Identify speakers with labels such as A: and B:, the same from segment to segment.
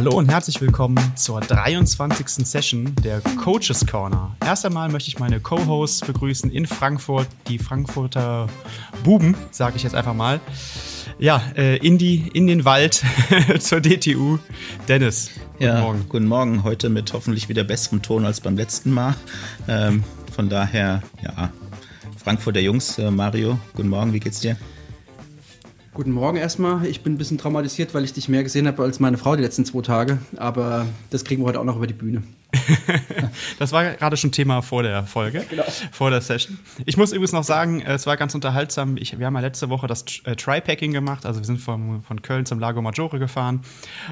A: Hallo und herzlich willkommen zur 23. Session der Coaches Corner. Erst einmal möchte ich meine Co-Hosts begrüßen in Frankfurt, die Frankfurter Buben, sage ich jetzt einfach mal. Ja, äh, in, die, in den Wald zur DTU. Dennis,
B: guten ja, Morgen. Guten Morgen, heute mit hoffentlich wieder besserem Ton als beim letzten Mal. Ähm, von daher, ja, Frankfurter Jungs, äh, Mario, guten Morgen, wie geht's dir?
C: Guten Morgen erstmal. Ich bin ein bisschen traumatisiert, weil ich dich mehr gesehen habe als meine Frau die letzten zwei Tage. Aber das kriegen wir heute auch noch über die Bühne.
A: das war gerade schon Thema vor der Folge, genau. vor der Session. Ich muss übrigens noch sagen, es war ganz unterhaltsam. Ich, wir haben ja letzte Woche das äh, Tri-Packing gemacht. Also wir sind vom, von Köln zum Lago Maggiore gefahren.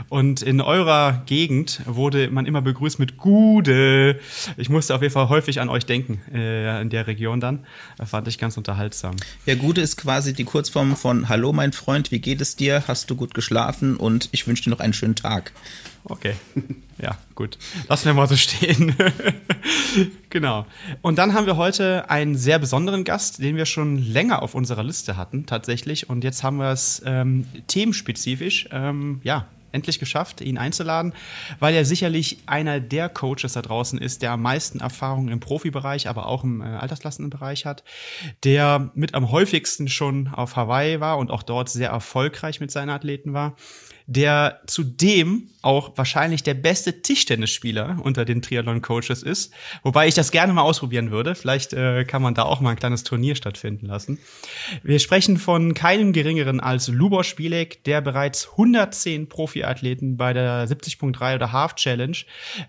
A: Und in eurer Gegend wurde man immer begrüßt mit Gude. Ich musste auf jeden Fall häufig an euch denken äh, in der Region dann. Das fand ich ganz unterhaltsam.
B: Ja, Gude ist quasi die Kurzform von Hallo, mein Freund, wie geht es dir? Hast du gut geschlafen? Und ich wünsche dir noch einen schönen Tag.
A: Okay. Ja, gut. Lassen wir mal so stehen. genau. Und dann haben wir heute einen sehr besonderen Gast, den wir schon länger auf unserer Liste hatten, tatsächlich. Und jetzt haben wir es ähm, themenspezifisch, ähm, ja, endlich geschafft, ihn einzuladen, weil er sicherlich einer der Coaches da draußen ist, der am meisten Erfahrung im Profibereich, aber auch im äh, Altersklassenbereich hat, der mit am häufigsten schon auf Hawaii war und auch dort sehr erfolgreich mit seinen Athleten war der zudem auch wahrscheinlich der beste Tischtennisspieler unter den Triathlon-Coaches ist. Wobei ich das gerne mal ausprobieren würde. Vielleicht äh, kann man da auch mal ein kleines Turnier stattfinden lassen. Wir sprechen von keinem geringeren als Lubor Spielek, der bereits 110 Profiathleten bei der 70.3 oder Half Challenge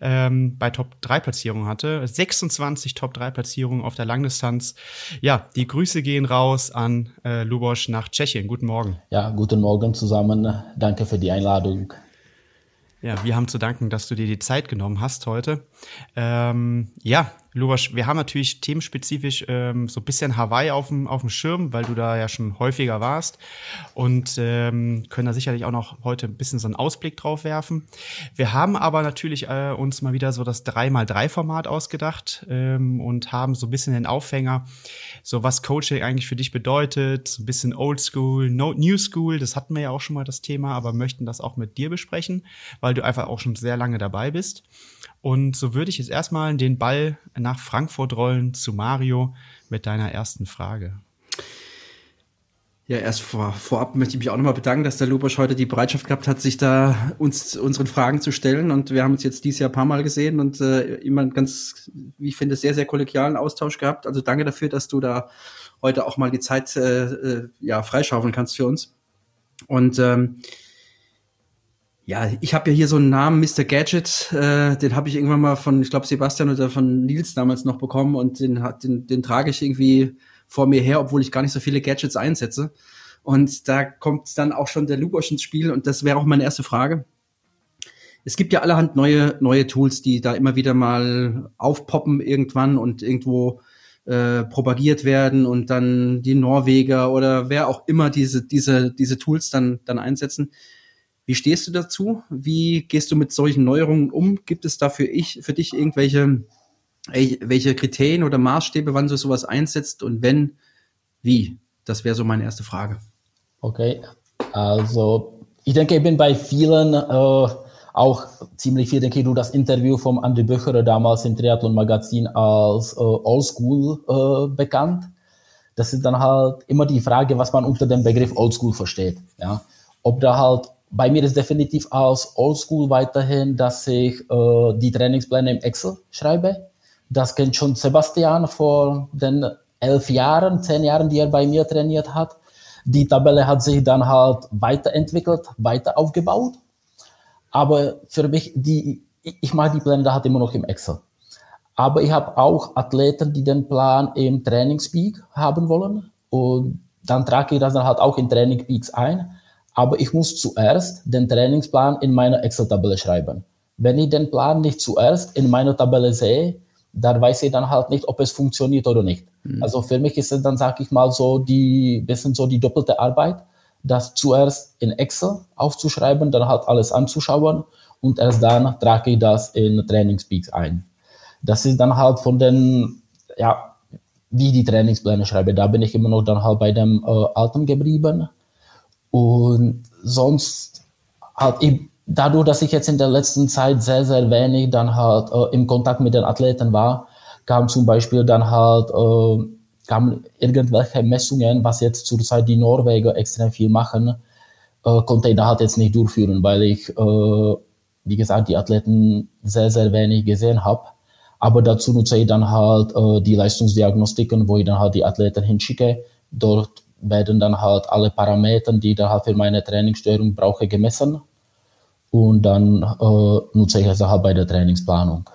A: ähm, bei Top 3 Platzierungen hatte. 26 Top 3 Platzierungen auf der Langdistanz. Ja, die Grüße gehen raus an äh, Lubosch nach Tschechien. Guten Morgen.
D: Ja, guten Morgen zusammen. Danke für die die Einladung.
A: Ja, wir haben zu danken, dass du dir die Zeit genommen hast heute. Ähm, ja, Lubasch, wir haben natürlich themenspezifisch ähm, so ein bisschen Hawaii auf dem, auf dem Schirm, weil du da ja schon häufiger warst und ähm, können da sicherlich auch noch heute ein bisschen so einen Ausblick drauf werfen. Wir haben aber natürlich äh, uns mal wieder so das 3x3-Format ausgedacht ähm, und haben so ein bisschen den Aufhänger, so was Coaching eigentlich für dich bedeutet, so ein bisschen Old School, no, New School, das hatten wir ja auch schon mal das Thema, aber möchten das auch mit dir besprechen, weil du einfach auch schon sehr lange dabei bist. Und so würde ich jetzt erstmal den Ball nach Frankfurt rollen zu Mario mit deiner ersten Frage.
C: Ja, erst vor, vorab möchte ich mich auch nochmal bedanken, dass der Lubosch heute die Bereitschaft gehabt hat, sich da uns unseren Fragen zu stellen. Und wir haben uns jetzt dieses Jahr ein paar Mal gesehen und äh, immer einen ganz, wie ich finde, sehr, sehr kollegialen Austausch gehabt. Also danke dafür, dass du da heute auch mal die Zeit äh, äh ja, freischaufeln kannst für uns. Und ähm, ja, ich habe ja hier so einen Namen, Mr. Gadget, äh, den habe ich irgendwann mal von, ich glaube, Sebastian oder von Nils damals noch bekommen und den, den, den trage ich irgendwie vor mir her, obwohl ich gar nicht so viele Gadgets einsetze. Und da kommt dann auch schon der Lubosch ins Spiel und das wäre auch meine erste Frage. Es gibt ja allerhand neue, neue Tools, die da immer wieder mal aufpoppen irgendwann und irgendwo äh, propagiert werden und dann die Norweger oder wer auch immer diese, diese, diese Tools dann, dann einsetzen. Wie stehst du dazu? Wie gehst du mit solchen Neuerungen um? Gibt es da für, ich, für dich irgendwelche welche Kriterien oder Maßstäbe, wann du sowas einsetzt und wenn, wie? Das wäre so meine erste Frage.
D: Okay, also ich denke, ich bin bei vielen äh, auch ziemlich viel, denke ich, du das Interview vom Andi Böcher damals im Triathlon Magazin als äh, Oldschool äh, bekannt. Das ist dann halt immer die Frage, was man unter dem Begriff Oldschool versteht. Ja? Ob da halt bei mir ist definitiv als Oldschool weiterhin, dass ich äh, die Trainingspläne im Excel schreibe. Das kennt schon Sebastian vor den elf Jahren, zehn Jahren, die er bei mir trainiert hat. Die Tabelle hat sich dann halt weiterentwickelt, weiter aufgebaut. Aber für mich, die, ich mache die Pläne da halt immer noch im Excel. Aber ich habe auch Athleten, die den Plan im Trainingspeak haben wollen. Und dann trage ich das dann halt auch in Training Peaks ein aber ich muss zuerst den Trainingsplan in meiner Excel-Tabelle schreiben. Wenn ich den Plan nicht zuerst in meiner Tabelle sehe, dann weiß ich dann halt nicht, ob es funktioniert oder nicht. Mhm. Also für mich ist es dann, sag ich mal, so die, bisschen so die doppelte Arbeit, das zuerst in Excel aufzuschreiben, dann halt alles anzuschauen und erst dann trage ich das in Trainingspeaks ein. Das ist dann halt von den, ja, wie die Trainingspläne schreibe, da bin ich immer noch dann halt bei dem äh, Alten geblieben. Und sonst halt, ich dadurch, dass ich jetzt in der letzten Zeit sehr, sehr wenig dann halt äh, im Kontakt mit den Athleten war, kam zum Beispiel dann halt, äh, kamen irgendwelche Messungen, was jetzt zurzeit die Norweger extrem viel machen, äh, konnte ich da halt jetzt nicht durchführen, weil ich, äh, wie gesagt, die Athleten sehr, sehr wenig gesehen habe. Aber dazu nutze ich dann halt äh, die Leistungsdiagnostiken, wo ich dann halt die Athleten hinschicke. Dort werden dann halt alle Parameter, die ich dann halt für meine Trainingssteuerung brauche, gemessen und dann äh, nutze ich es halt bei der Trainingsplanung.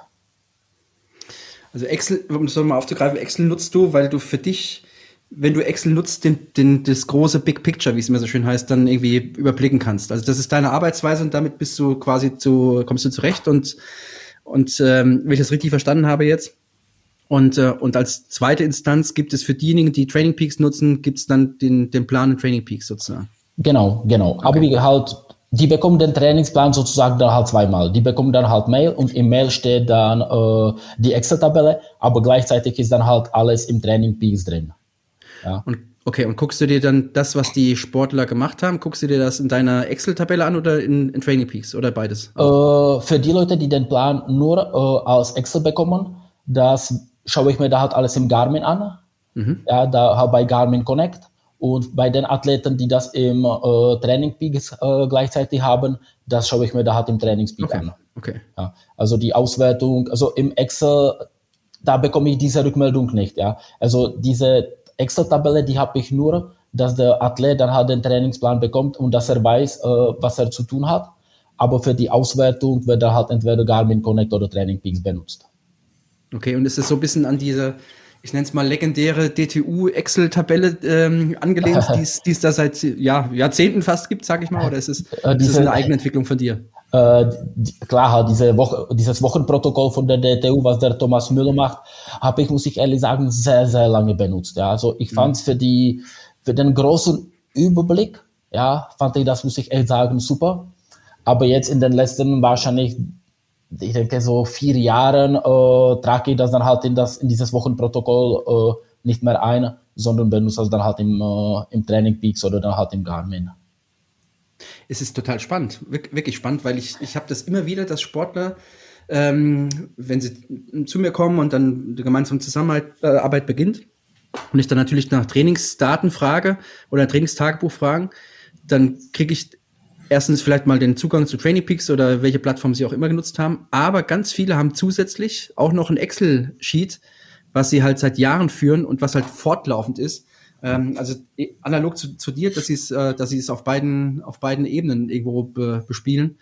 C: Also Excel, um das nochmal aufzugreifen, Excel nutzt du, weil du für dich, wenn du Excel nutzt, den, den, das große Big Picture, wie es immer so schön heißt, dann irgendwie überblicken kannst. Also das ist deine Arbeitsweise und damit bist du quasi zu, kommst du zurecht und, und ähm, wenn ich das richtig verstanden habe jetzt. Und, äh, und als zweite Instanz gibt es für diejenigen, die Training Peaks nutzen, gibt es dann den, den Plan in Training Peaks sozusagen.
D: Genau, genau. Okay. Aber wie halt die bekommen den Trainingsplan sozusagen dann halt zweimal. Die bekommen dann halt Mail und im Mail steht dann äh, die Excel-Tabelle, aber gleichzeitig ist dann halt alles im Training Peaks drin.
C: Ja. Und okay, und guckst du dir dann das, was die Sportler gemacht haben, guckst du dir das in deiner Excel-Tabelle an oder in, in, Training Peaks oder beides?
D: Äh, für die Leute, die den Plan nur äh, als Excel bekommen, das schaue ich mir da halt alles im Garmin an. Mhm. Ja, da bei Garmin Connect. Und bei den Athleten, die das im äh, Training Peaks äh, gleichzeitig haben, das schaue ich mir da halt im Trainingspeak
C: okay.
D: an.
C: Okay.
D: Ja, also die Auswertung, also im Excel, da bekomme ich diese Rückmeldung nicht. Ja, also diese Excel-Tabelle, die habe ich nur, dass der Athlet dann halt den Trainingsplan bekommt und dass er weiß, äh, was er zu tun hat. Aber für die Auswertung wird er halt entweder Garmin Connect oder Training Peaks benutzt.
C: Okay, und ist es so ein bisschen an diese ich nenne es mal legendäre DTU-Excel-Tabelle ähm, angelehnt, die es da seit ja, Jahrzehnten fast gibt, sag ich mal, oder ist es, äh, diese, ist es eine Eigenentwicklung von dir?
D: Äh, die, klar, diese Woche, dieses Wochenprotokoll von der DTU, was der Thomas Müller macht, habe ich, muss ich ehrlich sagen, sehr, sehr lange benutzt. Ja. Also ich fand es mhm. für, die, für den großen Überblick, ja, fand ich das, muss ich echt sagen, super. Aber jetzt in den letzten wahrscheinlich ich denke, so vier Jahren äh, trage ich das dann halt in, das, in dieses Wochenprotokoll äh, nicht mehr ein, sondern benutze das dann halt im, äh, im Training Peaks oder dann halt im Garmin.
C: Es ist total spannend, wirklich spannend, weil ich, ich habe das immer wieder, dass Sportler, ähm, wenn sie zu mir kommen und dann die gemeinsame Zusammenarbeit äh, beginnt und ich dann natürlich nach Trainingsdaten frage oder Trainingstagebuch fragen, dann kriege ich erstens vielleicht mal den Zugang zu Training Peaks oder welche Plattform sie auch immer genutzt haben. Aber ganz viele haben zusätzlich auch noch ein Excel-Sheet, was sie halt seit Jahren führen und was halt fortlaufend ist. Ähm, also analog zu, zu dir, dass sie es, äh, dass sie es auf beiden, auf beiden Ebenen irgendwo be bespielen,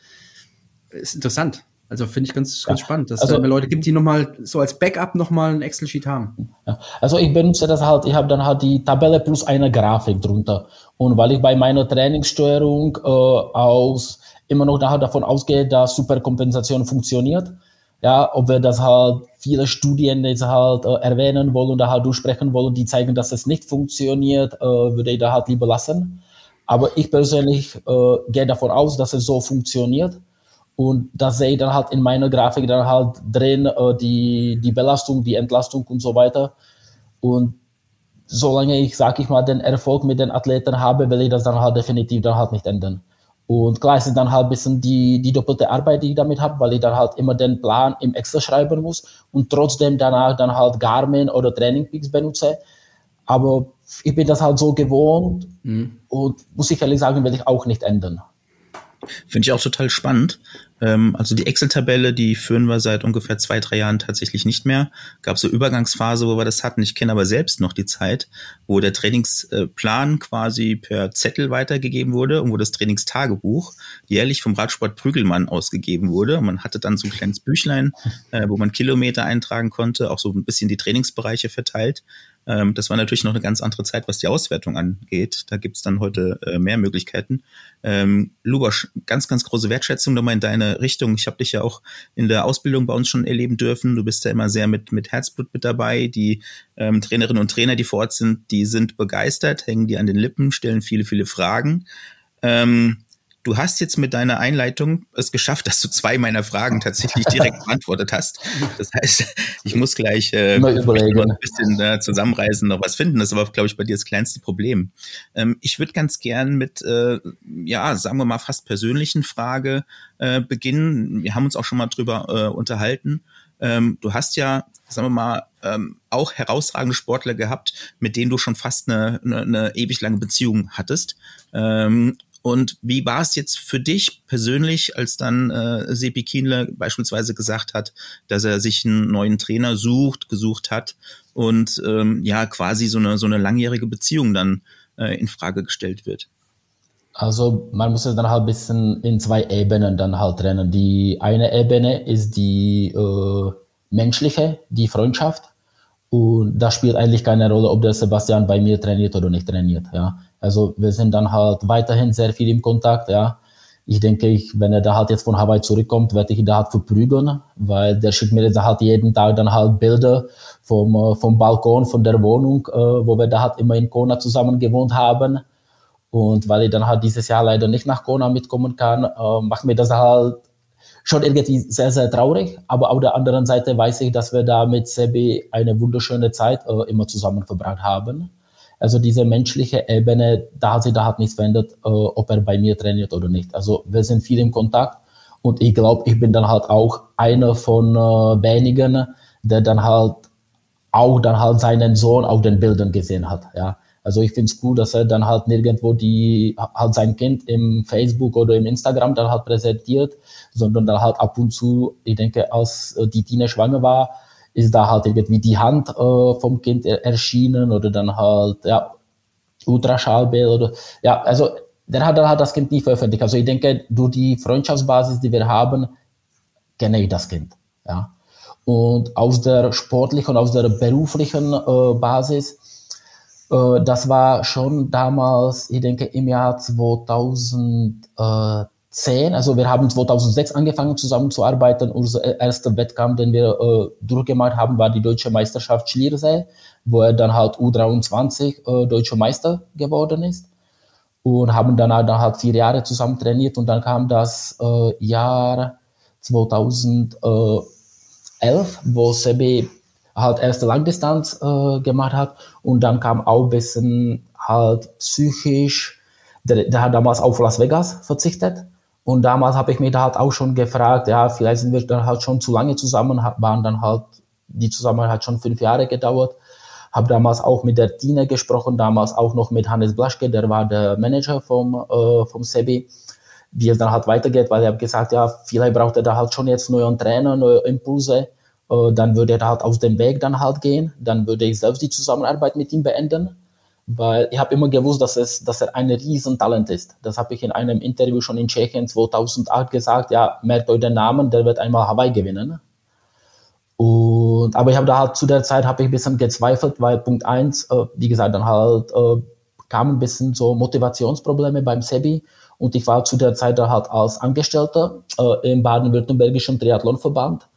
C: ist interessant. Also finde ich ganz, ganz ja. spannend, dass also, es da Leute gibt, die nochmal so als Backup nochmal ein Excel-Sheet haben.
D: Ja. Also ich benutze das halt, ich habe dann halt die Tabelle plus eine Grafik drunter. Und weil ich bei meiner Trainingssteuerung äh, aus immer noch davon ausgehe, dass Superkompensation funktioniert, ja, ob wir das halt viele Studien jetzt halt äh, erwähnen wollen oder halt durchsprechen wollen, die zeigen, dass es nicht funktioniert, äh, würde ich da halt lieber lassen. Aber ich persönlich äh, gehe davon aus, dass es so funktioniert und da sehe ich dann halt in meiner Grafik dann halt drin äh, die, die Belastung, die Entlastung und so weiter. Und solange ich, sag ich mal, den Erfolg mit den Athleten habe, will ich das dann halt definitiv dann halt nicht ändern. Und klar ist es dann halt ein bisschen die, die doppelte Arbeit, die ich damit habe, weil ich dann halt immer den Plan im Excel schreiben muss und trotzdem danach dann halt Garmin oder Training Peaks benutze. Aber ich bin das halt so gewohnt mhm. und muss ich ehrlich sagen, will ich auch nicht ändern.
B: Finde ich auch total spannend. Ähm, also die Excel-Tabelle, die führen wir seit ungefähr zwei, drei Jahren tatsächlich nicht mehr. Gab so Übergangsphase, wo wir das hatten. Ich kenne aber selbst noch die Zeit, wo der Trainingsplan quasi per Zettel weitergegeben wurde und wo das Trainingstagebuch jährlich vom Radsport Prügelmann ausgegeben wurde. Und man hatte dann so ein kleines Büchlein, äh, wo man Kilometer eintragen konnte, auch so ein bisschen die Trainingsbereiche verteilt. Ähm, das war natürlich noch eine ganz andere Zeit, was die Auswertung angeht. Da gibt's dann heute äh, mehr Möglichkeiten. Ähm, Lubosch, ganz, ganz große Wertschätzung nochmal in deine Richtung. Ich habe dich ja auch in der Ausbildung bei uns schon erleben dürfen. Du bist ja immer sehr mit, mit Herzblut mit dabei. Die ähm, Trainerinnen und Trainer, die vor Ort sind, die sind begeistert, hängen die an den Lippen, stellen viele, viele Fragen. Ähm, du hast jetzt mit deiner Einleitung es geschafft, dass du zwei meiner Fragen tatsächlich direkt beantwortet hast. Das heißt, ich muss gleich äh, ein bisschen äh, zusammenreißen, noch was finden. Das ist aber, glaube ich, bei dir das kleinste Problem. Ähm, ich würde ganz gern mit, äh, ja, sagen wir mal, fast persönlichen Frage äh, beginnen. Wir haben uns auch schon mal drüber äh, unterhalten. Ähm, du hast ja, sagen wir mal, ähm, auch herausragende Sportler gehabt, mit denen du schon fast eine, eine, eine ewig lange Beziehung hattest. Ähm, und wie war es jetzt für dich persönlich, als dann äh, Sepi Kienle beispielsweise gesagt hat, dass er sich einen neuen Trainer sucht, gesucht hat und ähm, ja quasi so eine so eine langjährige Beziehung dann äh, in Frage gestellt wird?
D: Also man muss es dann halt ein bisschen in zwei Ebenen dann halt trennen. Die eine Ebene ist die äh, menschliche, die Freundschaft. Und da spielt eigentlich keine Rolle, ob der Sebastian bei mir trainiert oder nicht trainiert. Ja. Also wir sind dann halt weiterhin sehr viel im Kontakt, ja. Ich denke, ich, wenn er da halt jetzt von Hawaii zurückkommt, werde ich ihn da halt verprügeln, weil der schickt mir da halt jeden Tag dann halt Bilder vom, äh, vom Balkon, von der Wohnung, äh, wo wir da halt immer in Kona zusammen gewohnt haben. Und weil ich dann halt dieses Jahr leider nicht nach Kona mitkommen kann, äh, macht mir das halt schon irgendwie sehr, sehr traurig. Aber auf der anderen Seite weiß ich, dass wir da mit Sebi eine wunderschöne Zeit äh, immer zusammen verbracht haben. Also diese menschliche Ebene, da hat sich da halt nichts verändert, äh, ob er bei mir trainiert oder nicht. Also wir sind viel im Kontakt und ich glaube, ich bin dann halt auch einer von äh, wenigen, der dann halt auch dann halt seinen Sohn auf den Bildern gesehen hat. Ja, also ich finde es cool, dass er dann halt nirgendwo die halt sein Kind im Facebook oder im Instagram dann halt präsentiert, sondern dann halt ab und zu, ich denke, als äh, die Tina schwanger war, ist da halt irgendwie die Hand äh, vom Kind erschienen oder dann halt, ja, Ultraschallbild oder, ja, also der hat dann halt das Kind nie veröffentlicht. Also ich denke, durch die Freundschaftsbasis, die wir haben, kenne ich das Kind, ja. Und aus der sportlichen aus der beruflichen äh, Basis, äh, das war schon damals, ich denke, im Jahr 2000, äh, 2010, also wir haben 2006 angefangen zusammenzuarbeiten. Unser erster Wettkampf, den wir äh, durchgemacht haben, war die Deutsche Meisterschaft Schliersee, wo er dann halt U23 äh, Deutscher Meister geworden ist. Und haben danach dann halt vier Jahre zusammen trainiert. Und dann kam das äh, Jahr 2011, wo Sebi halt erste Langdistanz äh, gemacht hat. Und dann kam auch ein bisschen halt psychisch, der, der hat damals auf Las Vegas verzichtet und damals habe ich mich da halt auch schon gefragt, ja, vielleicht sind wir dann halt schon zu lange zusammen, waren dann halt, die Zusammenarbeit hat schon fünf Jahre gedauert. Habe damals auch mit der Tina gesprochen, damals auch noch mit Hannes Blaschke, der war der Manager vom, äh, vom Sebi, wie es dann halt weitergeht, weil er hat gesagt, ja, vielleicht braucht er da halt schon jetzt neue Trainer, neue Impulse. Äh, dann würde er da halt aus dem Weg dann halt gehen, dann würde ich selbst die Zusammenarbeit mit ihm beenden weil ich habe immer gewusst, dass, es, dass er ein Riesentalent ist. Das habe ich in einem Interview schon in Tschechien 2008 gesagt. Ja, merkt euch den Namen, der wird einmal Hawaii gewinnen. Und, aber ich habe da halt zu der Zeit habe ich ein bisschen gezweifelt, weil Punkt eins, äh, wie gesagt, dann halt äh, kamen ein bisschen so Motivationsprobleme beim Sebi und ich war zu der Zeit da halt als Angestellter äh, im baden-württembergischen Triathlonverband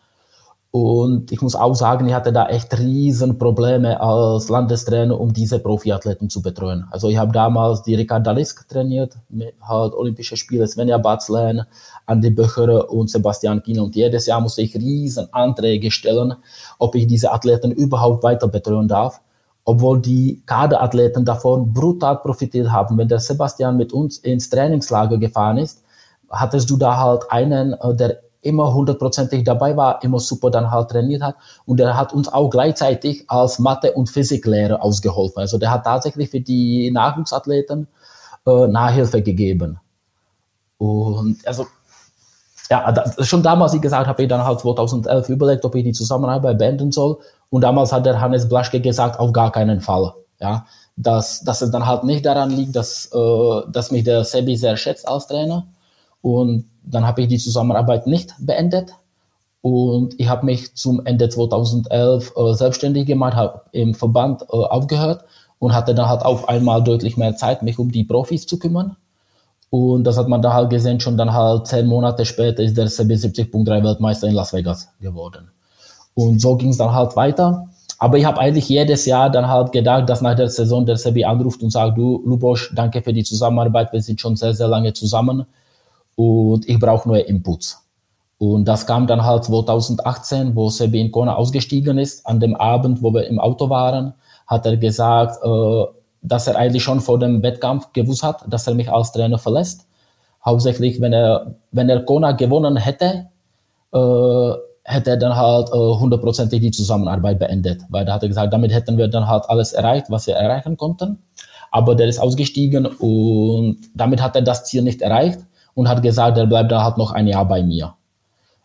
D: und ich muss auch sagen, ich hatte da echt riesen Probleme als Landestrainer, um diese Profiathleten zu betreuen. Also ich habe damals die Ricard Dalisk trainiert, mit halt Olympische Spiele Svenja Batzlein, Andi Böcher und Sebastian Kien. Und jedes Jahr musste ich riesen Anträge stellen, ob ich diese Athleten überhaupt weiter betreuen darf. Obwohl die Kaderathleten davon brutal profitiert haben. Wenn der Sebastian mit uns ins Trainingslager gefahren ist, hattest du da halt einen, äh, der immer hundertprozentig dabei war, immer super dann halt trainiert hat. Und er hat uns auch gleichzeitig als Mathe- und Physiklehrer ausgeholfen. Also der hat tatsächlich für die Nachwuchsathleten äh, Nachhilfe gegeben. Und also, ja, das, schon damals, wie gesagt, habe ich dann halt 2011 überlegt, ob ich die Zusammenarbeit beenden soll. Und damals hat der Hannes Blaschke gesagt, auf gar keinen Fall. Ja, dass, dass es dann halt nicht daran liegt, dass, äh, dass mich der Sebi sehr schätzt als Trainer. Und dann habe ich die Zusammenarbeit nicht beendet und ich habe mich zum Ende 2011 äh, selbstständig gemacht, habe im Verband äh, aufgehört und hatte dann halt auf einmal deutlich mehr Zeit, mich um die Profis zu kümmern. Und das hat man da halt gesehen, schon dann halt zehn Monate später ist der CB 70.3 Weltmeister in Las Vegas geworden. Und so ging es dann halt weiter. Aber ich habe eigentlich jedes Jahr dann halt gedacht, dass nach der Saison der CB anruft und sagt, du Lubosch, danke für die Zusammenarbeit, wir sind schon sehr, sehr lange zusammen und ich brauche neue Inputs. Und das kam dann halt 2018, wo Sebi Kona ausgestiegen ist. An dem Abend, wo wir im Auto waren, hat er gesagt, äh, dass er eigentlich schon vor dem Wettkampf gewusst hat, dass er mich als Trainer verlässt. Hauptsächlich, wenn er, wenn er Kona gewonnen hätte, äh, hätte er dann halt äh, hundertprozentig die Zusammenarbeit beendet. Weil da hat er gesagt, damit hätten wir dann halt alles erreicht, was wir erreichen konnten. Aber der ist ausgestiegen und damit hat er das Ziel nicht erreicht und hat gesagt, er bleibt da halt noch ein Jahr bei mir.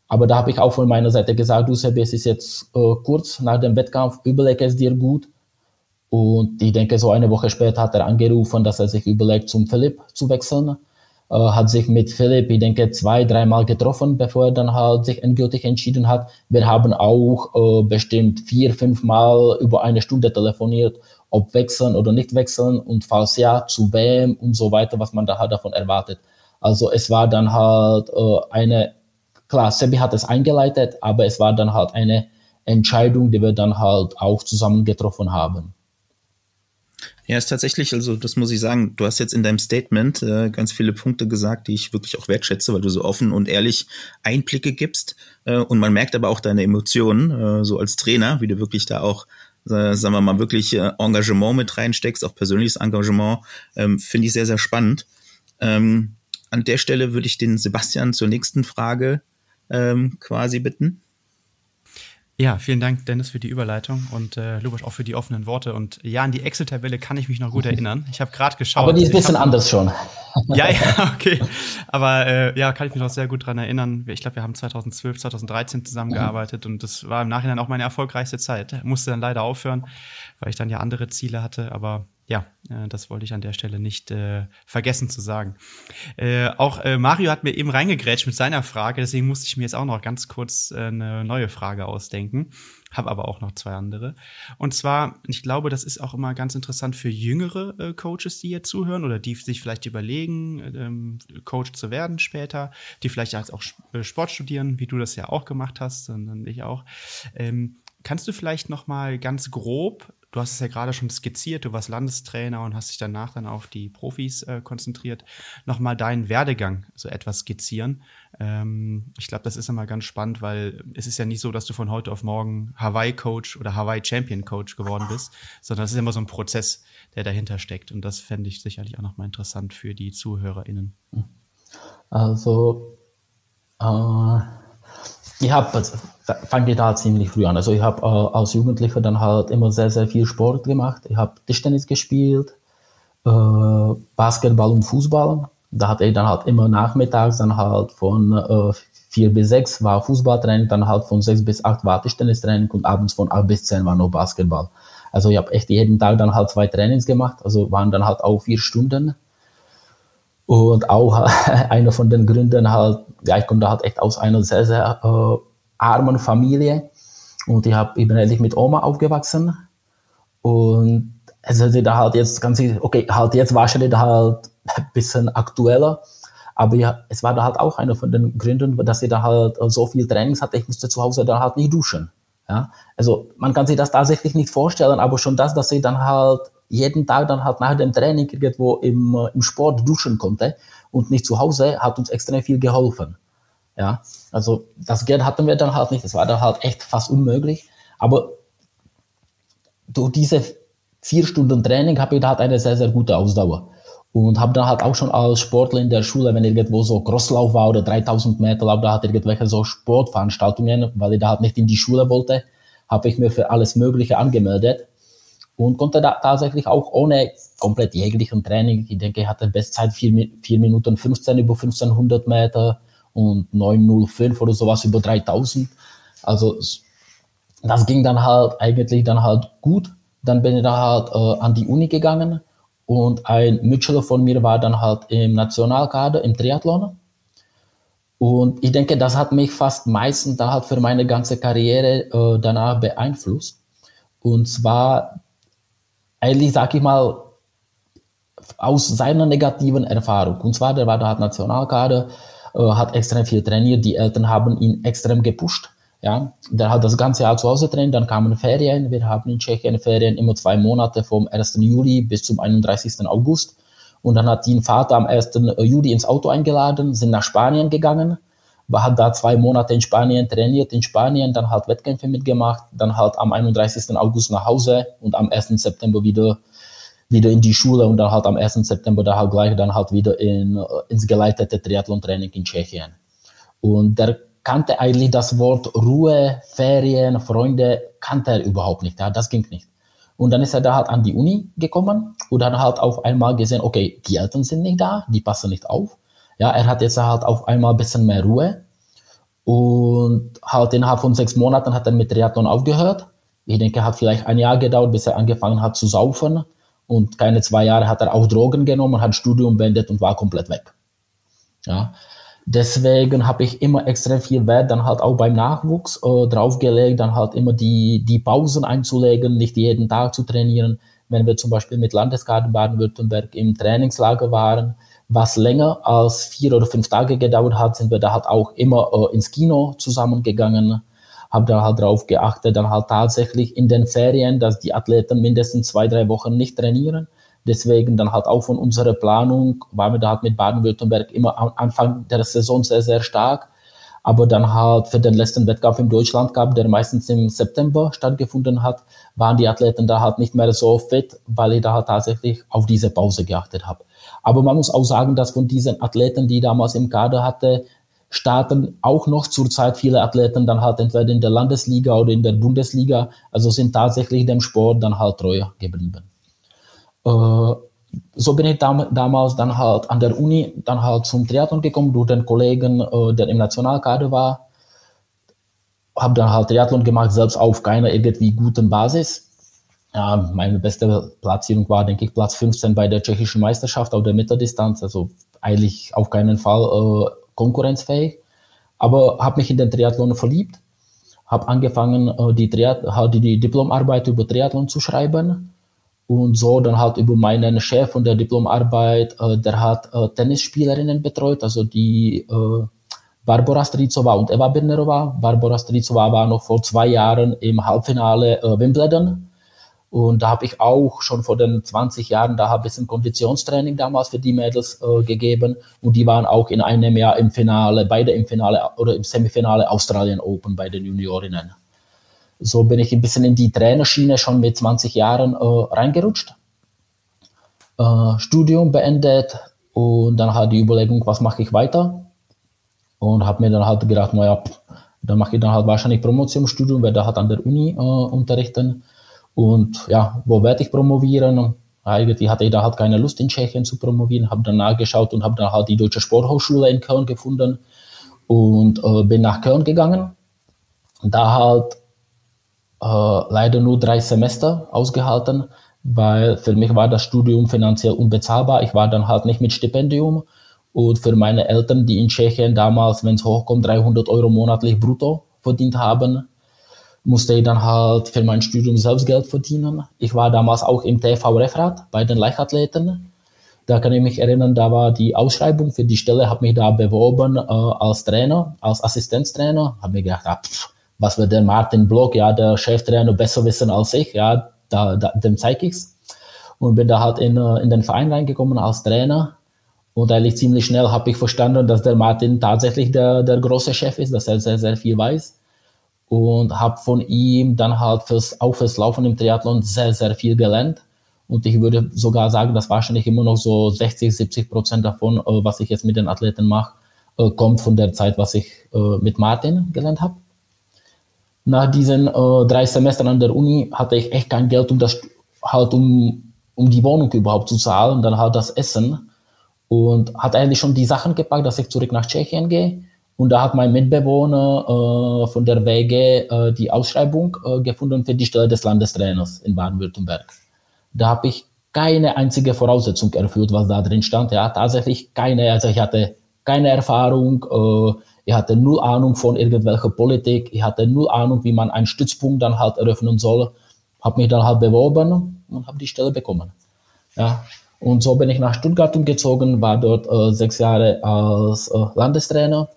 D: Aber da habe ich auch von meiner Seite gesagt, du Sebi, es ist jetzt äh, kurz nach dem Wettkampf, überlege es dir gut. Und ich denke, so eine Woche später hat er angerufen, dass er sich überlegt, zum Philipp zu wechseln. Äh, hat sich mit Philipp, ich denke, zwei, dreimal getroffen, bevor er dann halt sich endgültig entschieden hat. Wir haben auch äh, bestimmt vier, fünf Mal über eine Stunde telefoniert, ob wechseln oder nicht wechseln und falls ja, zu wem und so weiter, was man da halt davon erwartet. Also es war dann halt äh, eine klar, Sebi hat es eingeleitet, aber es war dann halt eine Entscheidung, die wir dann halt auch zusammen getroffen haben.
B: Ja, ist tatsächlich, also das muss ich sagen, du hast jetzt in deinem Statement äh, ganz viele Punkte gesagt, die ich wirklich auch wertschätze, weil du so offen und ehrlich Einblicke gibst. Äh, und man merkt aber auch deine Emotionen, äh, so als Trainer, wie du wirklich da auch, äh, sagen wir mal, wirklich äh, Engagement mit reinsteckst, auch persönliches Engagement, ähm, finde ich sehr, sehr spannend. Ähm, an der Stelle würde ich den Sebastian zur nächsten Frage ähm, quasi bitten.
A: Ja, vielen Dank, Dennis, für die Überleitung und äh, Lukas auch für die offenen Worte. Und ja, an die Excel-Tabelle kann ich mich noch gut erinnern. Ich habe gerade geschaut.
D: Aber die ist ein bisschen hab, anders schon.
A: Ja, ja, okay. Aber äh, ja, kann ich mich noch sehr gut dran erinnern. Ich glaube, wir haben 2012, 2013 zusammengearbeitet mhm. und das war im Nachhinein auch meine erfolgreichste Zeit. Musste dann leider aufhören, weil ich dann ja andere Ziele hatte. Aber ja, äh, das wollte ich an der Stelle nicht äh, vergessen zu sagen. Äh, auch äh, Mario hat mir eben reingegrätscht mit seiner Frage, deswegen musste ich mir jetzt auch noch ganz kurz äh, eine neue Frage ausdenken. Habe aber auch noch zwei andere. Und zwar, ich glaube, das ist auch immer ganz interessant für jüngere äh, Coaches, die hier zuhören oder die sich vielleicht überlegen, ähm, Coach zu werden später, die vielleicht jetzt auch äh, Sport studieren, wie du das ja auch gemacht hast, und ich auch. Ähm, kannst du vielleicht noch mal ganz grob Du hast es ja gerade schon skizziert, du warst Landestrainer und hast dich danach dann auf die Profis äh, konzentriert. Nochmal deinen Werdegang so etwas skizzieren. Ähm, ich glaube, das ist immer ganz spannend, weil es ist ja nicht so, dass du von heute auf morgen Hawaii-Coach oder Hawaii-Champion-Coach geworden bist, sondern es ist immer so ein Prozess, der dahinter steckt. Und das fände ich sicherlich auch nochmal interessant für die ZuhörerInnen.
D: Also, äh, ich habe fange da ziemlich früh an. Also ich habe äh, als Jugendlicher dann halt immer sehr, sehr viel Sport gemacht. Ich habe Tischtennis gespielt, äh, Basketball und Fußball. Da hatte ich dann halt immer nachmittags dann halt von äh, vier bis sechs war Fußballtraining, dann halt von sechs bis acht war Tischtennistraining und abends von acht bis zehn war noch Basketball. Also ich habe echt jeden Tag dann halt zwei Trainings gemacht, also waren dann halt auch vier Stunden. Und auch einer von den Gründen halt, ja, ich komme da halt echt aus einer sehr, sehr äh, armen Familie. Und ich, hab, ich bin eigentlich mit Oma aufgewachsen. Und es ist da halt jetzt ganz, okay, halt jetzt wahrscheinlich halt ein bisschen aktueller. Aber ja, es war da halt auch einer von den Gründen, dass ich da halt so viel Trainings hatte, ich musste zu Hause dann halt nicht duschen. Ja, also man kann sich das tatsächlich nicht vorstellen, aber schon das, dass ich dann halt jeden Tag dann halt nach dem Training irgendwo im, äh, im Sport duschen konnte und nicht zu Hause, hat uns extrem viel geholfen. Ja, also das Geld hatten wir dann halt nicht, das war dann halt echt fast unmöglich. Aber durch diese vier Stunden Training habe ich da halt eine sehr, sehr gute Ausdauer. Und habe dann halt auch schon als Sportler in der Schule, wenn irgendwo so Crosslauf war oder 3000 Meter Lauf, da hat irgendwelche so Sportveranstaltungen, weil ich da halt nicht in die Schule wollte, habe ich mir für alles Mögliche angemeldet und konnte da tatsächlich auch ohne komplett jeglichen Training, ich denke, ich hatte Bestzeit 4, 4 Minuten 15 über 1500 Meter und 905 oder sowas über 3000. Also das ging dann halt eigentlich dann halt gut. Dann bin ich dann halt äh, an die Uni gegangen und ein Mitschüler von mir war dann halt im Nationalkader im Triathlon. Und ich denke, das hat mich fast meistens dann halt für meine ganze Karriere äh, danach beeinflusst. Und zwar eigentlich, sag ich mal, aus seiner negativen Erfahrung. Und zwar, der war da Nationalkader, äh, hat extrem viel trainiert, die Eltern haben ihn extrem gepusht. Ja, der hat das ganze Jahr zu Hause trainiert, dann kamen Ferien. Wir haben in Tschechien Ferien immer zwei Monate vom 1. Juli bis zum 31. August. Und dann hat ihn Vater am 1. Juli ins Auto eingeladen, sind nach Spanien gegangen, hat da zwei Monate in Spanien trainiert, in Spanien, dann halt Wettkämpfe mitgemacht, dann halt am 31. August nach Hause und am 1. September wieder wieder in die Schule und dann halt am 1. September da halt gleich dann halt wieder in, äh, ins geleitete Triathlon-Training in Tschechien. Und der kannte eigentlich das Wort Ruhe, Ferien, Freunde, kannte er überhaupt nicht. Ja, das ging nicht. Und dann ist er da halt an die Uni gekommen und dann halt auf einmal gesehen, okay, die Eltern sind nicht da, die passen nicht auf. Ja, er hat jetzt halt auf einmal ein bisschen mehr Ruhe. Und halt innerhalb von sechs Monaten hat er mit Triathlon aufgehört. Ich denke, hat vielleicht ein Jahr gedauert, bis er angefangen hat zu saufen. Und keine zwei Jahre hat er auch Drogen genommen, hat Studium beendet und war komplett weg. Ja, Deswegen habe ich immer extrem viel Wert dann halt auch beim Nachwuchs äh, draufgelegt, dann halt immer die, die Pausen einzulegen, nicht jeden Tag zu trainieren. Wenn wir zum Beispiel mit Landesgarten Baden-Württemberg im Trainingslager waren, was länger als vier oder fünf Tage gedauert hat, sind wir da halt auch immer äh, ins Kino zusammengegangen, haben da halt drauf geachtet, dann halt tatsächlich in den Ferien, dass die Athleten mindestens zwei, drei Wochen nicht trainieren Deswegen dann halt auch von unserer Planung waren wir da halt mit Baden-Württemberg immer am Anfang der Saison sehr, sehr stark. Aber dann halt für den letzten Wettkampf im Deutschland gab, der meistens im September stattgefunden hat, waren die Athleten da halt nicht mehr so fit, weil ich da halt tatsächlich auf diese Pause geachtet habe. Aber man muss auch sagen, dass von diesen Athleten, die damals im Kader hatte, starten auch noch zurzeit viele Athleten dann halt entweder in der Landesliga oder in der Bundesliga, also sind tatsächlich dem Sport dann halt treu geblieben. Äh, so bin ich dam damals dann halt an der Uni dann halt zum Triathlon gekommen durch den Kollegen, äh, der im Nationalkader war. Habe dann halt Triathlon gemacht, selbst auf keiner irgendwie guten Basis. Ja, meine beste Platzierung war, denke ich, Platz 15 bei der tschechischen Meisterschaft auf der Mitteldistanz. Also eigentlich auf keinen Fall äh, konkurrenzfähig. Aber habe mich in den Triathlon verliebt. Habe angefangen, äh, die, Triath die, die Diplomarbeit über Triathlon zu schreiben und so dann halt über meinen Chef von der Diplomarbeit, äh, der hat äh, Tennisspielerinnen betreut, also die äh, Barbara Stricová und Eva Birnerová. Barbara Stricová war noch vor zwei Jahren im Halbfinale äh, Wimbledon. Und da habe ich auch schon vor den 20 Jahren da ein bisschen Konditionstraining damals für die Mädels äh, gegeben. Und die waren auch in einem Jahr im Finale, beide im Finale oder im Semifinale Australien Open bei den Juniorinnen so bin ich ein bisschen in die Trainerschiene schon mit 20 Jahren äh, reingerutscht. Äh, Studium beendet und dann halt die Überlegung, was mache ich weiter? Und habe mir dann halt gedacht, naja, dann mache ich dann halt wahrscheinlich Promotionsstudium, werde halt an der Uni äh, unterrichten. Und ja, wo werde ich promovieren? Eigentlich hatte ich da halt keine Lust in Tschechien zu promovieren, habe dann nachgeschaut und habe dann halt die Deutsche Sporthochschule in Köln gefunden und äh, bin nach Köln gegangen. Da halt äh, leider nur drei Semester ausgehalten, weil für mich war das Studium finanziell unbezahlbar. Ich war dann halt nicht mit Stipendium. Und für meine Eltern, die in Tschechien damals, wenn es hochkommt, 300 Euro monatlich brutto verdient haben, musste ich dann halt für mein Studium selbst Geld verdienen. Ich war damals auch im TV-Referat bei den Leichtathleten. Da kann ich mich erinnern, da war die Ausschreibung für die Stelle, habe mich da beworben äh, als Trainer, als Assistenztrainer. Habe mir gedacht, ah, pff, was wird der Martin Block, ja, der Cheftrainer, besser wissen als ich, ja, da, da, dem zeige ich's. Und bin da halt in, äh, in den Verein reingekommen als Trainer. Und eigentlich ziemlich schnell habe ich verstanden, dass der Martin tatsächlich der, der große Chef ist, dass er sehr, sehr viel weiß. Und habe von ihm dann halt fürs, auch fürs Laufen im Triathlon sehr, sehr viel gelernt. Und ich würde sogar sagen, dass wahrscheinlich immer noch so 60, 70 Prozent davon, äh, was ich jetzt mit den Athleten mache, äh, kommt von der Zeit, was ich mit Martin gelernt habe nach diesen äh, drei Semestern an der Uni hatte ich echt kein Geld, um das halt um, um die Wohnung überhaupt zu zahlen, dann halt das Essen und hat eigentlich schon die Sachen gepackt, dass ich zurück nach Tschechien gehe. Und da hat mein Mitbewohner äh, von der WG äh, die Ausschreibung äh, gefunden für die Stelle des Landestrainers in Baden-Württemberg. Da habe ich keine einzige Voraussetzung erfüllt, was da drin stand. Ja, tatsächlich keine. Also ich hatte keine Erfahrung, äh, ich hatte null Ahnung von irgendwelcher Politik, ich hatte null Ahnung, wie man einen Stützpunkt dann halt eröffnen soll. Habe mich dann halt beworben und habe die Stelle bekommen. Ja, und so bin ich nach Stuttgart umgezogen, war dort äh, sechs Jahre als äh, Landestrainer.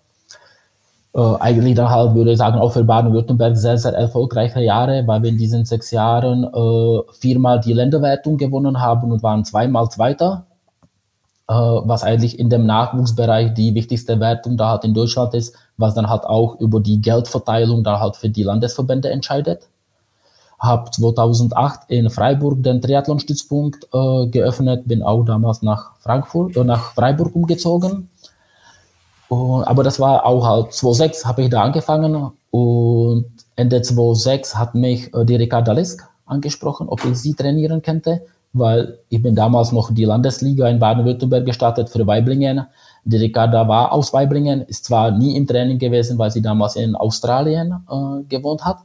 D: Äh, eigentlich dann halt, würde ich sagen, auch für Baden-Württemberg sehr, sehr erfolgreiche Jahre, weil wir in diesen sechs Jahren äh, viermal die Länderwertung gewonnen haben und waren zweimal Zweiter. äh, was eigentlich in dem Nachwuchsbereich die wichtigste Wertung da halt in Deutschland ist, was dann halt auch über die Geldverteilung da halt für die Landesverbände entscheidet. Habe 2008 in Freiburg den Triathlon-Stützpunkt äh, geöffnet, bin auch damals nach Frankfurt, äh, nach Freiburg umgezogen. Und, aber das war auch halt 2006 habe ich da angefangen und Ende 2006 hat mich äh, die Ricarda Lisk angesprochen, ob ich sie trainieren könnte weil ich bin damals noch die Landesliga in Baden-Württemberg gestartet für Weiblingen. Die Ricarda war aus Weiblingen, ist zwar nie im Training gewesen, weil sie damals in Australien äh, gewohnt hat,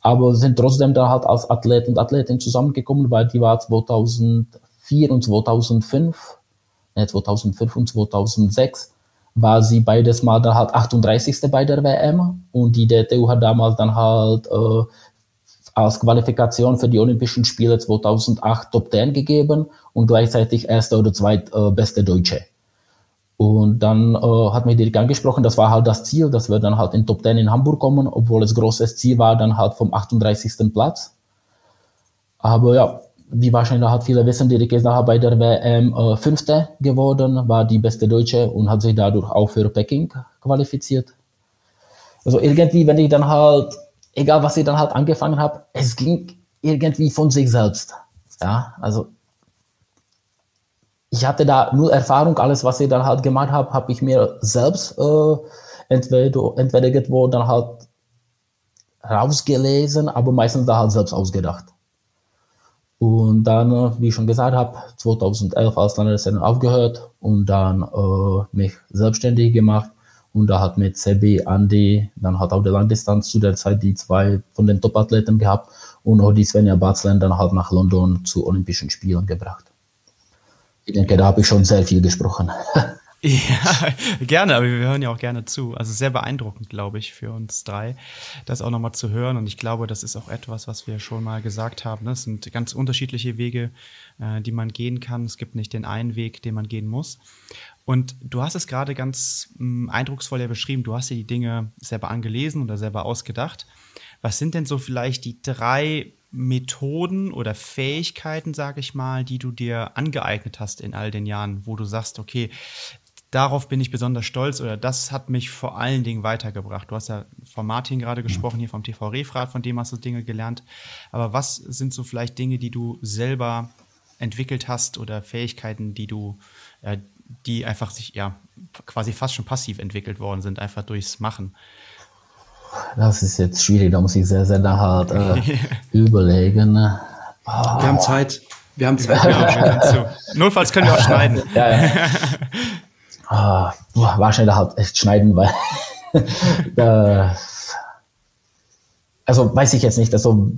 D: aber sind trotzdem da halt als Athlet und Athletin zusammengekommen, weil die war 2004 und 2005, ne, 2005 und 2006 war sie beides mal dann halt 38. bei der WM und die DTU hat damals dann halt äh, als Qualifikation für die Olympischen Spiele 2008 Top 10 gegeben und gleichzeitig erster oder zweitbeste äh, Deutsche. Und dann äh, hat mich direkt angesprochen, das war halt das Ziel, dass wir dann halt in Top 10 in Hamburg kommen, obwohl es großes Ziel war, dann halt vom 38. Platz. Aber ja, wie wahrscheinlich halt viele wissen, die ist nachher bei der WM äh, Fünfte geworden, war die beste Deutsche und hat sich dadurch auch für Peking qualifiziert. Also irgendwie, wenn ich dann halt egal was ich dann halt angefangen habe, es ging irgendwie von sich selbst. Ja, also ich hatte da nur Erfahrung, alles was ich dann halt gemacht habe, habe ich mir selbst äh, entweder, entweder irgendwo dann halt rausgelesen, aber meistens da halt selbst ausgedacht. Und dann, äh, wie ich schon gesagt habe, 2011 als Landestrainer aufgehört und dann äh, mich selbstständig gemacht und da hat mit Sebi, Andy, dann hat auch der Langdistanz zu der Zeit die zwei von den Top-Athleten gehabt und auch die Svenja Batzland dann halt nach London zu Olympischen Spielen gebracht. Ich denke, da habe ich schon sehr viel gesprochen.
A: Ja, gerne, aber wir hören ja auch gerne zu. Also sehr beeindruckend, glaube ich, für uns drei, das auch nochmal zu hören. Und ich glaube, das ist auch etwas, was wir schon mal gesagt haben. Es sind ganz unterschiedliche Wege, äh, die man gehen kann. Es gibt nicht den einen Weg, den man gehen muss. Und du hast es gerade ganz mh, hm, eindrucksvoll ja beschrieben. Du hast dir die Dinge selber angelesen oder selber ausgedacht. Was sind denn so vielleicht die drei Methoden oder Fähigkeiten, sage ich mal, die du dir angeeignet hast in all den Jahren, wo du sagst, okay, darauf bin ich besonders stolz oder das hat mich vor allen Dingen weitergebracht. Du hast ja von Martin gerade gesprochen, hier vom TV Refrat, von dem hast du Dinge gelernt. Aber was sind so vielleicht Dinge, die du selber entwickelt hast oder Fähigkeiten, die du, äh, die einfach sich ja quasi fast schon passiv entwickelt worden sind, einfach durchs Machen?
D: Das ist jetzt schwierig, da muss ich sehr, sehr hart äh, überlegen.
C: Oh. Wir haben Zeit. Wir haben Zeit. Ja,
A: Notfalls können wir auch schneiden. ja, ja.
D: Oh, wahrscheinlich halt echt schneiden, weil äh, also weiß ich jetzt nicht. Also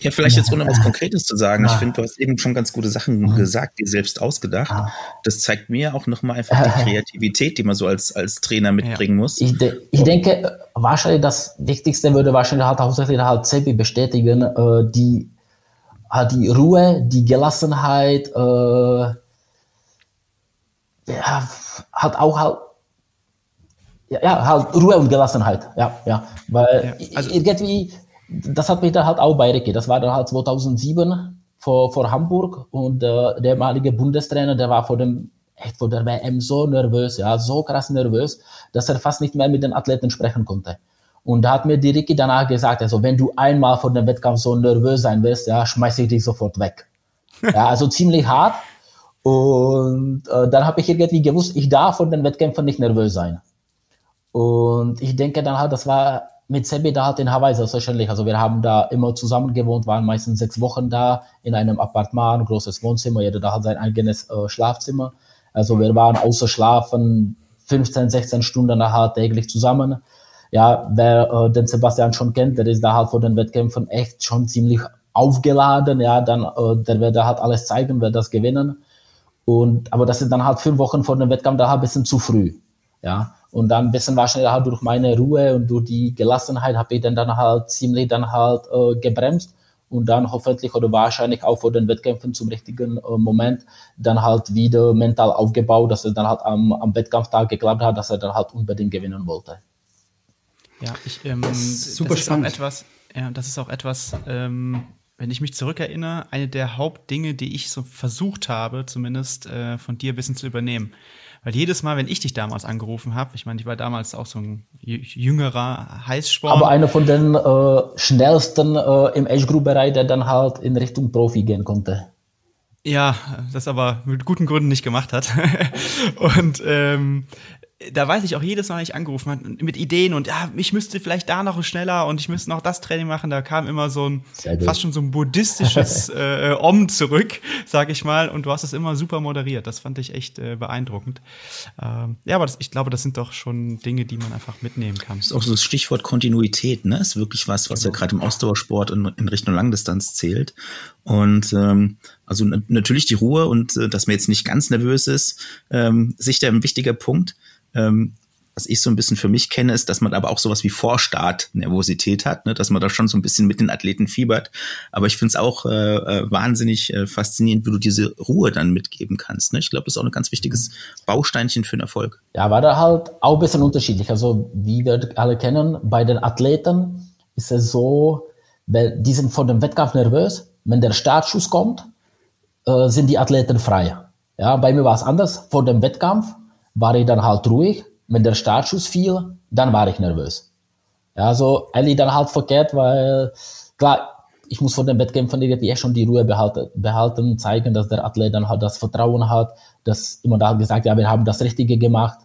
B: ja, vielleicht jetzt ohne was Konkretes zu sagen. Ich finde, du hast eben schon ganz gute Sachen mhm. gesagt, die selbst ausgedacht. Ah. Das zeigt mir auch nochmal einfach die Kreativität, die man so als, als Trainer mitbringen muss.
D: Ich, de ich denke, wahrscheinlich das Wichtigste würde wahrscheinlich halt hauptsächlich halt Sebi bestätigen, äh, die, halt die Ruhe, die Gelassenheit, äh, ja, hat auch halt ja, halt Ruhe und Gelassenheit, ja, ja, weil ja, also irgendwie das hat mich dann halt auch bei Ricky. Das war dann halt 2007 vor, vor Hamburg und äh, der ehemalige Bundestrainer, der war vor dem echt vor der WM so nervös, ja, so krass nervös, dass er fast nicht mehr mit den Athleten sprechen konnte. Und da hat mir die Ricky danach gesagt, also wenn du einmal vor dem Wettkampf so nervös sein wirst, ja, schmeiß ich dich sofort weg. Ja, also ziemlich hart. Und äh, dann habe ich irgendwie gewusst, ich darf vor den Wettkämpfen nicht nervös sein. Und ich denke dann halt, das war mit Sebi da halt in Hawaii selbstverständlich. Also wir haben da immer zusammen gewohnt, waren meistens sechs Wochen da in einem Appartement, großes Wohnzimmer, jeder da hat sein eigenes äh, Schlafzimmer. Also wir waren außer Schlafen 15, 16 Stunden da halt täglich zusammen. Ja, wer äh, den Sebastian schon kennt, der ist da halt vor den Wettkämpfen echt schon ziemlich aufgeladen. Ja, dann äh, der wird da halt alles zeigen, wird das gewinnen. Und aber das ist dann halt fünf Wochen vor dem Wettkampf da halt ein bisschen zu früh. Ja, und dann ein bisschen wahrscheinlich halt durch meine Ruhe und durch die Gelassenheit habe ich dann, dann halt ziemlich dann halt äh, gebremst und dann hoffentlich oder wahrscheinlich auch vor den Wettkämpfen zum richtigen äh, Moment dann halt wieder mental aufgebaut, dass er dann halt am, am Wettkampftag geklappt hat, dass er dann halt unbedingt gewinnen wollte.
A: Ja, ich, ähm, super das spannend. Ist auch etwas, ja, das ist auch etwas, ähm, wenn ich mich zurückerinnere, eine der Hauptdinge, die ich so versucht habe, zumindest äh, von dir ein bisschen zu übernehmen. Weil jedes Mal, wenn ich dich damals angerufen habe, ich meine, ich war damals auch so ein jüngerer Heißsport.
D: Aber einer von den äh, schnellsten äh, im Age Group Bereich, der dann halt in Richtung Profi gehen konnte.
A: Ja, das aber mit guten Gründen nicht gemacht hat. und ähm, da weiß ich auch jedes Mal, wenn ich angerufen habe, mit Ideen und ja, ich müsste vielleicht da noch schneller und ich müsste noch das Training machen. Da kam immer so ein fast schon so ein buddhistisches äh, Om zurück, sag ich mal. Und du hast es immer super moderiert. Das fand ich echt äh, beeindruckend. Ähm, ja, aber das, ich glaube, das sind doch schon Dinge, die man einfach mitnehmen kann.
B: Das ist auch so das Stichwort Kontinuität, ne? Ist wirklich was, was genau. ja gerade im Ausdauersport in, in, Richtung Langdistanz zählt. Und ähm, also natürlich die Ruhe und äh, dass man jetzt nicht ganz nervös ist, ähm, sicher ein wichtiger Punkt. Ähm, was ich so ein bisschen für mich kenne, ist, dass man aber auch sowas wie Vorstart-Nervosität hat, ne? dass man da schon so ein bisschen mit den Athleten fiebert. Aber ich finde es auch äh, äh, wahnsinnig äh, faszinierend, wie du diese Ruhe dann mitgeben kannst. Ne? Ich glaube, das ist auch ein ganz wichtiges Bausteinchen für den Erfolg.
D: Ja, war da halt auch ein bisschen unterschiedlich. Also, wie wir alle kennen, bei den Athleten ist es so, die sind vor dem Wettkampf nervös. Wenn der Startschuss kommt, äh, sind die Athleten frei. Ja, bei mir war es anders. Vor dem Wettkampf war ich dann halt ruhig. Wenn der Startschuss fiel, dann war ich nervös. Ja, so eigentlich dann halt verkehrt, weil klar, ich muss vor den Wettkämpfen irgendwie schon die Ruhe behalten, behalten, zeigen, dass der Athlet dann halt das Vertrauen hat, dass immer da gesagt, ja, wir haben das Richtige gemacht.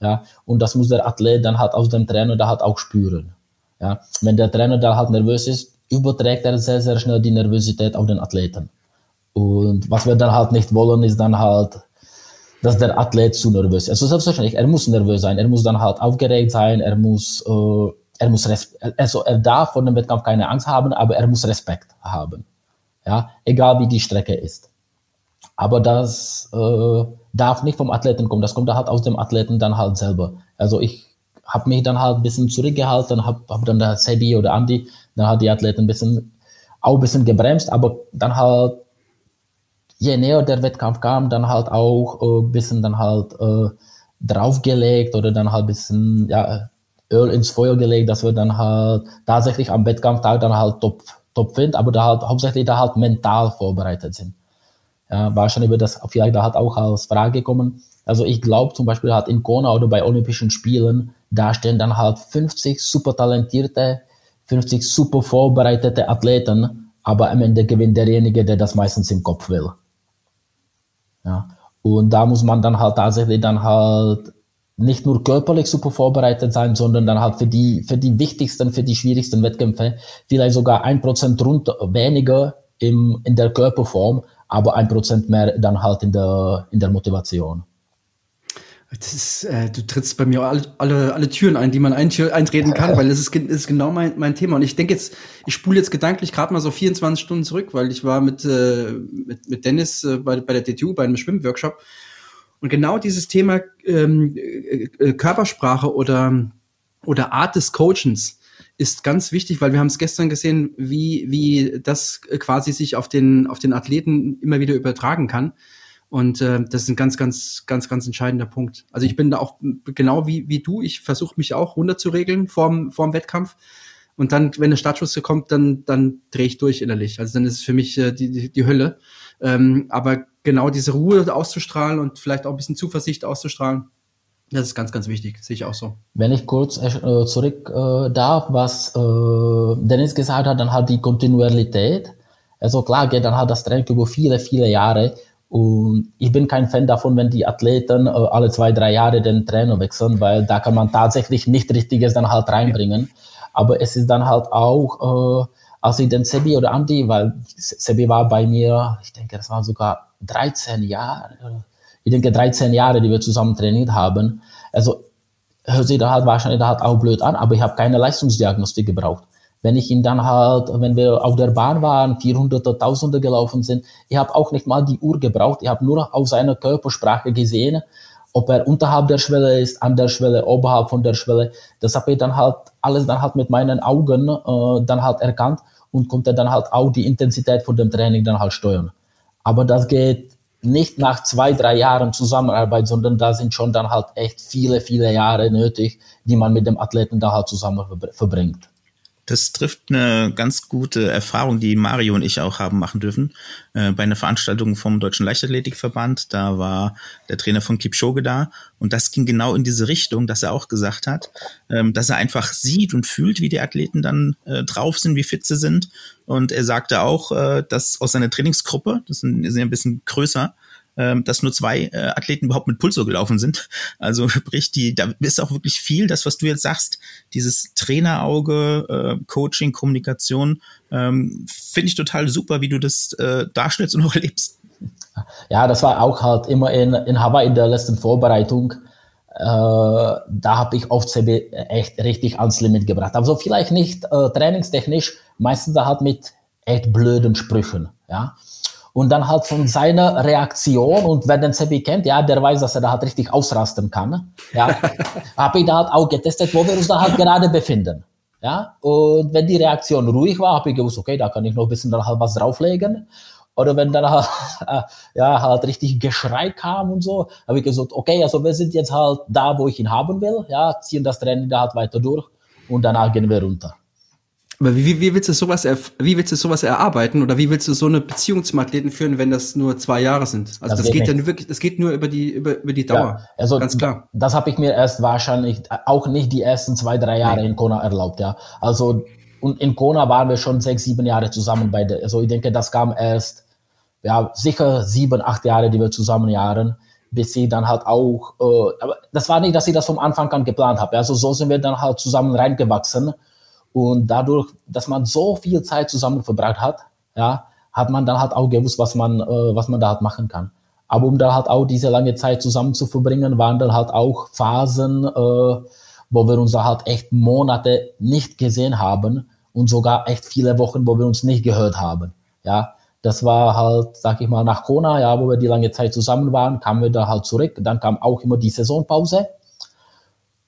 D: Ja, und das muss der Athlet dann halt aus dem Trainer da halt auch spüren. Ja, wenn der Trainer da halt nervös ist, überträgt er sehr, sehr schnell die Nervosität auf den Athleten. Und was wir dann halt nicht wollen, ist dann halt dass der Athlet zu nervös ist. Also selbstverständlich, er muss nervös sein, er muss dann halt aufgeregt sein, er muss, äh, er muss, also er darf vor dem Wettkampf keine Angst haben, aber er muss Respekt haben. Ja, egal wie die Strecke ist. Aber das äh, darf nicht vom Athleten kommen, das kommt halt aus dem Athleten dann halt selber. Also ich habe mich dann halt ein bisschen zurückgehalten, habe hab dann der Sebi oder Andy, dann hat die Athleten ein bisschen, auch ein bisschen gebremst, aber dann halt je näher der Wettkampf kam, dann halt auch ein äh, bisschen dann halt äh, draufgelegt oder dann halt ein bisschen ja, Öl ins Feuer gelegt, dass wir dann halt tatsächlich am Wettkampftag dann halt top, top sind, aber da halt hauptsächlich da halt mental vorbereitet sind. Ja, wahrscheinlich wird das vielleicht da halt auch als Frage kommen. Also ich glaube zum Beispiel halt in Kona oder bei Olympischen Spielen, da stehen dann halt 50 super talentierte, 50 super vorbereitete Athleten, aber am Ende gewinnt derjenige, der das meistens im Kopf will. Ja. Und da muss man dann halt tatsächlich dann halt nicht nur körperlich super vorbereitet sein, sondern dann halt für die, für die wichtigsten, für die schwierigsten Wettkämpfe vielleicht sogar ein Prozent runter, weniger im, in der Körperform, aber ein Prozent mehr dann halt in der, in der Motivation.
C: Das ist, äh, du trittst bei mir alle, alle, alle Türen ein, die man eintreten kann, weil das ist, ist genau mein, mein Thema. Und ich denke jetzt, ich spule jetzt gedanklich gerade mal so 24 Stunden zurück, weil ich war mit, äh, mit, mit Dennis äh, bei, bei der DTU, bei einem Schwimmworkshop. Und genau dieses Thema ähm, äh, äh, Körpersprache oder, oder Art des Coachens ist ganz wichtig, weil wir haben es gestern gesehen, wie, wie das quasi sich auf den, auf den Athleten immer wieder übertragen kann. Und äh, das ist ein ganz, ganz, ganz, ganz entscheidender Punkt. Also ich bin da auch genau wie, wie du, ich versuche mich auch runterzuregeln vorm, vorm Wettkampf. Und dann, wenn der Startschuss kommt, dann, dann drehe ich durch innerlich. Also dann ist es für mich äh, die, die, die Hölle. Ähm, aber genau diese Ruhe auszustrahlen und vielleicht auch ein bisschen Zuversicht auszustrahlen, das ist ganz, ganz wichtig, sehe ich auch so.
D: Wenn ich kurz äh, zurück äh, darf, was äh, Dennis gesagt hat, dann halt die Kontinuität. Also klar geht dann halt das Training über viele, viele Jahre und ich bin kein Fan davon, wenn die Athleten äh, alle zwei, drei Jahre den Trainer wechseln, weil da kann man tatsächlich nicht Richtiges dann halt reinbringen. Aber es ist dann halt auch, äh, als ich den Sebi oder Andy, weil Sebi war bei mir, ich denke, das waren sogar 13 Jahre, ich denke 13 Jahre, die wir zusammen trainiert haben. Also hört sich da halt wahrscheinlich da halt auch blöd an, aber ich habe keine Leistungsdiagnostik gebraucht wenn ich ihn dann halt, wenn wir auf der Bahn waren, 400er, Tausende gelaufen sind, ich habe auch nicht mal die Uhr gebraucht, ich habe nur auf seiner Körpersprache gesehen, ob er unterhalb der Schwelle ist, an der Schwelle, oberhalb von der Schwelle. Das habe ich dann halt alles dann halt mit meinen Augen äh, dann halt erkannt und konnte dann halt auch die Intensität von dem Training dann halt steuern. Aber das geht nicht nach zwei, drei Jahren Zusammenarbeit, sondern da sind schon dann halt echt viele, viele Jahre nötig, die man mit dem Athleten da halt zusammen verbringt.
B: Das trifft eine ganz gute Erfahrung, die Mario und ich auch haben machen dürfen. Äh, bei einer Veranstaltung vom Deutschen Leichtathletikverband, da war der Trainer von Kipchoge da und das ging genau in diese Richtung, dass er auch gesagt hat, ähm, dass er einfach sieht und fühlt, wie die Athleten dann äh, drauf sind, wie fit sie sind. Und er sagte auch, äh, dass aus seiner Trainingsgruppe, das sind, sind ein bisschen größer, ähm, dass nur zwei äh, Athleten überhaupt mit Pulso gelaufen sind. Also sprich, die, da ist auch wirklich viel, das, was du jetzt sagst, dieses Trainerauge, äh, Coaching, Kommunikation, ähm, finde ich total super, wie du das äh, darstellst und auch erlebst.
D: Ja, das war auch halt immer in, in Hawaii in der letzten Vorbereitung. Äh, da habe ich oft CB echt richtig ans Limit gebracht. Also vielleicht nicht äh, trainingstechnisch, meistens da halt mit echt blöden Sprüchen. Ja, und dann halt von seiner Reaktion und wer den Sebi kennt, ja, der weiß, dass er da halt richtig ausrasten kann. Ja, habe ich da halt auch getestet, wo wir uns da halt gerade befinden. Ja, und wenn die Reaktion ruhig war, habe ich gewusst, okay, da kann ich noch ein bisschen dann halt was drauflegen. Oder wenn dann halt, ja, halt richtig Geschrei kam und so, habe ich gesagt, okay, also wir sind jetzt halt da, wo ich ihn haben will, ja, ziehen das Training da halt weiter durch und danach gehen wir runter.
C: Aber wie, wie, willst du sowas wie willst du sowas erarbeiten oder wie willst du so eine Beziehung zum Athleten führen, wenn das nur zwei Jahre sind? Also das, das geht, ja nur wirklich, das geht nur über die über, über die Dauer. Ja,
D: also ganz klar. Das habe ich mir erst wahrscheinlich auch nicht die ersten zwei drei Jahre nee. in Kona erlaubt, ja. Also und in Kona waren wir schon sechs sieben Jahre zusammen bei der. Also ich denke, das kam erst ja sicher sieben acht Jahre, die wir zusammen jahren bis sie dann halt auch, äh, aber das war nicht, dass ich das vom Anfang an geplant habe. Also so sind wir dann halt zusammen reingewachsen und dadurch, dass man so viel Zeit zusammen verbracht hat, ja, hat man dann halt auch gewusst, was man, äh, was man da halt machen kann. Aber um da halt auch diese lange Zeit zusammen zu verbringen, waren dann halt auch Phasen, äh, wo wir uns da halt echt Monate nicht gesehen haben und sogar echt viele Wochen, wo wir uns nicht gehört haben. Ja, das war halt, sag ich mal, nach Kona, ja, wo wir die lange Zeit zusammen waren, kamen wir da halt zurück. Dann kam auch immer die Saisonpause.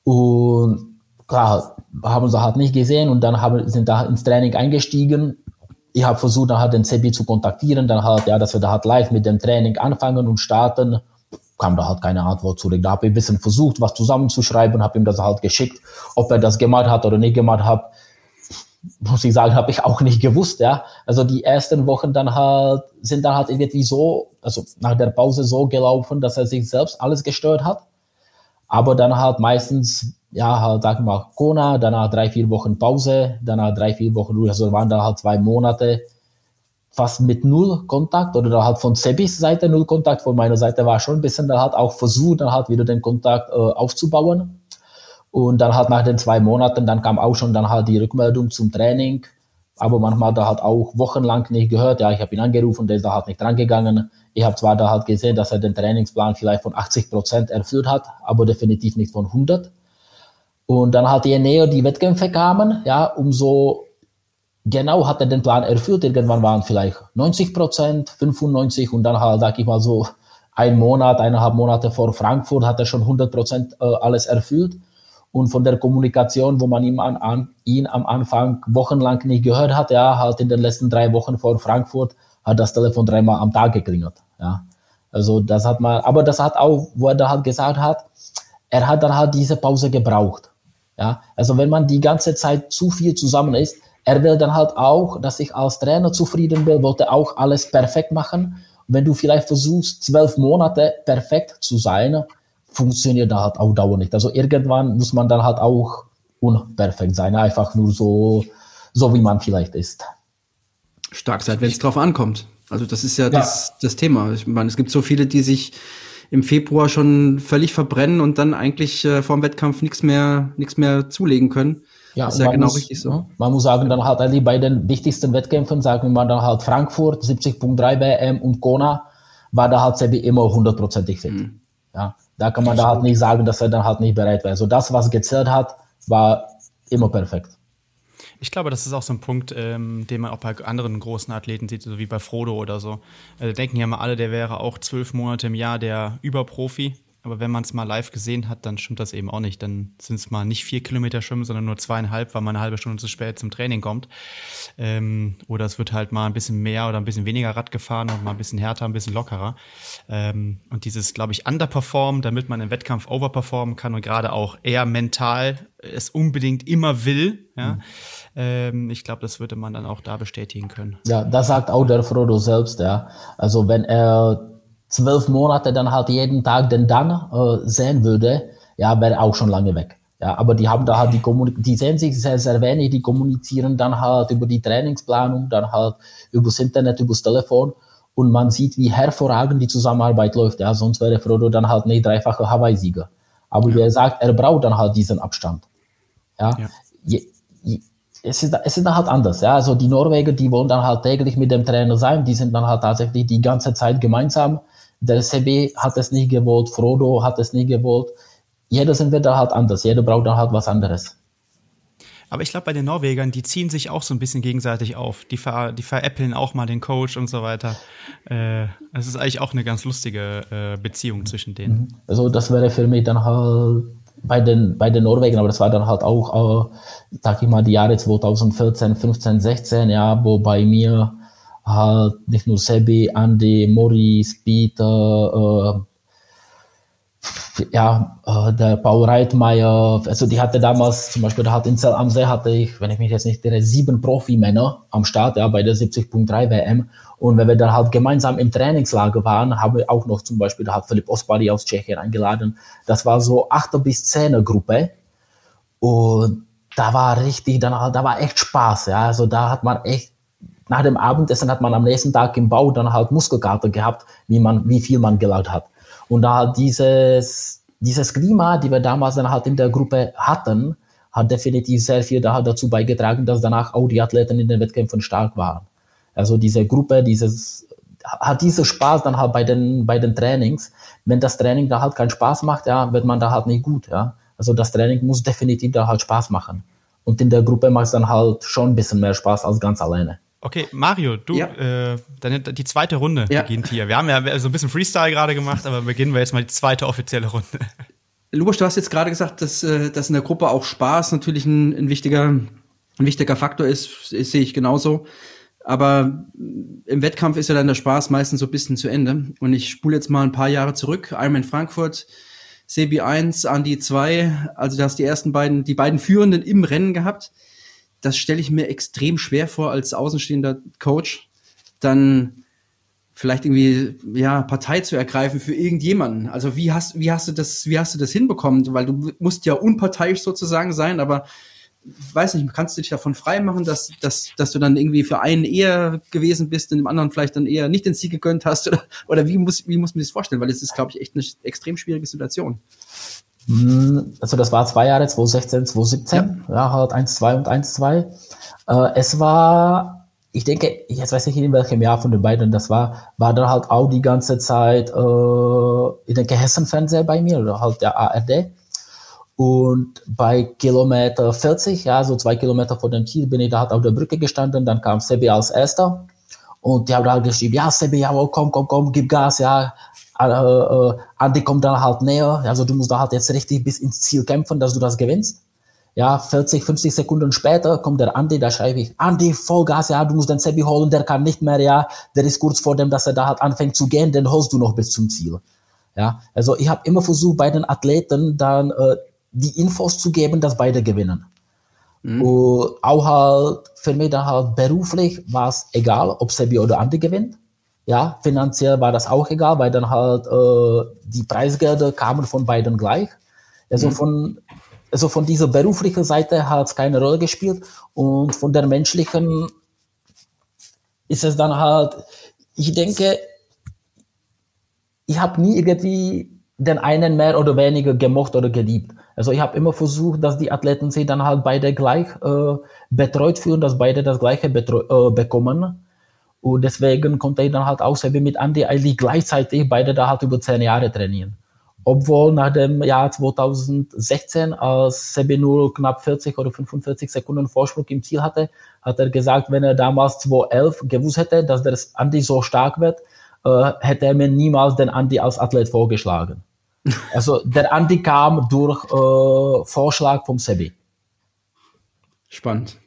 D: Und klar, haben sie halt nicht gesehen und dann haben, sind da ins Training eingestiegen. Ich habe versucht, dann halt den Sebi zu kontaktieren, dann halt, ja, dass wir da halt live mit dem Training anfangen und starten. Kam da halt keine Antwort zurück. Da habe ich ein bisschen versucht, was zusammenzuschreiben, habe ihm das halt geschickt. Ob er das gemacht hat oder nicht gemacht hat, muss ich sagen, habe ich auch nicht gewusst, ja. Also die ersten Wochen dann halt, sind dann halt irgendwie so, also nach der Pause so gelaufen, dass er sich selbst alles gestört hat. Aber dann halt meistens ja, halt, sag mal, Kona, danach drei, vier Wochen Pause, danach drei, vier Wochen Ruhe, also waren da halt zwei Monate fast mit null Kontakt oder da halt von Sebis Seite null Kontakt, von meiner Seite war schon ein bisschen da halt auch versucht, dann halt wieder den Kontakt äh, aufzubauen. Und dann halt nach den zwei Monaten, dann kam auch schon dann halt die Rückmeldung zum Training, aber manchmal da halt auch wochenlang nicht gehört. Ja, ich habe ihn angerufen, der ist da halt nicht drangegangen. Ich habe zwar da halt gesehen, dass er den Trainingsplan vielleicht von 80 Prozent erfüllt hat, aber definitiv nicht von 100. Und dann halt je näher die Wettkämpfe kamen, ja, umso genau hat er den Plan erfüllt. Irgendwann waren vielleicht 90 Prozent, 95 und dann halt, sag ich mal so, ein Monat, eineinhalb Monate vor Frankfurt hat er schon 100 Prozent äh, alles erfüllt. Und von der Kommunikation, wo man ihm an, an, ihn am Anfang wochenlang nicht gehört hat, ja, halt in den letzten drei Wochen vor Frankfurt hat das Telefon dreimal am Tag geklingelt, ja. Also das hat man, aber das hat auch, wo er da halt gesagt hat, er hat dann halt diese Pause gebraucht. Ja, also wenn man die ganze Zeit zu viel zusammen ist, er will dann halt auch, dass ich als Trainer zufrieden bin, wollte auch alles perfekt machen. wenn du vielleicht versuchst, zwölf Monate perfekt zu sein, funktioniert da halt auch dauernd nicht. Also irgendwann muss man dann halt auch unperfekt sein, einfach nur so, so wie man vielleicht ist.
C: Stark sein, wenn es drauf ankommt. Also das ist ja, ja. Das, das Thema. Ich meine, es gibt so viele, die sich im Februar schon völlig verbrennen und dann eigentlich äh, vor dem Wettkampf nichts mehr, nichts mehr zulegen können.
D: Ja, das ist ja genau muss, richtig so. Man muss sagen, dann halt eigentlich bei den wichtigsten Wettkämpfen, sagen wir mal dann halt Frankfurt, 70.3 WM und Kona, war da halt Sebi immer hundertprozentig fit. Mhm. Ja, da kann man da halt nicht sagen, dass er dann halt nicht bereit war. Also das, was gezählt hat, war immer perfekt.
A: Ich glaube, das ist auch so ein Punkt, ähm, den man auch bei anderen großen Athleten sieht, so wie bei Frodo oder so. Äh, denken ja mal alle, der wäre auch zwölf Monate im Jahr der Überprofi. Aber wenn man es mal live gesehen hat, dann stimmt das eben auch nicht. Dann sind es mal nicht vier Kilometer Schwimmen, sondern nur zweieinhalb, weil man eine halbe Stunde zu spät zum Training kommt. Ähm, oder es wird halt mal ein bisschen mehr oder ein bisschen weniger Rad gefahren und mal ein bisschen härter, ein bisschen lockerer. Ähm, und dieses, glaube ich, Underperformen, damit man im Wettkampf overperformen kann und gerade auch eher mental es unbedingt immer will. Ja? Mhm. Ähm, ich glaube, das würde man dann auch da bestätigen können.
D: Ja, das sagt auch der Frodo selbst. Ja. Also wenn er zwölf Monate dann halt jeden Tag den dann äh, sehen würde, ja, wäre auch schon lange weg. Ja, aber die haben da halt die Kommunik die sehen sich sehr, sehr wenig, die kommunizieren dann halt über die Trainingsplanung, dann halt übers Internet, übers Telefon und man sieht, wie hervorragend die Zusammenarbeit läuft. Ja, sonst wäre Frodo dann halt nicht dreifacher Hawaii-Sieger. Aber ja. er sagt, er braucht dann halt diesen Abstand. Ja, ja. Je, je, es ist, es ist dann halt anders. Ja, also die Norweger, die wollen dann halt täglich mit dem Trainer sein, die sind dann halt tatsächlich die ganze Zeit gemeinsam der CB hat es nicht gewollt, Frodo hat es nicht gewollt. Jeder sind wir da halt anders, jeder braucht dann halt was anderes.
A: Aber ich glaube, bei den Norwegern, die ziehen sich auch so ein bisschen gegenseitig auf. Die, ver, die veräppeln auch mal den Coach und so weiter. Äh, es ist eigentlich auch eine ganz lustige äh, Beziehung zwischen denen. Mhm.
D: Also, das wäre für mich dann halt bei den, bei den Norwegern, aber das war dann halt auch, äh, sag ich mal, die Jahre 2014, 15, 16, ja, wo bei mir halt nicht nur Sebi, Andy, Maurice, Peter, äh, ja, äh, der Paul Reitmeier, also die hatte damals, zum Beispiel, da hat in Zell am See hatte ich, wenn ich mich jetzt nicht irre, sieben Profimänner am Start, ja, bei der 70.3 WM. Und wenn wir dann halt gemeinsam im Trainingslager waren, haben wir auch noch zum Beispiel, da hat Philipp Ospali aus Tschechien eingeladen. Das war so 8 bis 10 Gruppe. Und da war richtig, dann, da war echt Spaß, ja. Also da hat man echt nach dem Abendessen hat man am nächsten Tag im Bau dann halt Muskelkater gehabt, wie man, wie viel man gelaut hat. Und da halt dieses, dieses Klima, die wir damals dann halt in der Gruppe hatten, hat definitiv sehr viel da halt dazu beigetragen, dass danach auch die Athleten in den Wettkämpfen stark waren. Also diese Gruppe, dieses, hat dieser Spaß dann halt bei den, bei den Trainings. Wenn das Training da halt keinen Spaß macht, ja, wird man da halt nicht gut, ja. Also das Training muss definitiv da halt Spaß machen. Und in der Gruppe macht es dann halt schon ein bisschen mehr Spaß als ganz alleine.
A: Okay, Mario, du, ja. äh, deine, die zweite Runde ja. beginnt hier. Wir haben ja so ein bisschen Freestyle gerade gemacht, aber beginnen wir jetzt mal die zweite offizielle Runde.
C: Lubosch, du hast jetzt gerade gesagt, dass, äh, dass in der Gruppe auch Spaß natürlich ein, ein, wichtiger, ein wichtiger Faktor ist. Das sehe ich genauso. Aber im Wettkampf ist ja dann der Spaß meistens so ein bisschen zu Ende. Und ich spule jetzt mal ein paar Jahre zurück. Einmal in Frankfurt, Sebi 1, Andi 2. Also du hast die ersten beiden, die beiden Führenden im Rennen gehabt das stelle ich mir extrem schwer vor als außenstehender Coach, dann vielleicht irgendwie ja Partei zu ergreifen für irgendjemanden. Also wie hast wie hast du das wie hast du das hinbekommen? Weil du musst ja unparteiisch sozusagen sein, aber weiß nicht, kannst du dich davon frei machen, dass, dass, dass du dann irgendwie für einen eher gewesen bist und dem anderen vielleicht dann eher nicht den Sieg gegönnt hast? Oder, oder wie, muss, wie muss man sich das vorstellen? Weil es ist, glaube ich, echt eine extrem schwierige Situation.
D: Hm, also das war zwei Jahre, 2016, 2017, ja, ja halt 1, 2 und 1, 2. Äh, es war, ich denke, jetzt weiß ich nicht in welchem Jahr von den beiden das war, war dann halt auch die ganze Zeit, äh, ich denke, Hessen-Fernseher bei mir oder halt der ARD. Und bei Kilometer 40, ja, so zwei Kilometer vor dem Ziel, bin ich da halt auf der Brücke gestanden, dann kam Sebi als Erster. Und die haben halt geschrieben, ja, Sebi, ja, komm, komm, komm, gib Gas, ja, Andi kommt dann halt näher. Also du musst da halt jetzt richtig bis ins Ziel kämpfen, dass du das gewinnst. Ja, 40, 50 Sekunden später kommt der Andi, da schreibe ich, Andi, Vollgas, ja, du musst den Sebi holen, der kann nicht mehr, ja, der ist kurz vor dem, dass er da halt anfängt zu gehen, den holst du noch bis zum Ziel. Ja, also ich habe immer versucht, bei den Athleten dann äh, die Infos zu geben, dass beide gewinnen. Mhm. Und auch halt für mich dann halt beruflich war es egal, ob Sebi oder Andi gewinnt. Ja, finanziell war das auch egal, weil dann halt äh, die Preisgelder kamen von beiden gleich. Also mhm. von also von dieser beruflichen Seite hat es keine Rolle gespielt und von der menschlichen ist es dann halt, ich denke, ich habe nie irgendwie den einen mehr oder weniger gemocht oder geliebt. Also ich habe immer versucht, dass die Athleten sich dann halt beide gleich äh, betreut fühlen, dass beide das gleiche äh, bekommen. Und deswegen konnte ich dann halt auch selber mit Andy eigentlich gleichzeitig beide da halt über zehn Jahre trainieren. Obwohl nach dem Jahr 2016, als Sebi nur knapp 40 oder 45 Sekunden Vorsprung im Ziel hatte, hat er gesagt, wenn er damals 2011 gewusst hätte, dass der Andy so stark wird, äh, hätte er mir niemals den Andy als Athlet vorgeschlagen. Also der Andi kam durch äh, Vorschlag vom Sebi.
C: Spannend.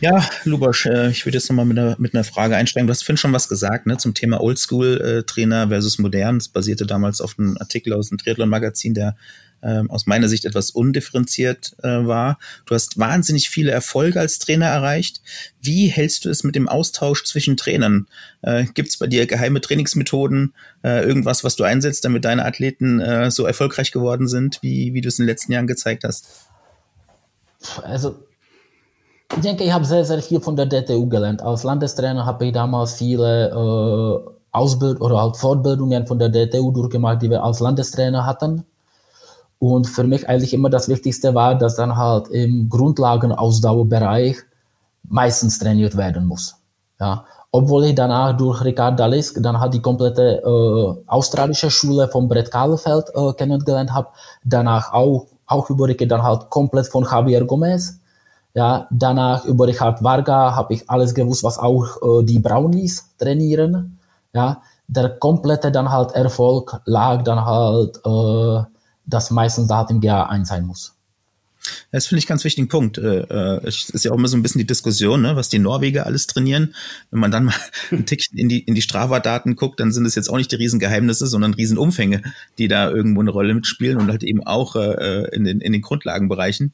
B: Ja, Lubosch, äh, ich würde jetzt nochmal mit einer, mit einer Frage einsteigen. Du hast vorhin schon was gesagt ne, zum Thema Oldschool-Trainer versus modern. Das basierte damals auf einem Artikel aus dem Triathlon-Magazin, der ähm, aus meiner Sicht etwas undifferenziert äh, war. Du hast wahnsinnig viele Erfolge als Trainer erreicht. Wie hältst du es mit dem Austausch zwischen Trainern? Äh, Gibt es bei dir geheime Trainingsmethoden, äh, irgendwas, was du einsetzt, damit deine Athleten äh, so erfolgreich geworden sind, wie, wie du es in den letzten Jahren gezeigt hast?
D: Also ich denke, ich habe sehr, sehr viel von der DTU gelernt. Als Landestrainer habe ich damals viele äh, Ausbildungen oder halt Fortbildungen von der DTU durchgemacht, die wir als Landestrainer hatten. Und für mich eigentlich immer das Wichtigste war, dass dann halt im Grundlagenausdauerbereich meistens trainiert werden muss. Ja. Obwohl ich danach durch Ricard Dalisk dann halt die komplette äh, australische Schule von Brett Kahlefeld äh, kennengelernt habe, danach auch, auch über dann halt komplett von Javier Gomez ja, danach über Richard Varga habe ich alles gewusst, was auch äh, die Brownies trainieren. Ja, der komplette dann halt Erfolg lag dann halt, äh, dass meistens da halt im GA1 sein muss.
B: Das finde ich ganz wichtigen Punkt. Äh, äh, es ist ja auch immer so ein bisschen die Diskussion, ne, was die Norweger alles trainieren. Wenn man dann mal ein Tick in die, in die Strava-Daten guckt, dann sind es jetzt auch nicht die Riesengeheimnisse, sondern Riesenumfänge, die da irgendwo eine Rolle mitspielen und halt eben auch äh, in, den, in den Grundlagenbereichen.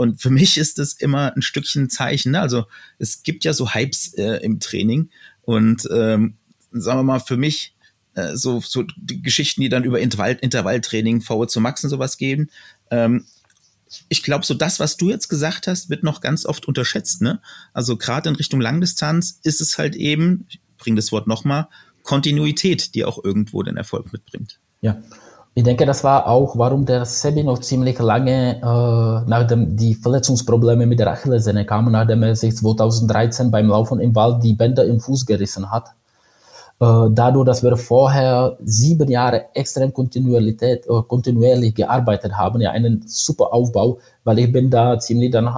B: Und für mich ist das immer ein Stückchen Zeichen. Ne? Also es gibt ja so Hypes äh, im Training und ähm, sagen wir mal, für mich äh, so, so die Geschichten, die dann über Intervall, Intervalltraining, VO zu Max und sowas geben. Ähm, ich glaube, so das, was du jetzt gesagt hast, wird noch ganz oft unterschätzt. Ne? Also gerade in Richtung Langdistanz ist es halt eben, ich bringe das Wort nochmal, Kontinuität, die auch irgendwo den Erfolg mitbringt.
D: Ja, ich denke, das war auch, warum der Sebi noch ziemlich lange, äh, nachdem die Verletzungsprobleme mit der Achillessehne kamen, nachdem er sich 2013 beim Laufen im Wald die Bänder im Fuß gerissen hat. Äh, dadurch, dass wir vorher sieben Jahre extrem Kontinuität, äh, kontinuierlich gearbeitet haben, ja, einen super Aufbau, weil ich bin da ziemlich dann,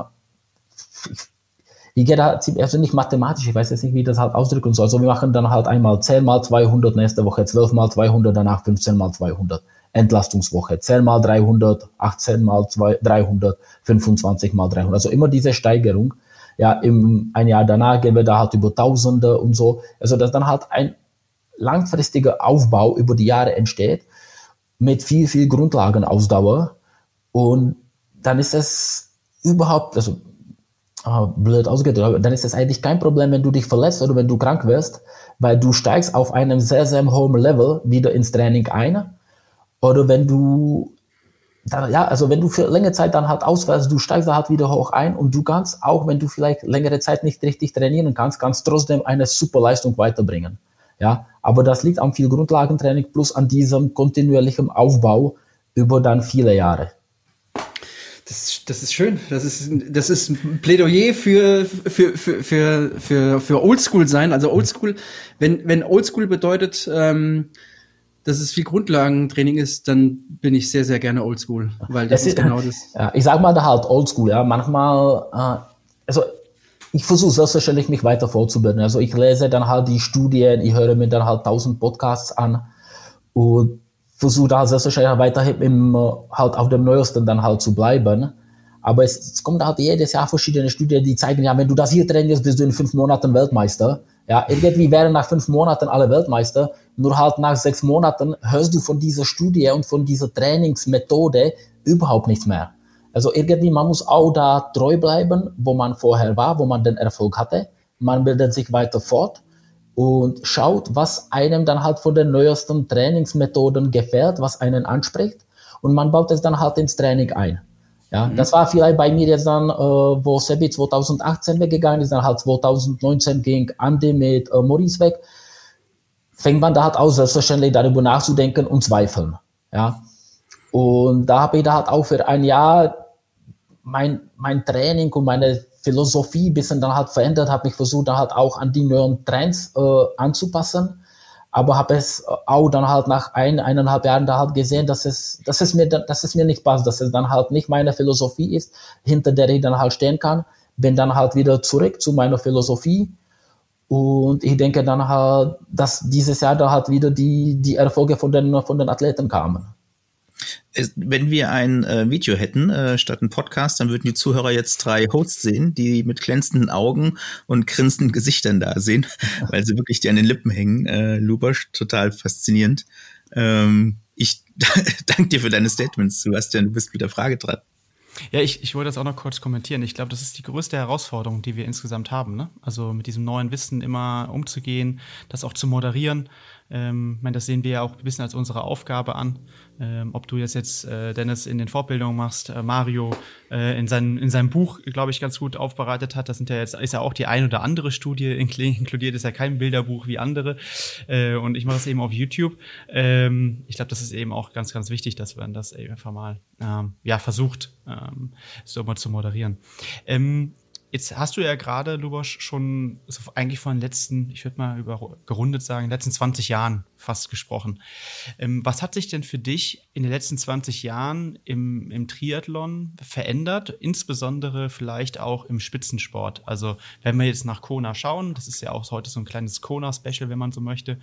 D: ich, gehe da ziemlich, also nicht mathematisch, ich weiß jetzt nicht, wie ich das halt ausdrücken soll. Also wir machen dann halt einmal 10 mal 200, nächste Woche 12 mal 200, danach 15 mal 200. Entlastungswoche. 10 mal 300, 18 mal 2, 300, 25 mal 300. Also immer diese Steigerung. Ja, im, ein Jahr danach gehen wir da halt über Tausende und so. Also, dass dann halt ein langfristiger Aufbau über die Jahre entsteht mit viel, viel Grundlagenausdauer. Und dann ist es überhaupt, also ah, blöd ausgedrückt, dann ist es eigentlich kein Problem, wenn du dich verletzt oder wenn du krank wirst, weil du steigst auf einem sehr, sehr hohen Level wieder ins Training ein oder wenn du, dann, ja, also wenn du für längere Zeit dann halt ausfällst, du steigst da halt wieder hoch ein und du kannst, auch wenn du vielleicht längere Zeit nicht richtig trainieren kannst, kannst trotzdem eine super Leistung weiterbringen. Ja, aber das liegt am viel Grundlagentraining plus an diesem kontinuierlichen Aufbau über dann viele Jahre.
C: Das, das ist schön. Das ist, das ist ein Plädoyer für, für, für, für, für, für Oldschool sein. Also Oldschool, wenn, wenn Oldschool bedeutet, ähm, dass es viel Grundlagentraining ist, dann bin ich sehr, sehr gerne Oldschool, weil das, das ist, genau das.
D: Ja, ich sag mal da halt Oldschool, ja. Manchmal, äh, also ich versuche selbstverständlich mich weiter vorzubilden. Also ich lese dann halt die Studien, ich höre mir dann halt tausend Podcasts an und versuche da selbstverständlich weiterhin im, äh, halt auf dem Neuesten dann halt zu bleiben. Aber es, es kommt halt jedes Jahr verschiedene Studien, die zeigen, ja, wenn du das hier trainierst, bist du in fünf Monaten Weltmeister. Ja, irgendwie wären nach fünf Monaten alle Weltmeister. Nur halt nach sechs Monaten hörst du von dieser Studie und von dieser Trainingsmethode überhaupt nichts mehr. Also irgendwie, man muss auch da treu bleiben, wo man vorher war, wo man den Erfolg hatte. Man bildet sich weiter fort und schaut, was einem dann halt von den neuesten Trainingsmethoden gefällt, was einen anspricht. Und man baut es dann halt ins Training ein. Ja, mhm. das war vielleicht bei mir jetzt dann, äh, wo Sebi 2018 weggegangen ist, dann halt 2019 ging Andi mit äh, Maurice weg fängt man da halt auch selbstverständlich darüber nachzudenken und zweifeln. Ja. Und da habe ich da halt auch für ein Jahr mein, mein Training und meine Philosophie ein bisschen dann halt verändert, habe mich versucht, dann halt auch an die neuen Trends äh, anzupassen. Aber habe es auch dann halt nach ein, eineinhalb Jahren da halt gesehen, dass es, dass es mir, dass es mir nicht passt, dass es dann halt nicht meine Philosophie ist, hinter der ich dann halt stehen kann. Bin dann halt wieder zurück zu meiner Philosophie Und ich denke dann halt, dass dieses Jahr da halt wieder die, die Erfolge von den, von den Athleten kamen.
B: Wenn wir ein äh, Video hätten äh, statt ein Podcast, dann würden die Zuhörer jetzt drei Hosts sehen, die mit glänzenden Augen und grinsenden Gesichtern da sehen, weil sie wirklich dir an den Lippen hängen. Äh, Lubosch, total faszinierend. Ähm, ich danke dir für deine Statements, Sebastian. Du bist mit der Frage dran.
A: Ja, ich, ich wollte das auch noch kurz kommentieren. Ich glaube, das ist die größte Herausforderung, die wir insgesamt haben. Ne? Also mit diesem neuen Wissen immer umzugehen, das auch zu moderieren. Ähm, ich meine, das sehen wir ja auch ein bisschen als unsere Aufgabe an. Ähm, ob du das jetzt, äh, Dennis, in den Fortbildungen machst, äh, Mario äh, in, sein, in seinem Buch, glaube ich, ganz gut aufbereitet hat. Das sind ja jetzt, ist ja auch die ein oder andere Studie inkludiert, ist ja kein Bilderbuch wie andere. Äh, und ich mache das eben auf YouTube. Ähm, ich glaube, das ist eben auch ganz, ganz wichtig, dass man das eben einfach mal ähm, ja, versucht, ähm, so mal zu moderieren. Ähm, Jetzt hast du ja gerade, Lubosch, schon eigentlich von den letzten, ich würde mal über gerundet sagen, letzten 20 Jahren fast gesprochen. Ähm, was hat sich denn für dich in den letzten 20 Jahren im, im Triathlon verändert, insbesondere vielleicht auch im Spitzensport? Also wenn wir jetzt nach Kona schauen, das ist ja auch heute so ein kleines Kona-Special, wenn man so möchte.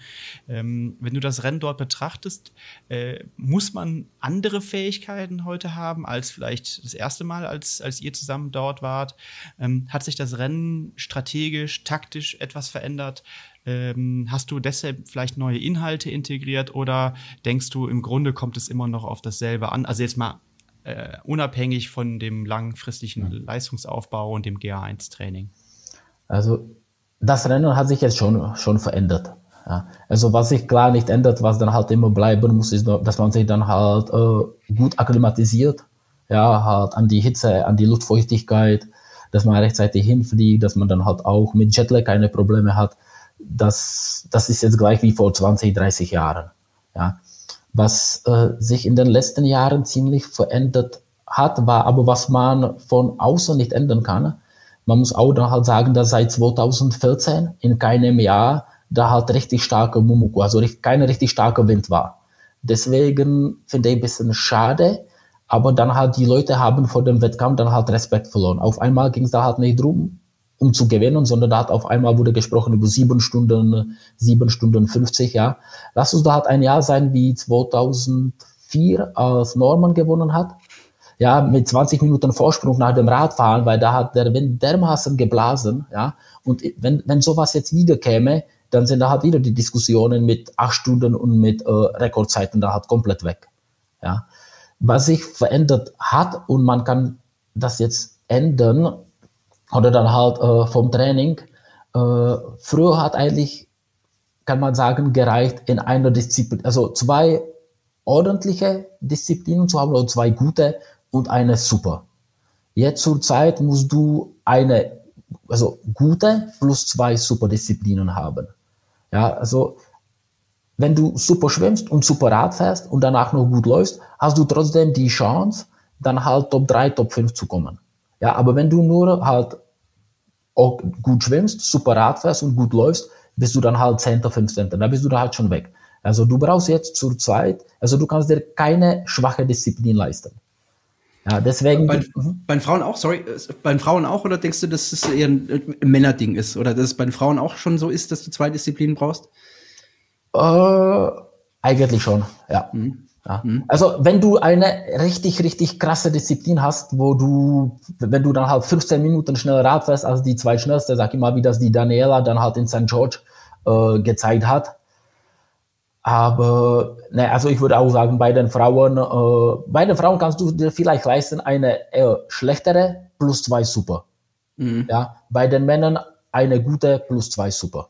A: Ähm, wenn du das Rennen dort betrachtest, äh, muss man andere Fähigkeiten heute haben als vielleicht das erste Mal, als, als ihr zusammen dort wart? Ähm, hat sich das Rennen strategisch, taktisch etwas verändert? Ähm, hast du deshalb vielleicht neue Inhalte integriert oder denkst du, im Grunde kommt es immer noch auf dasselbe an? Also jetzt mal äh, unabhängig von dem langfristigen mhm. Leistungsaufbau und dem GA1-Training.
D: Also das Rennen hat sich jetzt schon, schon verändert. Ja. Also was sich klar nicht ändert, was dann halt immer bleiben muss, ist, dass man sich dann halt äh, gut akklimatisiert, ja, halt an die Hitze, an die Luftfeuchtigkeit, dass man rechtzeitig hinfliegt, dass man dann halt auch mit Jetlag keine Probleme hat das, das ist jetzt gleich wie vor 20, 30 Jahren. Ja. Was äh, sich in den letzten Jahren ziemlich verändert hat, war aber, was man von außen nicht ändern kann. Man muss auch dann halt sagen, dass seit 2014 in keinem Jahr da halt richtig starker Mumuku, also kein richtig starker Wind war. Deswegen finde ich ein bisschen schade, aber dann halt die Leute haben vor dem Wettkampf dann halt Respekt verloren. Auf einmal ging es da halt nicht drum, um zu gewinnen, sondern da hat auf einmal wurde gesprochen über sieben Stunden, sieben Stunden 50, ja. Lass uns da halt ein Jahr sein wie 2004, als Norman gewonnen hat. Ja, mit 20 Minuten Vorsprung nach dem Radfahren, weil da hat der Wind dermaßen geblasen, ja. Und wenn, wenn sowas jetzt wieder käme, dann sind da halt wieder die Diskussionen mit acht Stunden und mit äh, Rekordzeiten da halt komplett weg, ja. Was sich verändert hat und man kann das jetzt ändern, oder dann halt äh, vom Training. Äh, früher hat eigentlich, kann man sagen, gereicht in einer Disziplin, also zwei ordentliche Disziplinen zu haben oder zwei gute und eine super. Jetzt zur Zeit musst du eine, also gute plus zwei super Disziplinen haben. Ja, also wenn du super schwimmst und super Rad fährst und danach noch gut läufst, hast du trotzdem die Chance, dann halt Top 3, Top 5 zu kommen. Ja, aber wenn du nur halt auch gut schwimmst, super Rad fährst und gut läufst, bist du dann halt 10., 15. Da bist du da halt schon weg. Also du brauchst jetzt zur Zeit, also du kannst dir keine schwache Disziplin leisten.
C: Ja, deswegen. Bei, mhm. bei den Frauen auch, sorry, bei den Frauen auch oder denkst du, dass es eher ein, ein Männerding ist? Oder dass es bei den Frauen auch schon so ist, dass du zwei Disziplinen brauchst?
D: Äh, eigentlich schon, ja. Mhm. Ja. Mhm. Also wenn du eine richtig, richtig krasse Disziplin hast, wo du, wenn du dann halt 15 Minuten schneller Rad fährst als die zwei schnellste, sag ich mal, wie das die Daniela dann halt in St. George äh, gezeigt hat. Aber, ne, also ich würde auch sagen, bei den Frauen, äh, bei den Frauen kannst du dir vielleicht leisten eine eher schlechtere plus zwei super. Mhm. Ja, bei den Männern eine gute plus zwei super.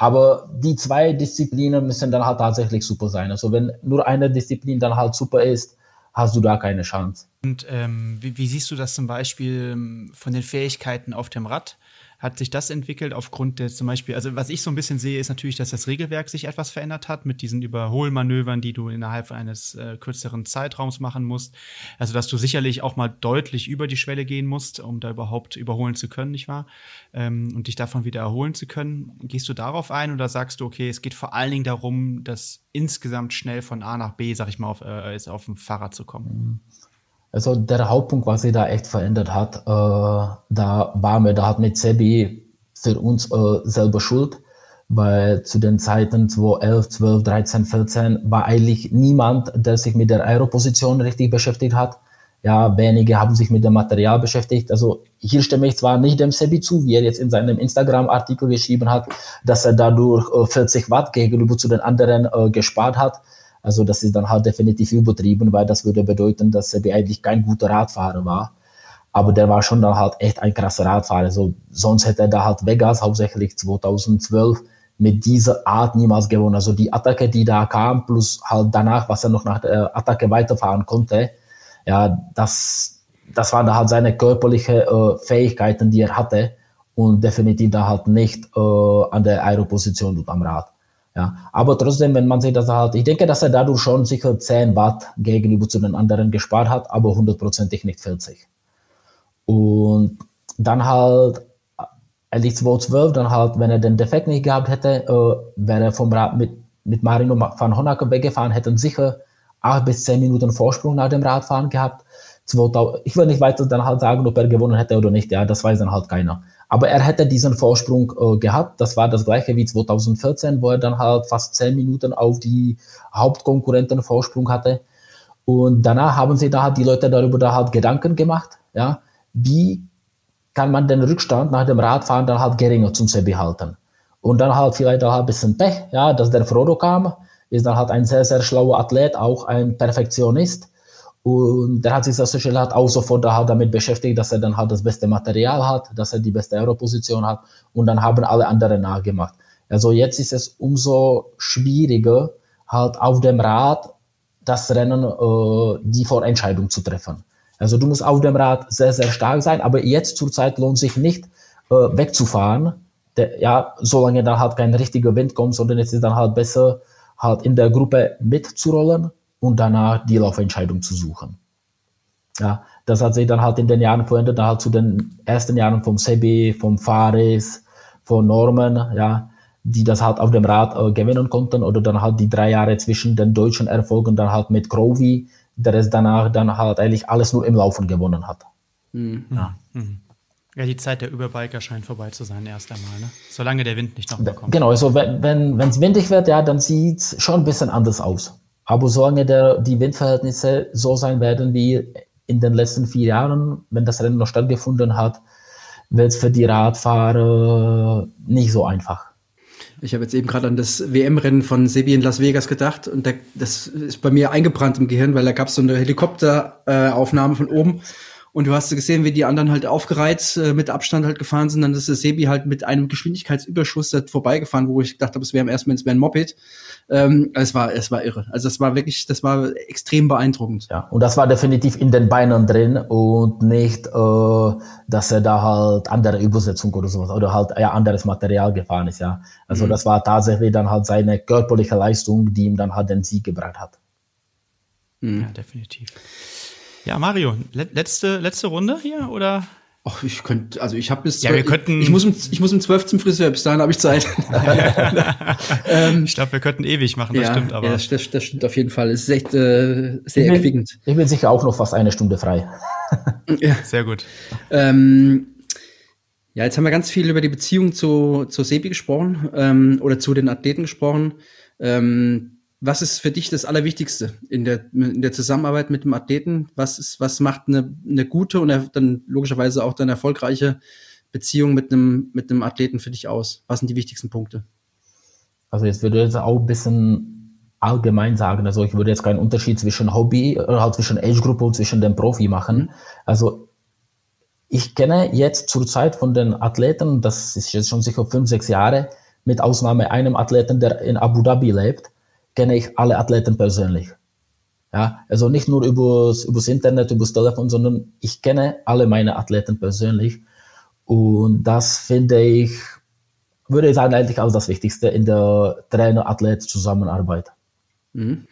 D: Aber die zwei Disziplinen müssen dann halt tatsächlich super sein. Also wenn nur eine Disziplin dann halt super ist, hast du da keine Chance.
A: Und ähm, wie, wie, siehst du das zum Beispiel ähm, von den Fähigkeiten auf dem Rad? Hat sich das entwickelt aufgrund der zum Beispiel, also was ich so ein bisschen sehe, ist natürlich, dass das Regelwerk sich etwas verändert hat mit diesen Überholmanövern, die du innerhalb eines äh, kürzeren Zeitraums machen musst. Also dass du sicherlich auch mal deutlich über die Schwelle gehen musst, um da überhaupt überholen zu können, nicht wahr? Ähm, und dich davon wieder erholen zu können. Gehst du darauf ein oder sagst du, okay, es geht vor allen Dingen darum, dass insgesamt schnell von A nach B, sag ich mal, auf, äh, auf dem Fahrrad zu kommen? Mhm.
D: Also der Hauptpunkt, was sich da echt verändert hat, äh, da war mir, da hat mit Sebi für uns äh, selber schuld, weil zu den Zeiten 2011, 12, 13, 14 war eigentlich niemand, der sich mit der Aeroposition richtig beschäftigt hat. Ja, wenige haben sich mit dem Material beschäftigt. Also hier stimme ich zwar nicht dem Sebi zu, wie er jetzt in seinem Instagram-Artikel geschrieben hat, dass er dadurch äh, 40 Watt gegenüber zu den anderen äh, gespart hat. Also das ist dann halt definitiv übertrieben, weil das würde bedeuten, dass Sebi eigentlich kein guter Radfahrer war. Aber der war schon dann halt echt ein krasser Radfahrer. Also sonst hätte er da halt Vegas hauptsächlich 2012 mit dieser Art niemals gewonnen. Also die Attacke, die da kam, plus halt danach, was er noch nach der Attacke weiterfahren konnte, ja, das, das waren da halt seine körperliche äh, Fähigkeiten, die er hatte und definitiv da halt nicht äh, an der Aeroposition und am Rad. Ja, aber trotzdem, wenn man sich das halt, ich denke, dass er dadurch schon sicher 10 Watt gegenüber zu den anderen gespart hat, aber hundertprozentig nicht 40. Und dann halt, eigentlich 2012, dann halt, wenn er den Defekt nicht gehabt hätte, äh, wäre er vom Rad mit, mit Marino van Honacker weggefahren, hätten sicher acht bis zehn Minuten Vorsprung nach dem Radfahren gehabt. 2000, ich will nicht weiter dann halt sagen, ob er gewonnen hätte oder nicht, ja, das weiß dann halt keiner. Aber er hätte diesen Vorsprung äh, gehabt. Das war das gleiche wie 2014, wo er dann halt fast zehn Minuten auf die Hauptkonkurrenten Vorsprung hatte. Und danach haben sich da halt die Leute darüber da halt Gedanken gemacht, ja, wie kann man den Rückstand nach dem Radfahren dann halt geringer zum Sebi halten. Und dann halt vielleicht auch ein bisschen Pech, ja, dass der Frodo kam, ist dann halt ein sehr, sehr schlauer Athlet, auch ein Perfektionist. Und der hat sich das halt auch sofort halt damit beschäftigt, dass er dann halt das beste Material hat, dass er die beste Aeroposition hat und dann haben alle anderen nachgemacht. Also jetzt ist es umso schwieriger, halt auf dem Rad das Rennen, äh, die Vorentscheidung zu treffen. Also du musst auf dem Rad sehr, sehr stark sein, aber jetzt zurzeit lohnt sich nicht äh, wegzufahren, der, ja, solange da halt kein richtiger Wind kommt, sondern es ist dann halt besser, halt in der Gruppe mitzurollen und danach die Laufentscheidung zu suchen. Ja, das hat sich dann halt in den Jahren verändert, da halt zu den ersten Jahren vom Sebi, vom Fares, von Norman, ja, die das halt auf dem Rad äh, gewinnen konnten oder dann halt die drei Jahre zwischen den deutschen Erfolgen dann halt mit Grovey, der es danach dann halt eigentlich alles nur im Laufen gewonnen hat.
A: Mhm. Ja. Mhm. ja. die Zeit der Überbiker scheint vorbei zu sein, erst einmal, ne? Solange der Wind nicht noch mehr kommt.
D: Genau, also wenn es wenn, windig wird, ja, dann sieht es schon ein bisschen anders aus. Aber solange der, die Windverhältnisse so sein werden wie in den letzten vier Jahren, wenn das Rennen noch stattgefunden hat, wird es für die Radfahrer nicht so einfach.
C: Ich habe jetzt eben gerade an das WM-Rennen von Sebi in Las Vegas gedacht und der, das ist bei mir eingebrannt im Gehirn, weil da gab es so eine Helikopteraufnahme äh, von oben und du hast gesehen, wie die anderen halt aufgereizt äh, mit Abstand halt gefahren sind. Dann ist der Sebi halt mit einem Geschwindigkeitsüberschuss halt vorbeigefahren, wo ich gedacht habe, es wäre im ersten Moment ein Moped. Ähm, es war, es war irre. Also es war wirklich, das war extrem beeindruckend.
D: Ja, und das war definitiv in den Beinen drin und nicht, äh, dass er da halt andere Übersetzung oder sowas oder halt ja anderes Material gefahren ist. Ja, also mhm. das war tatsächlich dann halt seine körperliche Leistung, die ihm dann halt den Sieg gebracht hat.
A: Mhm. Ja, definitiv. Ja, Mario, letzte, letzte Runde hier oder?
C: Ach, ich könnte, also ich habe bis
A: ja, wir könnten,
C: ich muss um, ich muss um 12 zum Friseur, bis dahin habe ich Zeit.
A: ähm, ich glaube, wir könnten ewig machen, das
C: ja,
A: stimmt aber.
C: Ja, das, das, stimmt auf jeden Fall. Es ist echt äh, sehr ich erquickend.
D: Ich bin sicher auch noch fast eine Stunde frei.
A: ja. Sehr gut.
C: Ähm, ja, jetzt haben wir ganz viel über die Beziehung zu, zu Sebi gesprochen ähm, oder zu den Athleten gesprochen. Ähm, was ist für dich das Allerwichtigste in der, in der Zusammenarbeit mit dem Athleten? Was ist, was macht eine, eine gute und dann logischerweise auch dann erfolgreiche Beziehung mit einem, mit einem Athleten für dich aus? Was sind die wichtigsten Punkte?
D: Also jetzt würde ich jetzt auch ein bisschen allgemein sagen. Also ich würde jetzt keinen Unterschied zwischen Hobby oder äh, halt zwischen Age Group und zwischen dem Profi machen. Mhm. Also ich kenne jetzt zurzeit von den Athleten, das ist jetzt schon sicher fünf, sechs Jahre, mit Ausnahme einem Athleten, der in Abu Dhabi lebt, kenne ich alle Athleten persönlich. Ja, also nicht nur übers, übers Internet, übers Telefon, sondern ich kenne alle meine Athleten persönlich. Und das finde ich, würde ich sagen, eigentlich als das Wichtigste in der Trainer-Athlet-Zusammenarbeit.
C: Mhm.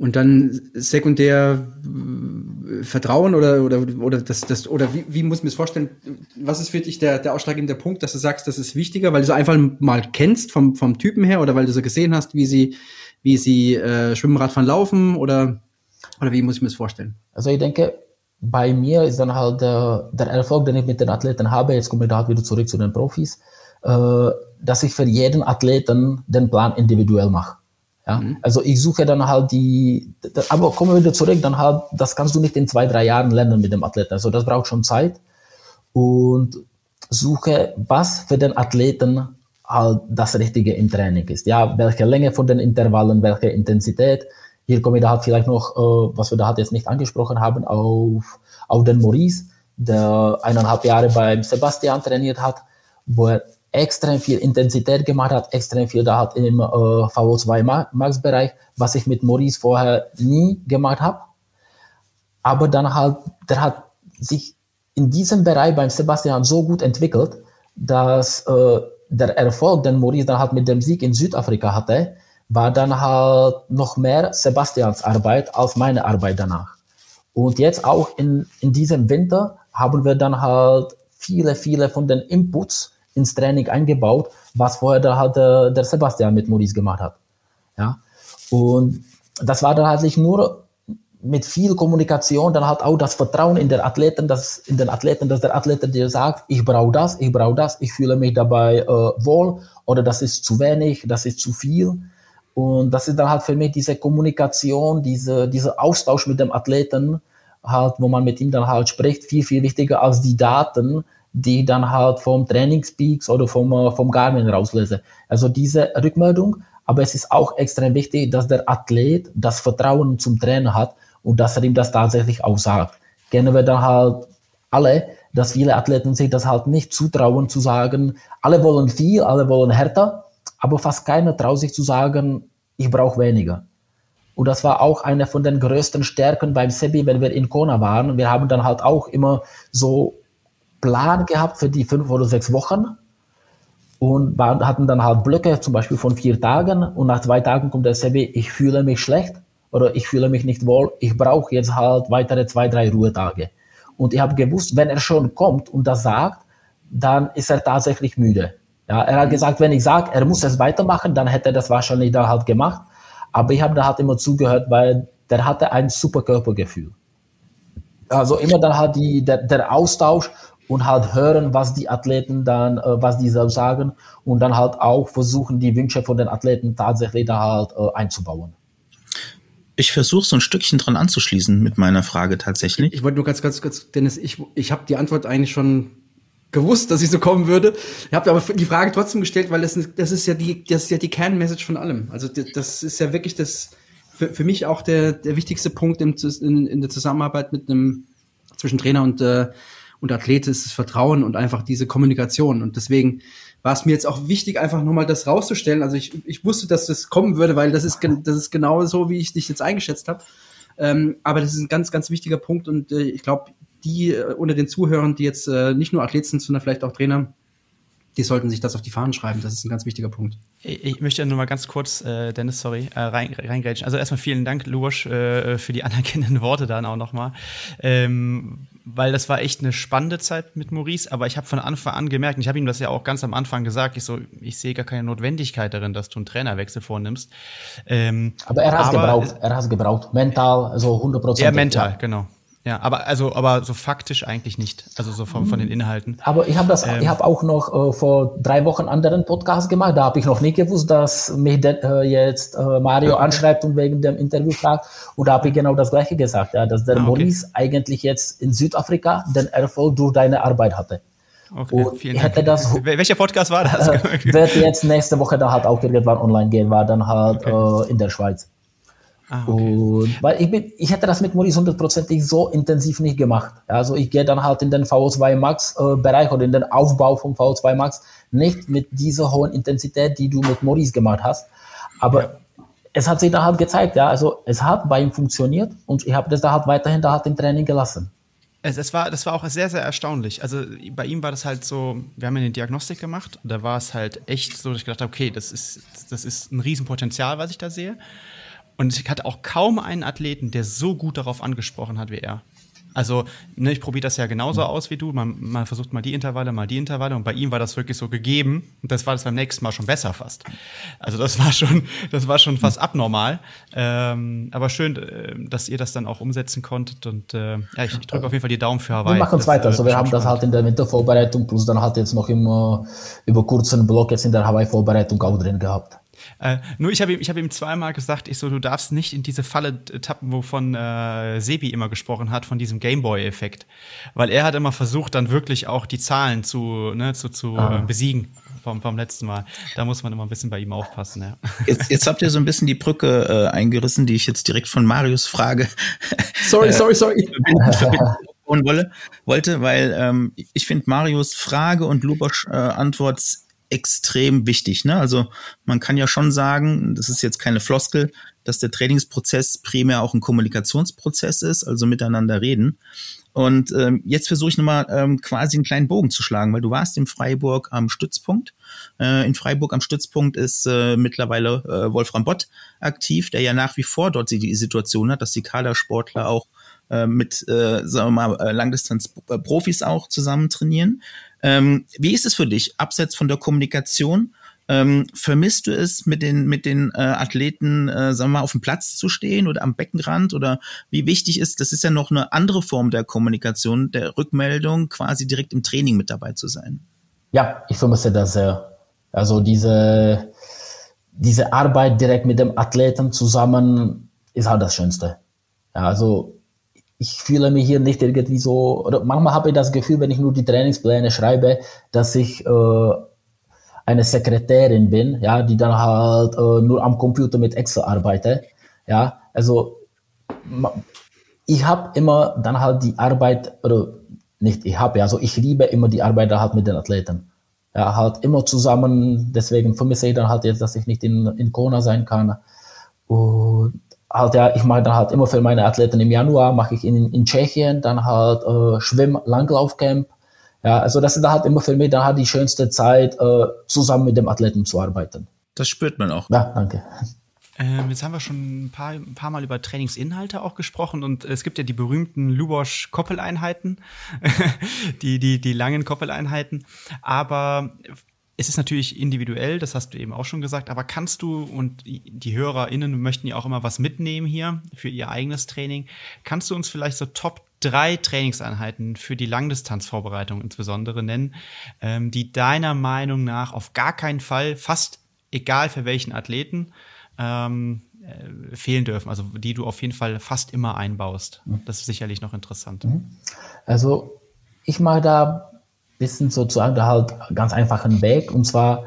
C: Und dann sekundär äh, Vertrauen oder, oder, oder das, das, oder wie, wie muss man es vorstellen? Was ist für dich der, der ausschlaggebende Punkt, dass du sagst, das ist wichtiger, weil du sie einfach mal kennst vom, vom Typen her oder weil du so gesehen hast, wie sie, wie sie äh, Schwimmen, Radfahren, Laufen oder, oder wie muss ich mir das vorstellen?
D: Also ich denke, bei mir ist dann halt der, der Erfolg, den ich mit den Athleten habe, jetzt komme ich da halt wieder zurück zu den Profis, äh, dass ich für jeden Athleten den Plan individuell mache. Ja? Mhm. Also ich suche dann halt die, aber kommen wir wieder zurück, dann halt, das kannst du nicht in zwei, drei Jahren lernen mit dem Athleten. Also das braucht schon Zeit. Und suche, was für den Athleten halt das Richtige im Training ist. Ja, welche Länge von den Intervallen, welche Intensität. Hier komme ich da halt vielleicht noch, äh, was wir da halt jetzt nicht angesprochen haben, auf, auf den Maurice, der eineinhalb Jahre beim Sebastian trainiert hat, wo er extrem viel Intensität gemacht hat, extrem viel da hat im äh, VO2 Max Bereich, was ich mit Maurice vorher nie gemacht habe. Aber dann halt, der hat sich in diesem Bereich beim Sebastian so gut entwickelt, dass äh, der Erfolg, den Maurice dann halt mit dem Sieg in Südafrika hatte, war dann halt noch mehr Sebastians Arbeit als meine Arbeit danach. Und jetzt auch in, in diesem Winter haben wir dann halt viele, viele von den Inputs ins Training eingebaut, was vorher da halt der, der Sebastian mit Maurice gemacht hat. Ja. Und das war dann halt nicht nur mit viel Kommunikation, dann halt auch das Vertrauen in den Athleten, dass, in den Athleten, dass der Athlet dir sagt, ich brauche das, ich brauche das, ich fühle mich dabei äh, wohl oder das ist zu wenig, das ist zu viel. Und das ist dann halt für mich diese Kommunikation, diese, dieser Austausch mit dem Athleten, halt, wo man mit ihm dann halt spricht, viel, viel wichtiger als die Daten, die dann halt vom Trainingspeaks oder vom, äh, vom Garmin rauslese. Also diese Rückmeldung, aber es ist auch extrem wichtig, dass der Athlet das Vertrauen zum Trainer hat und dass er ihm das tatsächlich auch sagt. Kennen wir dann halt alle, dass viele Athleten sich das halt nicht zutrauen zu sagen, alle wollen viel, alle wollen härter, aber fast keiner traut sich zu sagen, ich brauche weniger. Und das war auch eine von den größten Stärken beim Sebi, wenn wir in Kona waren. Wir haben dann halt auch immer so Plan gehabt für die fünf oder sechs Wochen und waren, hatten dann halt Blöcke, zum Beispiel von vier Tagen. Und nach zwei Tagen kommt der Sebi, ich fühle mich schlecht oder ich fühle mich nicht wohl, ich brauche jetzt halt weitere zwei, drei Ruhetage. Und ich habe gewusst, wenn er schon kommt und das sagt, dann ist er tatsächlich müde. Ja, er hat mhm. gesagt, wenn ich sage, er muss es weitermachen, dann hätte er das wahrscheinlich da halt gemacht. Aber ich habe da halt immer zugehört, weil der hatte ein super Körpergefühl. Also immer dann halt die, der, der Austausch und halt hören, was die Athleten dann, äh, was die selbst sagen und dann halt auch versuchen, die Wünsche von den Athleten tatsächlich da halt äh, einzubauen.
B: Ich versuche so ein Stückchen dran anzuschließen mit meiner Frage tatsächlich.
C: Ich wollte nur ganz, ganz kurz, Dennis, ich, ich habe die Antwort eigentlich schon gewusst, dass sie so kommen würde. Ich habe aber die Frage trotzdem gestellt, weil das, das ist ja die, das ist ja die Kernmessage von allem. Also das ist ja wirklich das für, für mich auch der, der wichtigste Punkt in, in, in der Zusammenarbeit mit einem zwischen Trainer und äh, und Athlet ist das Vertrauen und einfach diese Kommunikation. Und deswegen war es mir jetzt auch wichtig, einfach nochmal das rauszustellen. Also ich, ich wusste, dass das kommen würde, weil das ist, das ist genau so, wie ich dich jetzt eingeschätzt habe. Ähm, aber das ist ein ganz, ganz wichtiger Punkt und äh, ich glaube, die äh, unter den Zuhörern, die jetzt äh, nicht nur Athleten sind, sondern vielleicht auch Trainer, die sollten sich das auf die Fahnen schreiben. Das ist ein ganz wichtiger Punkt.
A: Ich, möchte nur mal ganz kurz, äh, Dennis, sorry, äh, rein, reingrätschen. Also erstmal vielen Dank, Luosch, äh, für die anerkennenden Worte dann auch nochmal. Ähm, weil das war echt eine spannende Zeit mit Maurice, aber ich habe von Anfang an gemerkt, und ich habe ihm das ja auch ganz am Anfang gesagt, ich so, ich sehe gar keine Notwendigkeit darin, dass du einen Trainerwechsel vornimmst.
D: Ähm, aber er hat es gebraucht, er hat es gebraucht, mental, so 100 Prozent.
A: Ja, mental, genau. Ja, aber also, aber so faktisch eigentlich nicht. Also so von, von den Inhalten.
D: Aber ich habe das, ähm, ich habe auch noch äh, vor drei Wochen anderen Podcast gemacht. Da habe ich noch nicht gewusst, dass mich de, äh, jetzt äh, Mario okay. anschreibt und wegen dem Interview fragt. Und da habe ich genau das Gleiche gesagt, ja, dass der ah, okay. Maurice eigentlich jetzt in Südafrika den Erfolg durch deine Arbeit hatte. Okay, und vielen Dank. Das,
A: Welcher Podcast war das? Äh,
D: wird jetzt nächste Woche da halt auch irgendwann online gehen, war dann halt okay. äh, in der Schweiz. Ah, okay. Und, weil ich, bin, ich hätte das mit Maurice hundertprozentig so intensiv nicht gemacht. Also ich gehe dann halt in den VO2 Max äh, Bereich oder in den Aufbau vom VO2 Max nicht mit dieser hohen Intensität, die du mit Maurice gemacht hast. Aber ja. es hat sich da halt gezeigt, ja, also es hat bei ihm funktioniert und ich habe das da halt weiterhin da halt im Training gelassen.
A: Es, es, war, das war auch sehr, sehr erstaunlich. Also bei ihm war das halt so, wir haben eine Diagnostik gemacht und da war es halt echt so, dass ich gedacht habe, okay, das ist, das ist ein Riesenpotenzial, was ich da sehe. Und ich hatte auch kaum einen Athleten, der so gut darauf angesprochen hat wie er. Also, ne, ich probiere das ja genauso aus wie du. Man, man versucht mal die Intervalle, mal die Intervalle. Und bei ihm war das wirklich so gegeben. Und das war das beim nächsten Mal schon besser fast. Also, das war schon, das war schon fast abnormal. Ähm, aber schön, äh, dass ihr das dann auch umsetzen konntet. Und äh, ja, ich, ich drücke auf jeden Fall die Daumen für Hawaii.
D: Wir machen es weiter. Also, wir haben das halt in der Wintervorbereitung plus dann halt jetzt noch immer über kurzen Block jetzt in der Hawaii-Vorbereitung auch drin gehabt.
A: Äh, nur ich habe ihm, ich hab ihm zweimal gesagt, ich so, du darfst nicht in diese Falle tappen, wovon äh, Sebi immer gesprochen hat, von diesem Gameboy-Effekt. Weil er hat immer versucht, dann wirklich auch die Zahlen zu, ne, zu, zu ah. äh, besiegen vom, vom letzten Mal. Da muss man immer ein bisschen bei ihm aufpassen, ja.
B: Jetzt, jetzt habt ihr so ein bisschen die Brücke äh, eingerissen, die ich jetzt direkt von Marius frage.
C: Sorry, sorry, sorry.
B: wolle, wollte, weil ähm, ich finde Marius Frage und Lubosch äh, Antwort extrem wichtig. Ne? Also man kann ja schon sagen, das ist jetzt keine Floskel, dass der Trainingsprozess primär auch ein Kommunikationsprozess ist, also miteinander reden. Und ähm, jetzt versuche ich nochmal ähm, quasi einen kleinen Bogen zu schlagen, weil du warst in Freiburg am Stützpunkt. Äh, in Freiburg am Stützpunkt ist äh, mittlerweile äh, Wolfram Bott aktiv, der ja nach wie vor dort die Situation hat, dass die Kadersportler auch äh, mit, äh, sagen wir mal, äh, Langdistanz-Profis auch zusammen trainieren. Ähm, wie ist es für dich, abseits von der Kommunikation? Ähm, vermisst du es, mit den, mit den äh, Athleten, äh, sagen wir mal, auf dem Platz zu stehen oder am Beckenrand? Oder wie wichtig ist, das ist ja noch eine andere Form der Kommunikation, der Rückmeldung, quasi direkt im Training mit dabei zu sein?
D: Ja, ich vermisse das sehr. Also diese, diese Arbeit direkt mit dem Athleten zusammen ist halt das Schönste. Ja, also ich fühle mich hier nicht irgendwie so, oder manchmal habe ich das Gefühl, wenn ich nur die Trainingspläne schreibe, dass ich äh, eine Sekretärin bin, ja, die dann halt äh, nur am Computer mit Excel arbeitet. Ja, also ich habe immer dann halt die Arbeit, oder nicht ich habe, also ich liebe immer die Arbeit halt mit den Athleten. Ja, halt immer zusammen, deswegen vermisse ich dann halt jetzt, dass ich nicht in, in Kona sein kann. Und halt ja, ich mache dann halt immer für meine Athleten im Januar, mache ich in, in Tschechien dann halt äh, Schwimm-Langlaufcamp. Ja, also das ist dann halt immer für mich dann halt die schönste Zeit, äh, zusammen mit dem Athleten zu arbeiten.
B: Das spürt man auch.
D: Ja, danke.
A: Ähm, jetzt haben wir schon ein paar, ein paar Mal über Trainingsinhalte auch gesprochen und es gibt ja die berühmten Lubosch-Koppeleinheiten, die, die, die langen Koppeleinheiten. Aber es ist natürlich individuell, das hast du eben auch schon gesagt, aber kannst du, und die HörerInnen möchten ja auch immer was mitnehmen hier für ihr eigenes Training, kannst du uns vielleicht so Top drei Trainingseinheiten für die Langdistanzvorbereitung insbesondere nennen, ähm, die deiner Meinung nach auf gar keinen Fall, fast egal für welchen Athleten, ähm, äh, fehlen dürfen, also die du auf jeden Fall fast immer einbaust. Mhm. Das ist sicherlich noch interessant. Mhm.
D: Also ich mache da bisschen sozusagen da halt ganz einfachen Weg. Und zwar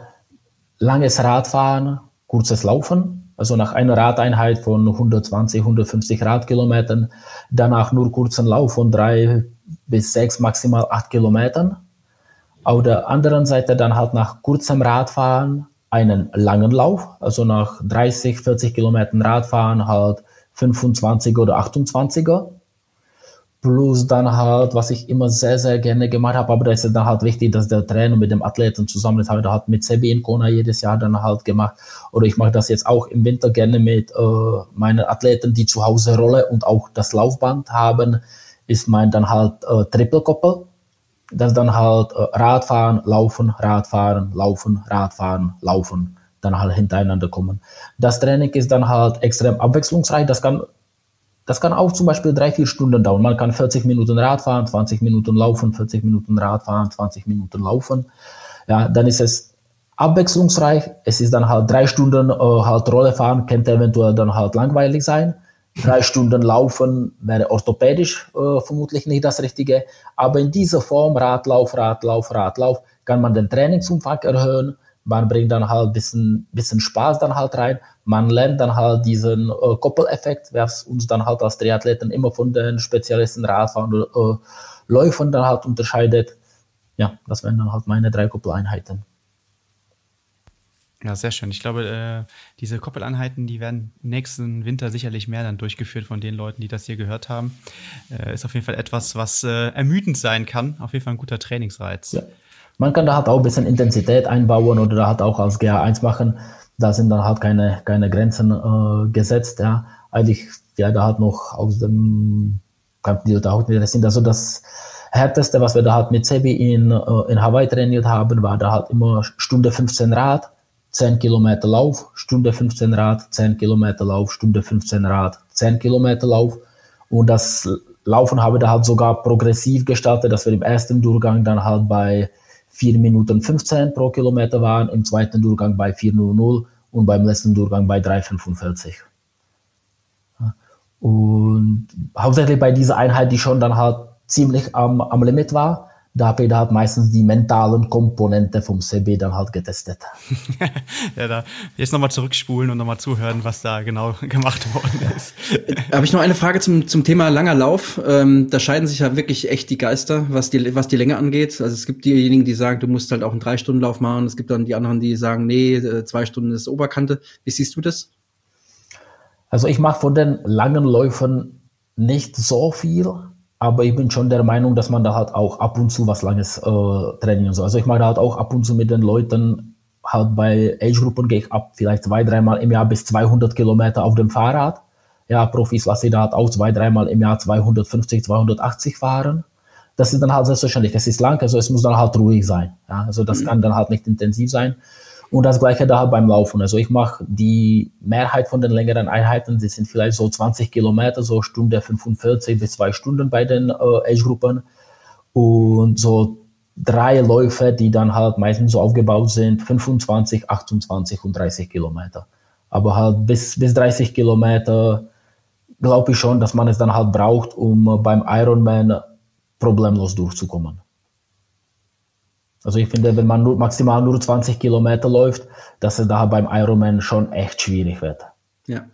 D: langes Radfahren, kurzes Laufen, also nach einer Radeinheit von 120, 150 Radkilometern, danach nur kurzen Lauf von drei bis sechs, maximal acht Kilometern. Auf der anderen Seite dann halt nach kurzem Radfahren einen langen Lauf, also nach 30, 40 Kilometern Radfahren halt 25 oder 28er Plus dann halt, was ich immer sehr, sehr gerne gemacht habe, aber da ist dann halt wichtig, dass der Trainer mit dem Athleten zusammen ist. Habe ich halt mit Sebi in Kona jedes Jahr dann halt gemacht. Oder ich mache das jetzt auch im Winter gerne mit äh, meinen Athleten, die zu Hause Rolle und auch das Laufband haben, ist mein dann halt äh, Triple-Koppel. Das dann halt äh, Radfahren, Laufen, Radfahren, Laufen, Radfahren, Laufen, dann halt hintereinander kommen. Das Training ist dann halt extrem abwechslungsreich. Das kann das kann auch zum Beispiel drei, vier Stunden dauern. Man kann 40 Minuten Radfahren, 20 Minuten laufen, 40 Minuten Radfahren, 20 Minuten laufen. Ja, dann ist es abwechslungsreich. Es ist dann halt drei Stunden äh, halt Rolle fahren, könnte eventuell dann halt langweilig sein. Drei Stunden laufen wäre orthopädisch äh, vermutlich nicht das Richtige. Aber in dieser Form Radlauf, Radlauf, Radlauf kann man den Trainingsumfang erhöhen man bringt dann halt ein bisschen, bisschen Spaß dann halt rein. Man lernt dann halt diesen äh, Koppeleffekt, was uns dann halt als Triathleten immer von den Spezialisten Radfahren oder äh, Läufern dann halt unterscheidet. Ja, das wären dann halt meine drei Koppeleinheiten.
A: Ja, sehr schön. Ich glaube, äh, diese Koppeleinheiten, die werden nächsten Winter sicherlich mehr dann durchgeführt von den Leuten, die das hier gehört haben. Äh, ist auf jeden Fall etwas, was äh, ermüdend sein kann. Auf jeden Fall ein guter Trainingsreiz.
D: Ja. Man kann da halt auch ein bisschen Intensität einbauen oder da halt auch als GA1 machen. Da sind dann halt keine, keine Grenzen äh, gesetzt. Ja. Eigentlich, ja, da hat noch aus dem kann die Leute auch nicht sind. Also das härteste, was wir da halt mit Sebi in, äh, in Hawaii trainiert haben, war da halt immer Stunde 15 Rad, 10 Kilometer Lauf, Stunde 15 Rad, 10 Kilometer Lauf, Stunde 15 Rad, 10 Kilometer Lauf. Und das Laufen habe ich da halt sogar progressiv gestaltet, dass wir im ersten Durchgang dann halt bei 4 Minuten 15 pro Kilometer waren, im zweiten Durchgang bei 4.00 und beim letzten Durchgang bei 3,45. Und hauptsächlich bei dieser Einheit, die schon dann halt ziemlich am, am Limit war, da habe ich da halt meistens die mentalen Komponente vom CB dann halt getestet.
A: ja, da jetzt nochmal zurückspulen und nochmal zuhören, was da genau gemacht worden ist.
C: habe ich noch eine Frage zum, zum Thema langer Lauf. Ähm, da scheiden sich ja wirklich echt die Geister, was die, was die Länge angeht. Also es gibt diejenigen, die sagen, du musst halt auch einen Drei-Stunden-Lauf machen. Es gibt dann die anderen, die sagen, nee, äh, zwei Stunden ist Oberkante. Wie siehst du das?
D: Also ich mache von den langen Läufen nicht so viel aber ich bin schon der Meinung, dass man da halt auch ab und zu was Langes äh, trainieren soll. Also ich mache da halt auch ab und zu mit den Leuten, halt bei Age-Gruppen gehe ich ab, vielleicht zwei, dreimal im Jahr bis 200 Kilometer auf dem Fahrrad. Ja, Profis lasse ich da halt auch zwei, dreimal im Jahr 250, 280 fahren. Das ist dann halt selbstverständlich. Es ist lang, also es muss dann halt ruhig sein. Ja, also das mhm. kann dann halt nicht intensiv sein. Und das gleiche da beim Laufen. Also ich mache die Mehrheit von den längeren Einheiten, die sind vielleicht so 20 Kilometer, so Stunde 45 bis zwei Stunden bei den äh, Age-Gruppen. Und so drei Läufe, die dann halt meistens so aufgebaut sind, 25, 28 und 30 Kilometer. Aber halt bis, bis 30 Kilometer glaube ich schon, dass man es dann halt braucht, um beim Ironman problemlos durchzukommen. Also ich finde, wenn man nur, maximal nur 20 Kilometer läuft, dass es da beim Ironman schon echt schwierig wird.
C: Ja.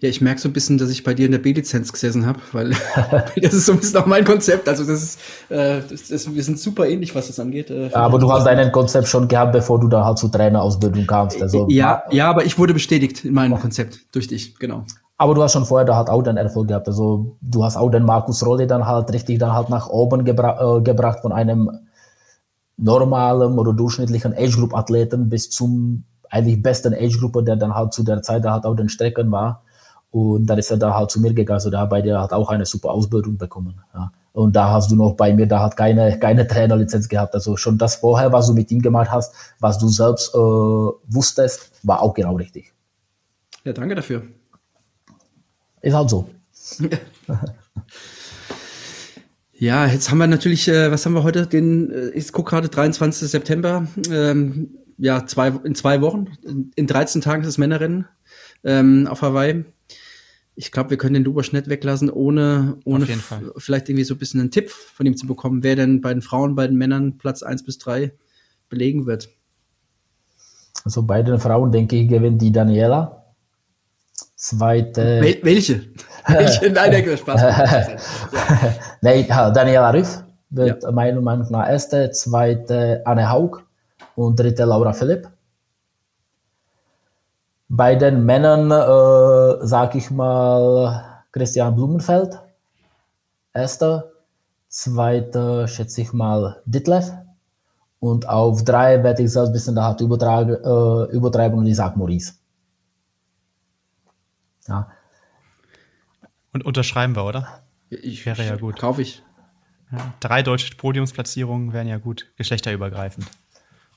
C: Ja, ich merke so ein bisschen, dass ich bei dir in der B-Lizenz gesessen habe, weil das ist so ein bisschen auch mein Konzept. Also das ist, äh, das, das, wir sind super ähnlich, was das angeht. Äh,
D: aber du hast deinen Konzept schon gehabt, bevor du da halt zur Trainerausbildung kamst.
C: Also, ja, ja, aber ich wurde bestätigt in meinem Konzept durch dich, genau.
D: Aber du hast schon vorher da halt auch den Erfolg gehabt. Also du hast auch den Markus Rolli dann halt richtig dann halt nach oben gebra äh, gebracht von einem normalen oder durchschnittlichen Age-Group-Athleten bis zum eigentlich besten Age-Gruppe, der dann halt zu der Zeit da halt auf den Strecken war. Und dann ist er da halt zu mir gegangen. Also da bei dir hat auch eine super Ausbildung bekommen. Ja. Und da hast du noch bei mir, da hat keine, keine Trainerlizenz gehabt. Also schon das vorher, was du mit ihm gemacht hast, was du selbst äh, wusstest, war auch genau richtig.
C: Ja, danke dafür.
D: Ist halt so.
C: Ja, jetzt haben wir natürlich, äh, was haben wir heute? Den, äh, ich gucke gerade 23. September. Ähm, ja, zwei, in zwei Wochen. In, in 13 Tagen ist das Männerrennen ähm, auf Hawaii. Ich glaube, wir können den Lubosch nicht weglassen, ohne, ohne vielleicht irgendwie so ein bisschen einen Tipp von ihm zu bekommen, wer denn bei den Frauen, bei den Männern Platz 1 bis 3 belegen wird.
D: Also bei den Frauen denke ich, gewinnt die Daniela. Zweite.
C: Wel welche? welche? Nein, der Spaß.
D: ja. nee, Daniela Riff wird ja. meiner Meinung nach erste, zweite Anne Haug und dritte Laura Philipp. Bei den Männern äh, sage ich mal Christian Blumenfeld, erster, zweiter schätze ich mal Ditlev und auf drei werde ich selbst ein bisschen da übertragen, äh, übertreiben und ich sage Maurice.
A: Ja. Und unterschreiben wir, oder?
C: Ich wäre ja gut. Kaufe ich.
A: Ja, drei deutsche Podiumsplatzierungen wären ja gut, geschlechterübergreifend.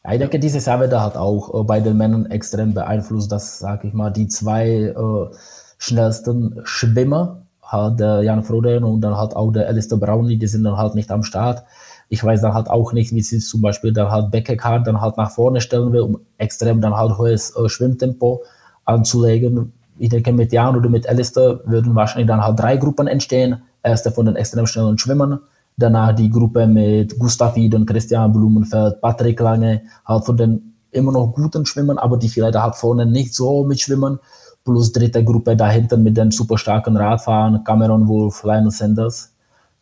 D: Ja, ich denke, dieses Jahr wird halt auch äh, bei den Männern extrem beeinflusst, dass, sag ich mal, die zwei äh, schnellsten Schwimmer, halt der Jan Froden und dann halt auch der Alistair Brownlee, die sind dann halt nicht am Start. Ich weiß dann halt auch nicht, wie sie zum Beispiel dann halt Beckeckhardt dann halt nach vorne stellen will, um extrem dann halt hohes äh, Schwimmtempo anzulegen, ich denke, mit Jan oder mit Alistair würden wahrscheinlich dann halt drei Gruppen entstehen. Erste von den extrem schnellen Schwimmern, danach die Gruppe mit Gustav Iden, Christian Blumenfeld, Patrick Lange, halt von den immer noch guten Schwimmern, aber die vielleicht halt vorne nicht so mitschwimmen. Plus dritte Gruppe dahinter mit den super starken Radfahrern, Cameron Wolf, Lionel Sanders.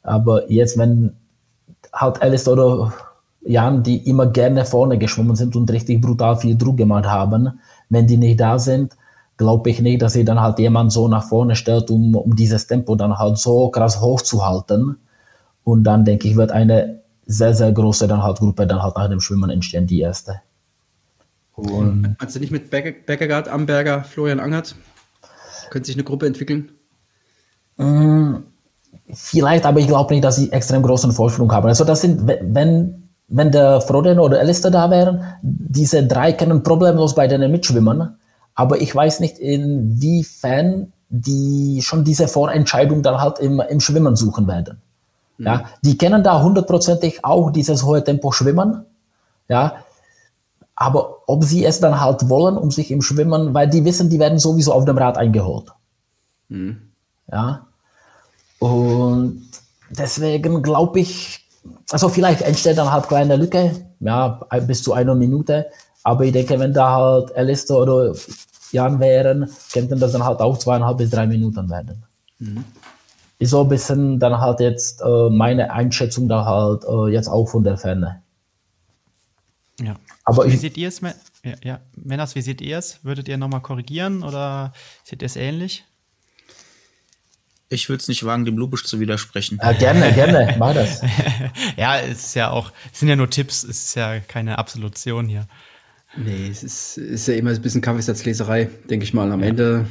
D: Aber jetzt, wenn halt Alistair oder Jan, die immer gerne vorne geschwommen sind und richtig brutal viel Druck gemacht haben, wenn die nicht da sind, glaube ich nicht, dass sie dann halt jemand so nach vorne stellt, um, um dieses Tempo dann halt so krass hochzuhalten. Und dann denke ich, wird eine sehr, sehr große dann halt Gruppe dann halt nach dem Schwimmen entstehen, die erste.
C: Und also nicht mit Beckergard, Amberger, Florian Angert? Könnte sich eine Gruppe entwickeln?
D: Mm, vielleicht, aber ich glaube nicht, dass sie extrem großen Vorsprung haben. Also das sind, wenn, wenn der Froden oder Alistair da wären, diese drei können problemlos bei denen mitschwimmen. Aber ich weiß nicht, inwiefern die schon diese Vorentscheidung dann halt im, im Schwimmen suchen werden. Mhm. Ja, die kennen da hundertprozentig auch dieses hohe Tempo schwimmen. Ja, aber ob sie es dann halt wollen, um sich im Schwimmen, weil die wissen, die werden sowieso auf dem Rad eingeholt. Mhm. Ja. Und deswegen glaube ich, also vielleicht entsteht dann halt kleine Lücke, ja, bis zu einer Minute. Aber ich denke, wenn da halt Alistair oder Jan wären, könnten das dann halt auch zweieinhalb bis drei Minuten werden. Mhm. Ist so ein bisschen dann halt jetzt äh, meine Einschätzung da halt äh, jetzt auch von der Ferne.
A: Ja. Aber wie ich, seht ihr es, ja, ja. Männers, wie seht ihr es? Würdet ihr nochmal korrigieren oder seht ihr es ähnlich?
B: Ich würde es nicht wagen, dem Lubisch zu widersprechen.
D: Ja, gerne, gerne, mach das.
A: ja, es ist ja auch, es sind ja nur Tipps, es ist ja keine Absolution hier.
C: Nee, es ist, ist ja immer ein bisschen Kaffeesatzleserei, denke ich mal. Am ja. Ende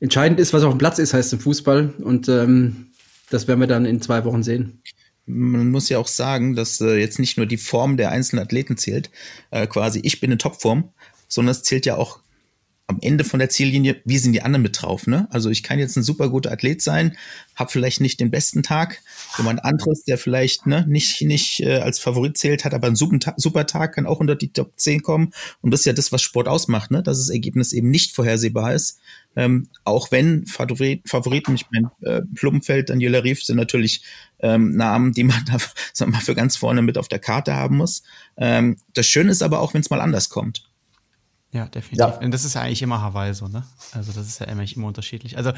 C: entscheidend ist, was auf dem Platz ist, heißt im Fußball. Und ähm, das werden wir dann in zwei Wochen sehen.
B: Man muss ja auch sagen, dass äh, jetzt nicht nur die Form der einzelnen Athleten zählt, äh, quasi ich bin in Topform, sondern es zählt ja auch am Ende von der Ziellinie, wie sind die anderen mit drauf? Ne? Also ich kann jetzt ein super guter Athlet sein, habe vielleicht nicht den besten Tag. Jemand anderes, der vielleicht ne, nicht, nicht äh, als Favorit zählt, hat aber einen super, super Tag, kann auch unter die Top 10 kommen. Und das ist ja das, was Sport ausmacht, ne? dass das Ergebnis eben nicht vorhersehbar ist. Ähm, auch wenn Favorit, Favoriten, ich meine, äh, Plumfeld, Daniela Rief sind natürlich ähm, Namen, die man da sag mal, für ganz vorne mit auf der Karte haben muss. Ähm, das Schöne ist aber auch, wenn es mal anders kommt.
A: Ja, definitiv. Ja. Und das ist ja eigentlich immer Hawaii so, ne? Also das ist ja immer, immer unterschiedlich. Also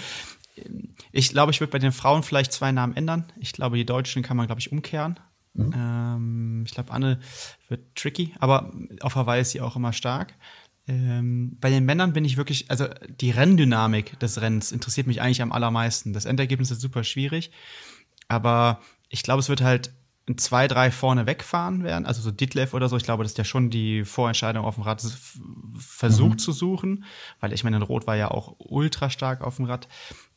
A: ich glaube, ich würde bei den Frauen vielleicht zwei Namen ändern. Ich glaube, die Deutschen kann man, glaube ich, umkehren. Mhm. Ähm, ich glaube, Anne wird tricky, aber auf Hawaii ist sie auch immer stark. Ähm, bei den Männern bin ich wirklich, also die Renndynamik des Rennens interessiert mich eigentlich am allermeisten. Das Endergebnis ist super schwierig, aber ich glaube, es wird halt zwei, drei vorne wegfahren werden, also so Ditlev oder so. Ich glaube, das ist ja schon die Vorentscheidung auf dem Rad versucht mhm. zu suchen, weil ich meine, Rot war ja auch ultra stark auf dem Rad.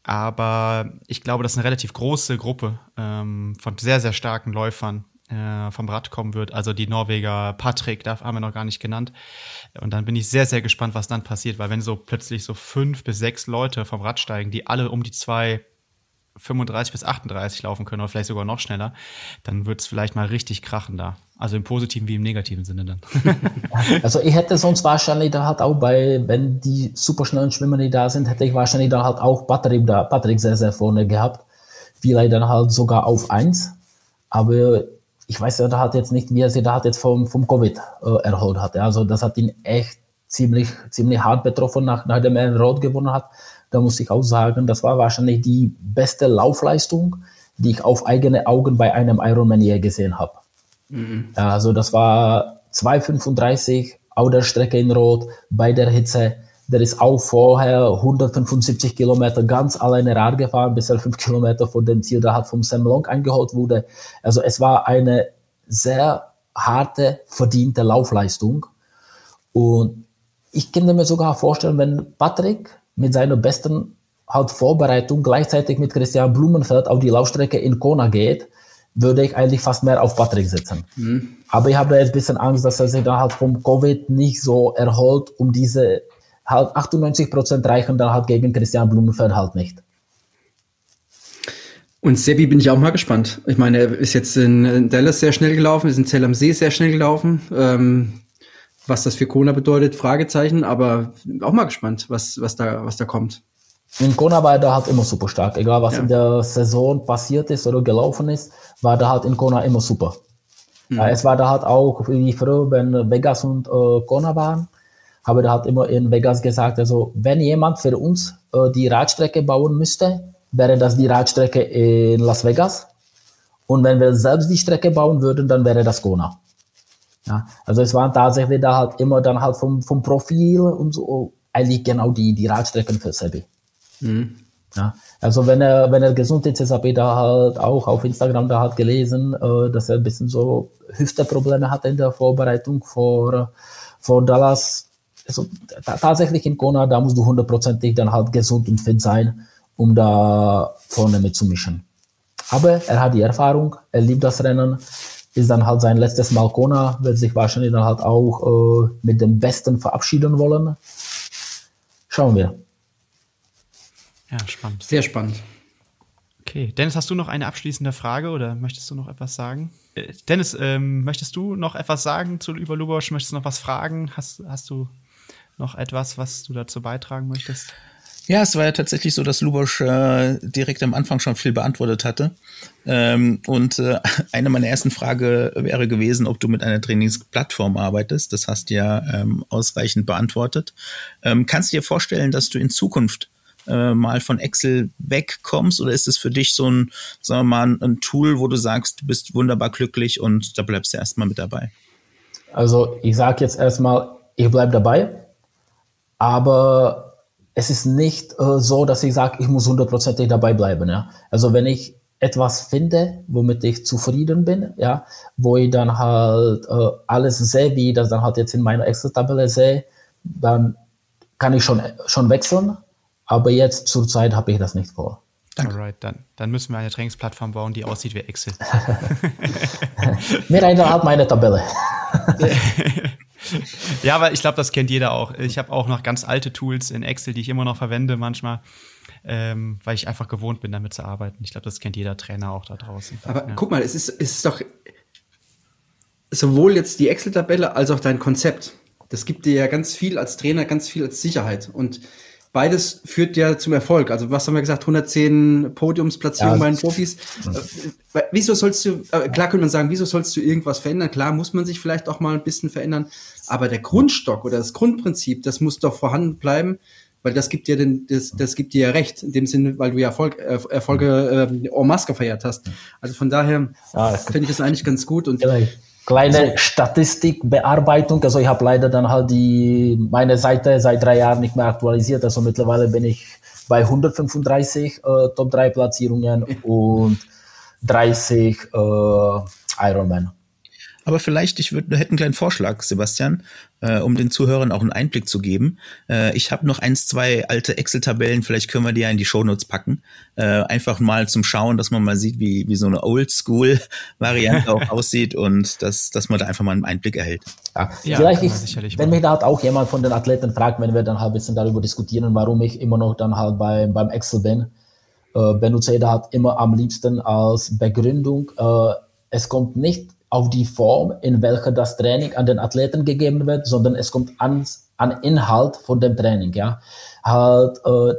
A: Aber ich glaube, dass eine relativ große Gruppe ähm, von sehr, sehr starken Läufern äh, vom Rad kommen wird. Also die Norweger Patrick, da haben wir noch gar nicht genannt. Und dann bin ich sehr, sehr gespannt, was dann passiert, weil wenn so plötzlich so fünf bis sechs Leute vom Rad steigen, die alle um die zwei 35 bis 38 laufen können oder vielleicht sogar noch schneller, dann wird es vielleicht mal richtig krachen da. Also im positiven wie im negativen Sinne dann.
D: also ich hätte sonst wahrscheinlich da halt auch bei, wenn die superschnellen Schwimmer nicht da sind, hätte ich wahrscheinlich da halt auch Patrick, da, Patrick sehr, sehr vorne gehabt. Vielleicht dann halt sogar auf eins. Aber ich weiß ja da hat jetzt nicht, wie er sich da hat jetzt vom, vom Covid äh, erholt hat. Also das hat ihn echt ziemlich, ziemlich hart betroffen, nach, nachdem er in Rot gewonnen hat. Da muss ich auch sagen, das war wahrscheinlich die beste Laufleistung, die ich auf eigene Augen bei einem Ironman je gesehen habe. Mhm. Also das war 2,35 auf der Strecke in Rot bei der Hitze. Der ist auch vorher 175 Kilometer ganz alleine Rad gefahren, bis er fünf Kilometer vor dem Ziel da hat vom Sam Long eingeholt wurde. Also es war eine sehr harte, verdiente Laufleistung. Und ich könnte mir sogar vorstellen, wenn Patrick mit seiner besten halt Vorbereitung gleichzeitig mit Christian Blumenfeld auf die Laufstrecke in Kona geht, würde ich eigentlich fast mehr auf Patrick setzen. Mhm. Aber ich habe jetzt ein bisschen Angst, dass er sich dann halt vom Covid nicht so erholt, um diese halt 98 Prozent reichen dann halt gegen Christian Blumenfeld halt nicht.
C: Und Sebi bin ich auch mal gespannt. Ich meine, er ist jetzt in Dallas sehr schnell gelaufen, ist in Zell am See sehr schnell gelaufen. Ähm, was das für Kona bedeutet, Fragezeichen, aber auch mal gespannt, was, was, da, was da kommt.
D: In Kona war er halt immer super stark. Egal, was ja. in der Saison passiert ist oder gelaufen ist, war da halt in Kona immer super. Mhm. Ja, es war da halt auch, wie früher, wenn Vegas und äh, Kona waren, habe da halt immer in Vegas gesagt, also wenn jemand für uns äh, die Radstrecke bauen müsste, wäre das die Radstrecke in Las Vegas. Und wenn wir selbst die Strecke bauen würden, dann wäre das Kona. Ja, also es waren tatsächlich da halt immer dann halt vom, vom Profil und so eigentlich genau die, die Radstrecken für Sebi. Mhm. Ja, also wenn er, wenn er gesund ist, habe ich da halt auch auf Instagram da halt gelesen, äh, dass er ein bisschen so Hüfteprobleme hatte in der Vorbereitung vor, vor Dallas. Also tatsächlich in Kona, da musst du hundertprozentig dann halt gesund und fit sein. um da vorne mitzumischen. Aber er hat die Erfahrung, er liebt das Rennen, ist dann halt sein letztes Mal Kona, wird sich wahrscheinlich dann halt auch äh, mit dem Besten verabschieden wollen. Schauen wir.
A: Ja, spannend.
C: Sehr spannend.
A: Okay, Dennis, hast du noch eine abschließende Frage oder möchtest du noch etwas sagen? Äh, Dennis, ähm, möchtest du noch etwas sagen zu über Lubosch? Möchtest du noch was fragen? Hast, hast du noch etwas, was du dazu beitragen möchtest?
B: Ja, es war ja tatsächlich so, dass Lubosch äh, direkt am Anfang schon viel beantwortet hatte. Ähm, und äh, eine meiner ersten Frage wäre gewesen, ob du mit einer Trainingsplattform arbeitest. Das hast du ja ähm, ausreichend beantwortet. Ähm, kannst du dir vorstellen, dass du in Zukunft äh, mal von Excel wegkommst oder ist es für dich so ein, sagen wir mal, ein Tool, wo du sagst, du bist wunderbar glücklich und da bleibst du erstmal mit dabei?
D: Also ich sage jetzt erstmal, ich bleibe dabei, aber es ist nicht äh, so, dass ich sage, ich muss hundertprozentig dabei bleiben. Ja? Also wenn ich etwas finde, womit ich zufrieden bin, ja, wo ich dann halt äh, alles sehe, wie ich das dann halt jetzt in meiner Excel-Tabelle sehe, dann kann ich schon, schon wechseln. Aber jetzt zurzeit habe ich das nicht vor.
A: Danke. Alright, dann, dann müssen wir eine Trainingsplattform bauen, die aussieht wie Excel.
D: Mir ändert halt meine Tabelle.
A: ja, aber ich glaube, das kennt jeder auch. Ich habe auch noch ganz alte Tools in Excel, die ich immer noch verwende manchmal, ähm, weil ich einfach gewohnt bin, damit zu arbeiten. Ich glaube, das kennt jeder Trainer auch da draußen.
C: Aber ja. guck mal, es ist, es ist doch sowohl jetzt die Excel-Tabelle als auch dein Konzept. Das gibt dir ja ganz viel als Trainer, ganz viel als Sicherheit. Und beides führt ja zum Erfolg. Also was haben wir gesagt, 110 Podiumsplatzierungen ja, bei den Profis. Äh, wieso sollst du, äh, klar könnte man sagen, wieso sollst du irgendwas verändern? Klar muss man sich vielleicht auch mal ein bisschen verändern, aber der Grundstock oder das Grundprinzip, das muss doch vorhanden bleiben, weil das gibt dir den, das, das gibt dir ja recht, in dem Sinne, weil du ja Erfolg, äh, Erfolge äh, en masse gefeiert hast. Also von daher ja, finde ich das eigentlich ganz gut und
D: Vielleicht kleine so. Statistikbearbeitung. Also ich habe leider dann halt die meine Seite seit drei Jahren nicht mehr aktualisiert. Also mittlerweile bin ich bei 135 äh, Top 3 Platzierungen und 30 äh, Ironman.
B: Aber vielleicht, ich würde, hätte einen kleinen Vorschlag, Sebastian, äh, um den Zuhörern auch einen Einblick zu geben. Äh, ich habe noch eins, zwei alte Excel-Tabellen, vielleicht können wir die ja in die Shownotes packen. Äh, einfach mal zum Schauen, dass man mal sieht, wie, wie so eine Oldschool-Variante auch aussieht und dass, dass man da einfach mal einen Einblick erhält.
D: Ja, ja vielleicht ich, wenn mich da halt auch jemand von den Athleten fragt, wenn wir dann halt ein bisschen darüber diskutieren, warum ich immer noch dann halt bei, beim Excel bin, äh, benutze ich da halt immer am liebsten als Begründung, äh, es kommt nicht auf die Form, in welcher das Training an den Athleten gegeben wird, sondern es kommt an, an Inhalt von dem Training, ja. Halt, äh,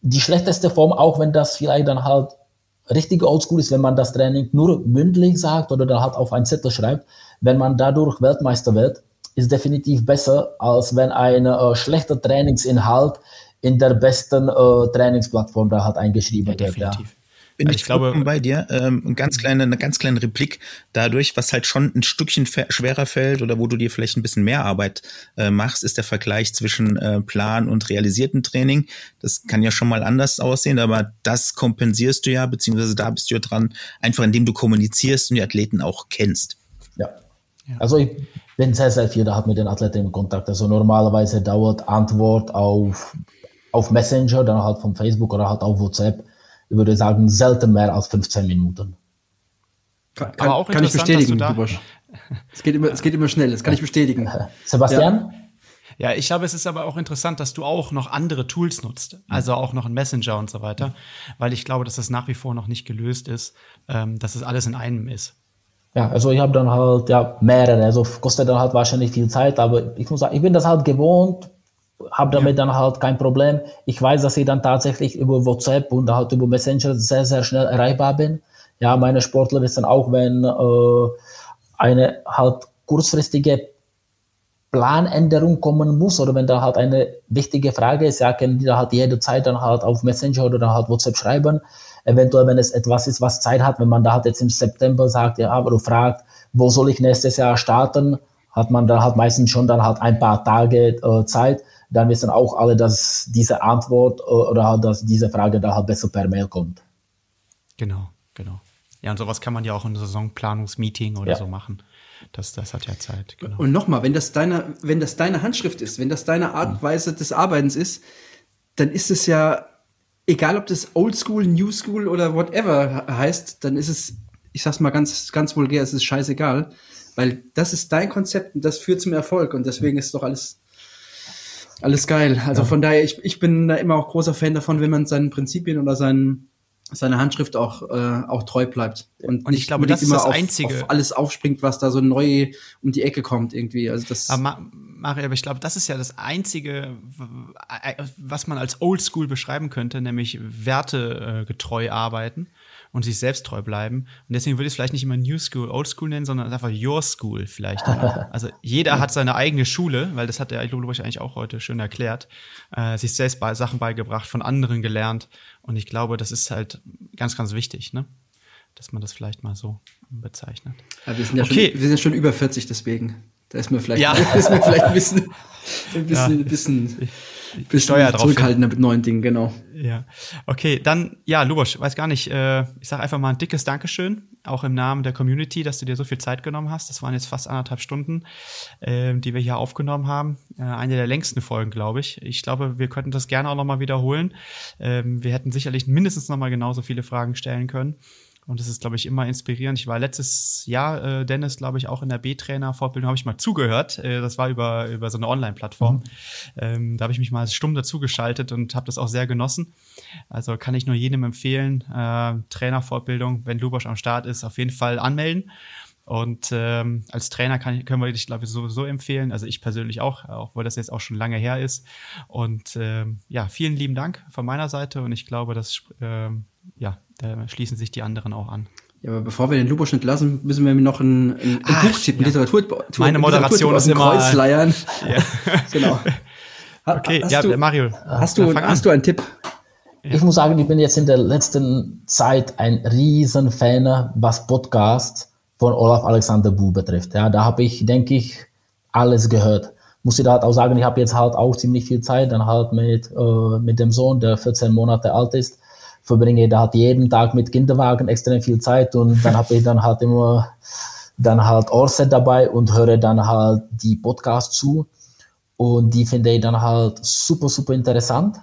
D: die schlechteste Form, auch wenn das vielleicht dann halt richtig oldschool ist, wenn man das Training nur mündlich sagt oder dann halt auf einen Zettel schreibt, wenn man dadurch Weltmeister wird, ist definitiv besser, als wenn ein äh, schlechter Trainingsinhalt in der besten äh, Trainingsplattform da halt eingeschrieben ja, wird. Ja
B: bin also ich, ich glaube bei dir. Ähm, ein ganz kleine, eine ganz kleine Replik dadurch, was halt schon ein Stückchen schwerer fällt oder wo du dir vielleicht ein bisschen mehr Arbeit äh, machst, ist der Vergleich zwischen äh, Plan und realisierten Training. Das kann ja schon mal anders aussehen, aber das kompensierst du ja, beziehungsweise da bist du ja dran, einfach indem du kommunizierst und die Athleten auch kennst.
D: Ja. ja. Also ich bin sehr, sehr viel da mit den Athleten Kontakt. Also normalerweise dauert Antwort auf, auf Messenger, dann halt von Facebook oder halt auf WhatsApp ich würde sagen, selten mehr als 15 Minuten.
C: Kann, kann, auch kann ich bestätigen, da es, geht immer, es geht immer schnell, das kann ich bestätigen.
D: Sebastian?
A: Ja. ja. ich glaube, es ist aber auch interessant, dass du auch noch andere Tools nutzt, also auch noch ein Messenger und so weiter, weil ich glaube, dass das nach wie vor noch nicht gelöst ist, ähm, dass es alles in einem ist.
D: Ja, also ich habe dann halt ja mehrere, also kostet dann halt wahrscheinlich viel Zeit, aber ich muss sagen, ich bin das halt gewohnt, habe damit ja. dann halt kein Problem. Ich weiß, dass ich dann tatsächlich über WhatsApp und halt über Messenger sehr, sehr schnell erreichbar bin. Ja, meine Sportler wissen auch, wenn äh, eine halt kurzfristige Planänderung kommen muss oder wenn da halt eine wichtige Frage ist, ja, können die da halt jederzeit dann halt auf Messenger oder dann halt WhatsApp schreiben. Eventuell, wenn es etwas ist, was Zeit hat, wenn man da halt jetzt im September sagt, ja, aber du fragt, wo soll ich nächstes Jahr starten, hat man da halt meistens schon dann halt ein paar Tage äh, Zeit dann wissen auch alle, dass diese Antwort äh, oder halt, dass diese Frage da halt besser per Mail kommt.
A: Genau, genau. Ja, und sowas kann man ja auch in einem Saisonplanungsmeeting oder ja. so machen. Das, das hat ja Zeit.
C: Genau. Und nochmal, wenn das deine, wenn das deine Handschrift ist, wenn das deine Art und Weise des Arbeitens ist, dann ist es ja egal ob das Old School, New School oder whatever heißt, dann ist es, ich sag's mal ganz, ganz vulgär, es ist scheißegal, weil das ist dein Konzept und das führt zum Erfolg und deswegen ist doch alles, alles geil. Also ja. von daher, ich, ich bin da immer auch großer Fan davon, wenn man seinen Prinzipien oder seinen, seine Handschrift auch, äh, auch treu bleibt.
A: Und, und ich glaube, das ist das auf, Einzige.
C: Auf alles aufspringt, was da so neu um die Ecke kommt irgendwie. Also das.
A: Aber Mario, aber ich glaube, das ist ja das Einzige, was man als Oldschool beschreiben könnte, nämlich wertegetreu arbeiten und sich selbst treu bleiben. Und deswegen würde ich es vielleicht nicht immer New School, Old School nennen, sondern einfach Your School vielleicht. also jeder hat seine eigene Schule, weil das hat der Lulubrich eigentlich auch heute schön erklärt, äh, sich selbst bei Sachen beigebracht, von anderen gelernt. Und ich glaube, das ist halt ganz, ganz wichtig, ne? dass man das vielleicht mal so bezeichnet.
C: Ja, wir, sind ja okay. schon, wir sind schon über 40 deswegen. Da ist mir vielleicht, ja. ist mir vielleicht ein bisschen, ein bisschen, ja. bisschen, bisschen Steuer zurückhaltender mit neuen Dingen, genau.
A: Ja. Okay, dann, ja, Lubosch, weiß gar nicht, äh, ich sage einfach mal ein dickes Dankeschön, auch im Namen der Community, dass du dir so viel Zeit genommen hast. Das waren jetzt fast anderthalb Stunden, äh, die wir hier aufgenommen haben. Äh, eine der längsten Folgen, glaube ich. Ich glaube, wir könnten das gerne auch nochmal wiederholen. Ähm, wir hätten sicherlich mindestens nochmal genauso viele Fragen stellen können. Und das ist, glaube ich, immer inspirierend. Ich war letztes Jahr, äh, Dennis, glaube ich, auch in der B-Trainer-Fortbildung, habe ich mal zugehört. Äh, das war über, über so eine Online-Plattform. Mhm. Ähm, da habe ich mich mal stumm dazugeschaltet und habe das auch sehr genossen. Also kann ich nur jedem empfehlen, äh, Trainerfortbildung, wenn Lubosch am Start ist, auf jeden Fall anmelden. Und ähm, als Trainer kann, können wir dich, glaube ich, sowieso empfehlen. Also ich persönlich auch, auch weil das jetzt auch schon lange her ist. Und ähm, ja, vielen lieben Dank von meiner Seite. Und ich glaube, dass ähm, ja, da schließen sich die anderen auch an.
C: Ja, aber bevor wir den Lubosch entlassen, müssen wir noch ein, ein, ein
A: ah, Buch tippen, ja. Literatur.
C: Meine Moderation ist immer
A: Kreuz leiern. Ja. genau. Okay, hast ja, du, Mario.
C: Hast du, hast du einen Tipp?
D: Ich muss sagen, ich bin jetzt in der letzten Zeit ein riesen Fan, was Podcast von Olaf Alexander Bu betrifft. Ja, da habe ich, denke ich, alles gehört. Muss ich da halt auch sagen, ich habe jetzt halt auch ziemlich viel Zeit, dann halt mit, äh, mit dem Sohn, der 14 Monate alt ist verbringe da halt jeden Tag mit Kinderwagen extrem viel Zeit und dann habe ich dann halt immer dann halt Ohrset dabei und höre dann halt die Podcasts zu. Und die finde ich dann halt super, super interessant.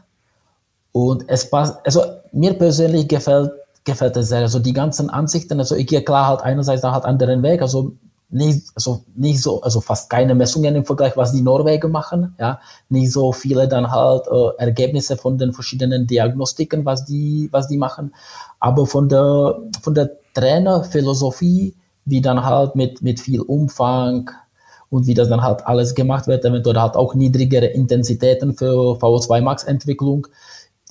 D: Und es passt, also mir persönlich gefällt gefällt es sehr. Also die ganzen Ansichten, also ich gehe klar halt einerseits dann halt anderen Weg, also nicht, also nicht so, also fast keine Messungen im Vergleich, was die Norweger machen, ja, nicht so viele dann halt äh, Ergebnisse von den verschiedenen Diagnostiken, was die, was die machen, aber von der, von der Trainerphilosophie, wie dann halt mit, mit viel Umfang und wie das dann halt alles gemacht wird, eventuell halt auch niedrigere Intensitäten für VO2 Max Entwicklung.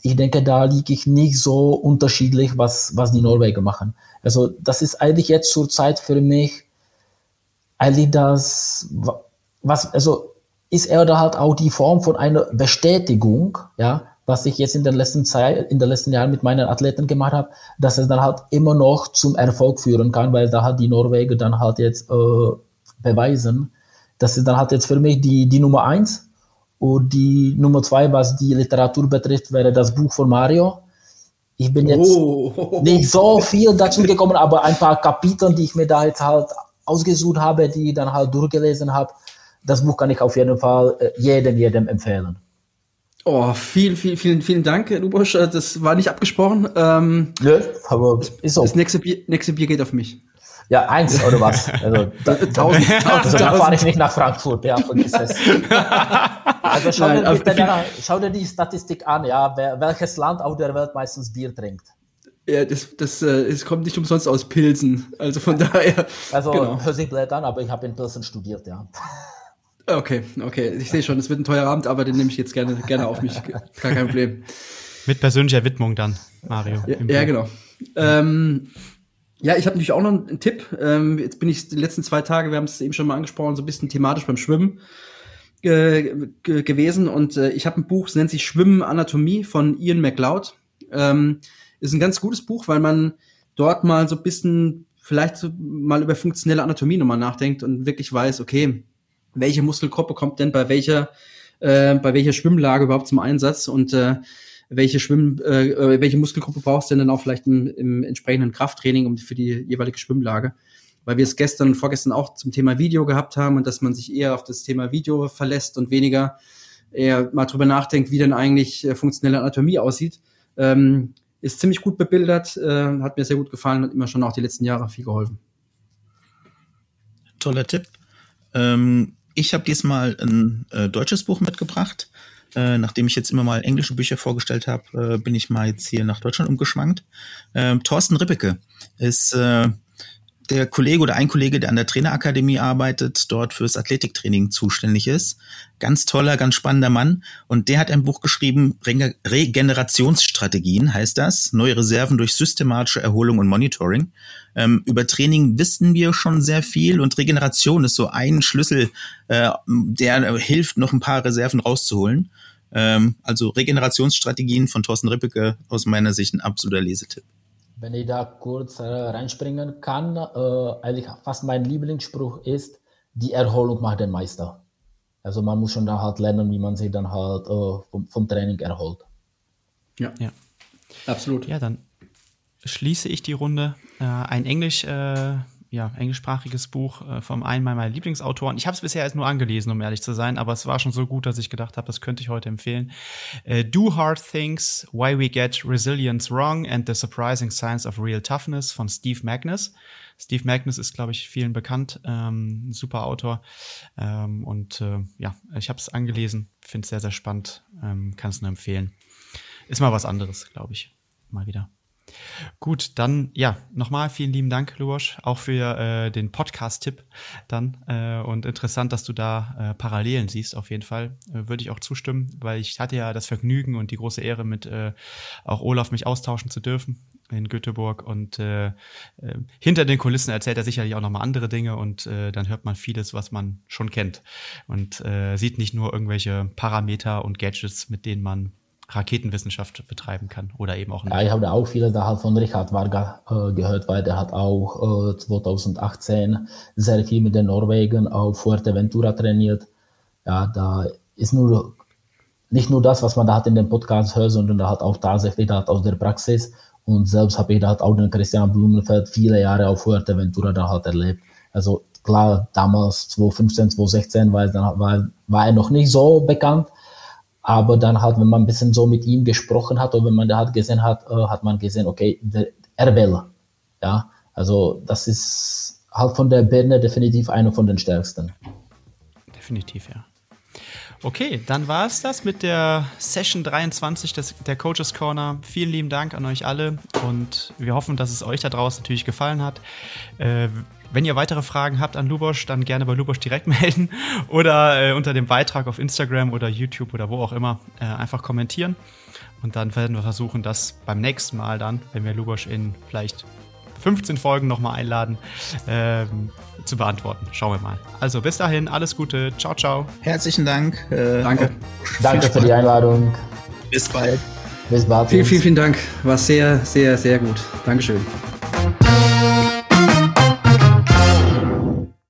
D: Ich denke, da liege ich nicht so unterschiedlich, was, was die Norweger machen. Also, das ist eigentlich jetzt zur Zeit für mich eigentlich das, was, also ist er da halt auch die Form von einer Bestätigung, ja, was ich jetzt in der letzten Zeit, in den letzten Jahren mit meinen Athleten gemacht habe, dass es dann halt immer noch zum Erfolg führen kann, weil da halt die Norweger dann halt jetzt äh, beweisen, das ist dann halt jetzt für mich die, die Nummer eins. Und die Nummer zwei, was die Literatur betrifft, wäre das Buch von Mario. Ich bin jetzt oh. nicht so viel dazu gekommen, aber ein paar Kapitel, die ich mir da jetzt halt ausgesucht habe, die ich dann halt durchgelesen habe. Das Buch kann ich auf jeden Fall äh, jedem, jedem empfehlen.
C: Oh, vielen, vielen, vielen, vielen Dank, Lubosch. Äh, das war nicht abgesprochen. Ähm,
D: ja, aber
C: ist so. Das nächste Bier, nächste Bier geht auf mich.
D: Ja, eins oder was? Also, da, tausend, also, dann fahre ich nicht nach Frankfurt, ja, vergiss es. Also schau, Nein, dir ja, schau dir die Statistik an, ja, wer, welches Land auf der Welt meistens Bier trinkt.
C: Ja, das, das, äh, es kommt nicht umsonst aus Pilsen. Also von daher.
D: Also genau. hör sich blöd an, aber ich habe in Pilsen studiert, ja.
C: Okay, okay. Ich sehe schon, es wird ein teurer Abend, aber den nehme ich jetzt gerne, gerne auf mich. Gar kein Problem.
A: Mit persönlicher Widmung dann, Mario.
C: Ja, ja genau. Ähm, ja, ich habe natürlich auch noch einen Tipp. Ähm, jetzt bin ich die letzten zwei Tage, wir haben es eben schon mal angesprochen, so ein bisschen thematisch beim Schwimmen äh, gewesen. Und äh, ich habe ein Buch, es nennt sich Schwimmen Anatomie von Ian McLeod. Ähm, ist ein ganz gutes Buch, weil man dort mal so ein bisschen vielleicht mal über funktionelle Anatomie nochmal nachdenkt und wirklich weiß, okay, welche Muskelgruppe kommt denn bei welcher, äh, bei welcher Schwimmlage überhaupt zum Einsatz und äh, welche Schwimm, äh, äh welche Muskelgruppe brauchst du denn dann auch vielleicht im, im entsprechenden Krafttraining um, für die jeweilige Schwimmlage? Weil wir es gestern und vorgestern auch zum Thema Video gehabt haben und dass man sich eher auf das Thema Video verlässt und weniger eher mal drüber nachdenkt, wie denn eigentlich äh, funktionelle Anatomie aussieht Ähm, ist ziemlich gut bebildert, äh, hat mir sehr gut gefallen und immer schon auch die letzten Jahre viel geholfen.
B: Toller Tipp. Ähm, ich habe diesmal ein äh, deutsches Buch mitgebracht. Äh, nachdem ich jetzt immer mal englische Bücher vorgestellt habe, äh, bin ich mal jetzt hier nach Deutschland umgeschwankt. Ähm, Thorsten Rippeke ist äh, der Kollege oder ein Kollege, der an der Trainerakademie arbeitet, dort fürs Athletiktraining zuständig ist. Ganz toller, ganz spannender Mann. Und der hat ein Buch geschrieben, Regenerationsstrategien heißt das. Neue Reserven durch systematische Erholung und Monitoring. Ähm, über Training wissen wir schon sehr viel und Regeneration ist so ein Schlüssel, äh, der hilft, noch ein paar Reserven rauszuholen. Ähm, also Regenerationsstrategien von Thorsten Rippeke aus meiner Sicht ein absoluter Lesetipp.
D: Wenn ich da kurz äh, reinspringen kann, äh, eigentlich fast mein Lieblingsspruch ist, die Erholung macht den Meister. Also man muss schon da halt lernen, wie man sich dann halt äh, vom, vom, Training erholt.
A: Ja. ja, absolut. Ja, dann schließe ich die Runde. Äh, ein Englisch äh, ja, englischsprachiges Buch äh, vom einen meiner Lieblingsautoren. Ich habe es bisher erst nur angelesen, um ehrlich zu sein, aber es war schon so gut, dass ich gedacht habe, das könnte ich heute empfehlen. Äh, Do Hard Things, Why We Get Resilience Wrong and the Surprising Science of Real Toughness von Steve Magnus. Steve Magnus ist, glaube ich, vielen bekannt, ähm, super Autor. Ähm, und äh, ja, ich habe es angelesen, finde es sehr, sehr spannend, ähm, kann es nur empfehlen. Ist mal was anderes, glaube ich, mal wieder. Gut, dann ja, nochmal vielen lieben Dank, Luosch, auch für äh, den Podcast-Tipp dann. Äh, und interessant, dass du da äh, Parallelen siehst, auf jeden Fall. Äh, Würde ich auch zustimmen, weil ich hatte ja das Vergnügen und die große Ehre, mit äh, auch Olaf mich austauschen zu dürfen in Göteborg. Und äh, äh, hinter den Kulissen erzählt er sicherlich auch nochmal andere Dinge und äh, dann hört man vieles, was man schon kennt. Und äh, sieht nicht nur irgendwelche Parameter und Gadgets, mit denen man Raketenwissenschaft betreiben kann oder eben auch
D: nicht. Ja, ich habe auch viele da halt von Richard Varga äh, gehört, weil der hat auch äh, 2018 sehr viel mit den Norwegen auf Fuerteventura trainiert. Ja, da ist nur nicht nur das, was man da hat in den Podcast hört, sondern da hat auch tatsächlich da hat aus der Praxis. Und selbst habe ich da halt auch den Christian Blumenfeld viele Jahre auf Fuerteventura da halt erlebt. Also klar, damals 2015, 2016 war, war, war er noch nicht so bekannt, aber dann halt, wenn man ein bisschen so mit ihm gesprochen hat oder wenn man da halt gesehen hat, äh, hat man gesehen, okay, der, er will. Ja, also das ist halt von der Birne definitiv einer von den stärksten.
A: Definitiv, ja. Okay, dann war es das mit der Session 23 des, der Coaches Corner. Vielen lieben Dank an euch alle und wir hoffen, dass es euch da draußen natürlich gefallen hat. Äh, wenn ihr weitere Fragen habt an Lubosch, dann gerne bei Lubosch direkt melden oder äh, unter dem Beitrag auf Instagram oder YouTube oder wo auch immer äh, einfach kommentieren. Und dann werden wir versuchen, das beim nächsten Mal dann, wenn wir Lubosch in vielleicht 15 Folgen nochmal einladen, ähm, zu beantworten. Schauen wir mal. Also bis dahin, alles Gute. Ciao, ciao.
B: Herzlichen Dank.
C: Äh, Danke.
D: Danke für die Einladung.
B: Bis bald.
C: Bis bald. Vielen, vielen, vielen Dank. War sehr, sehr, sehr gut. Dankeschön.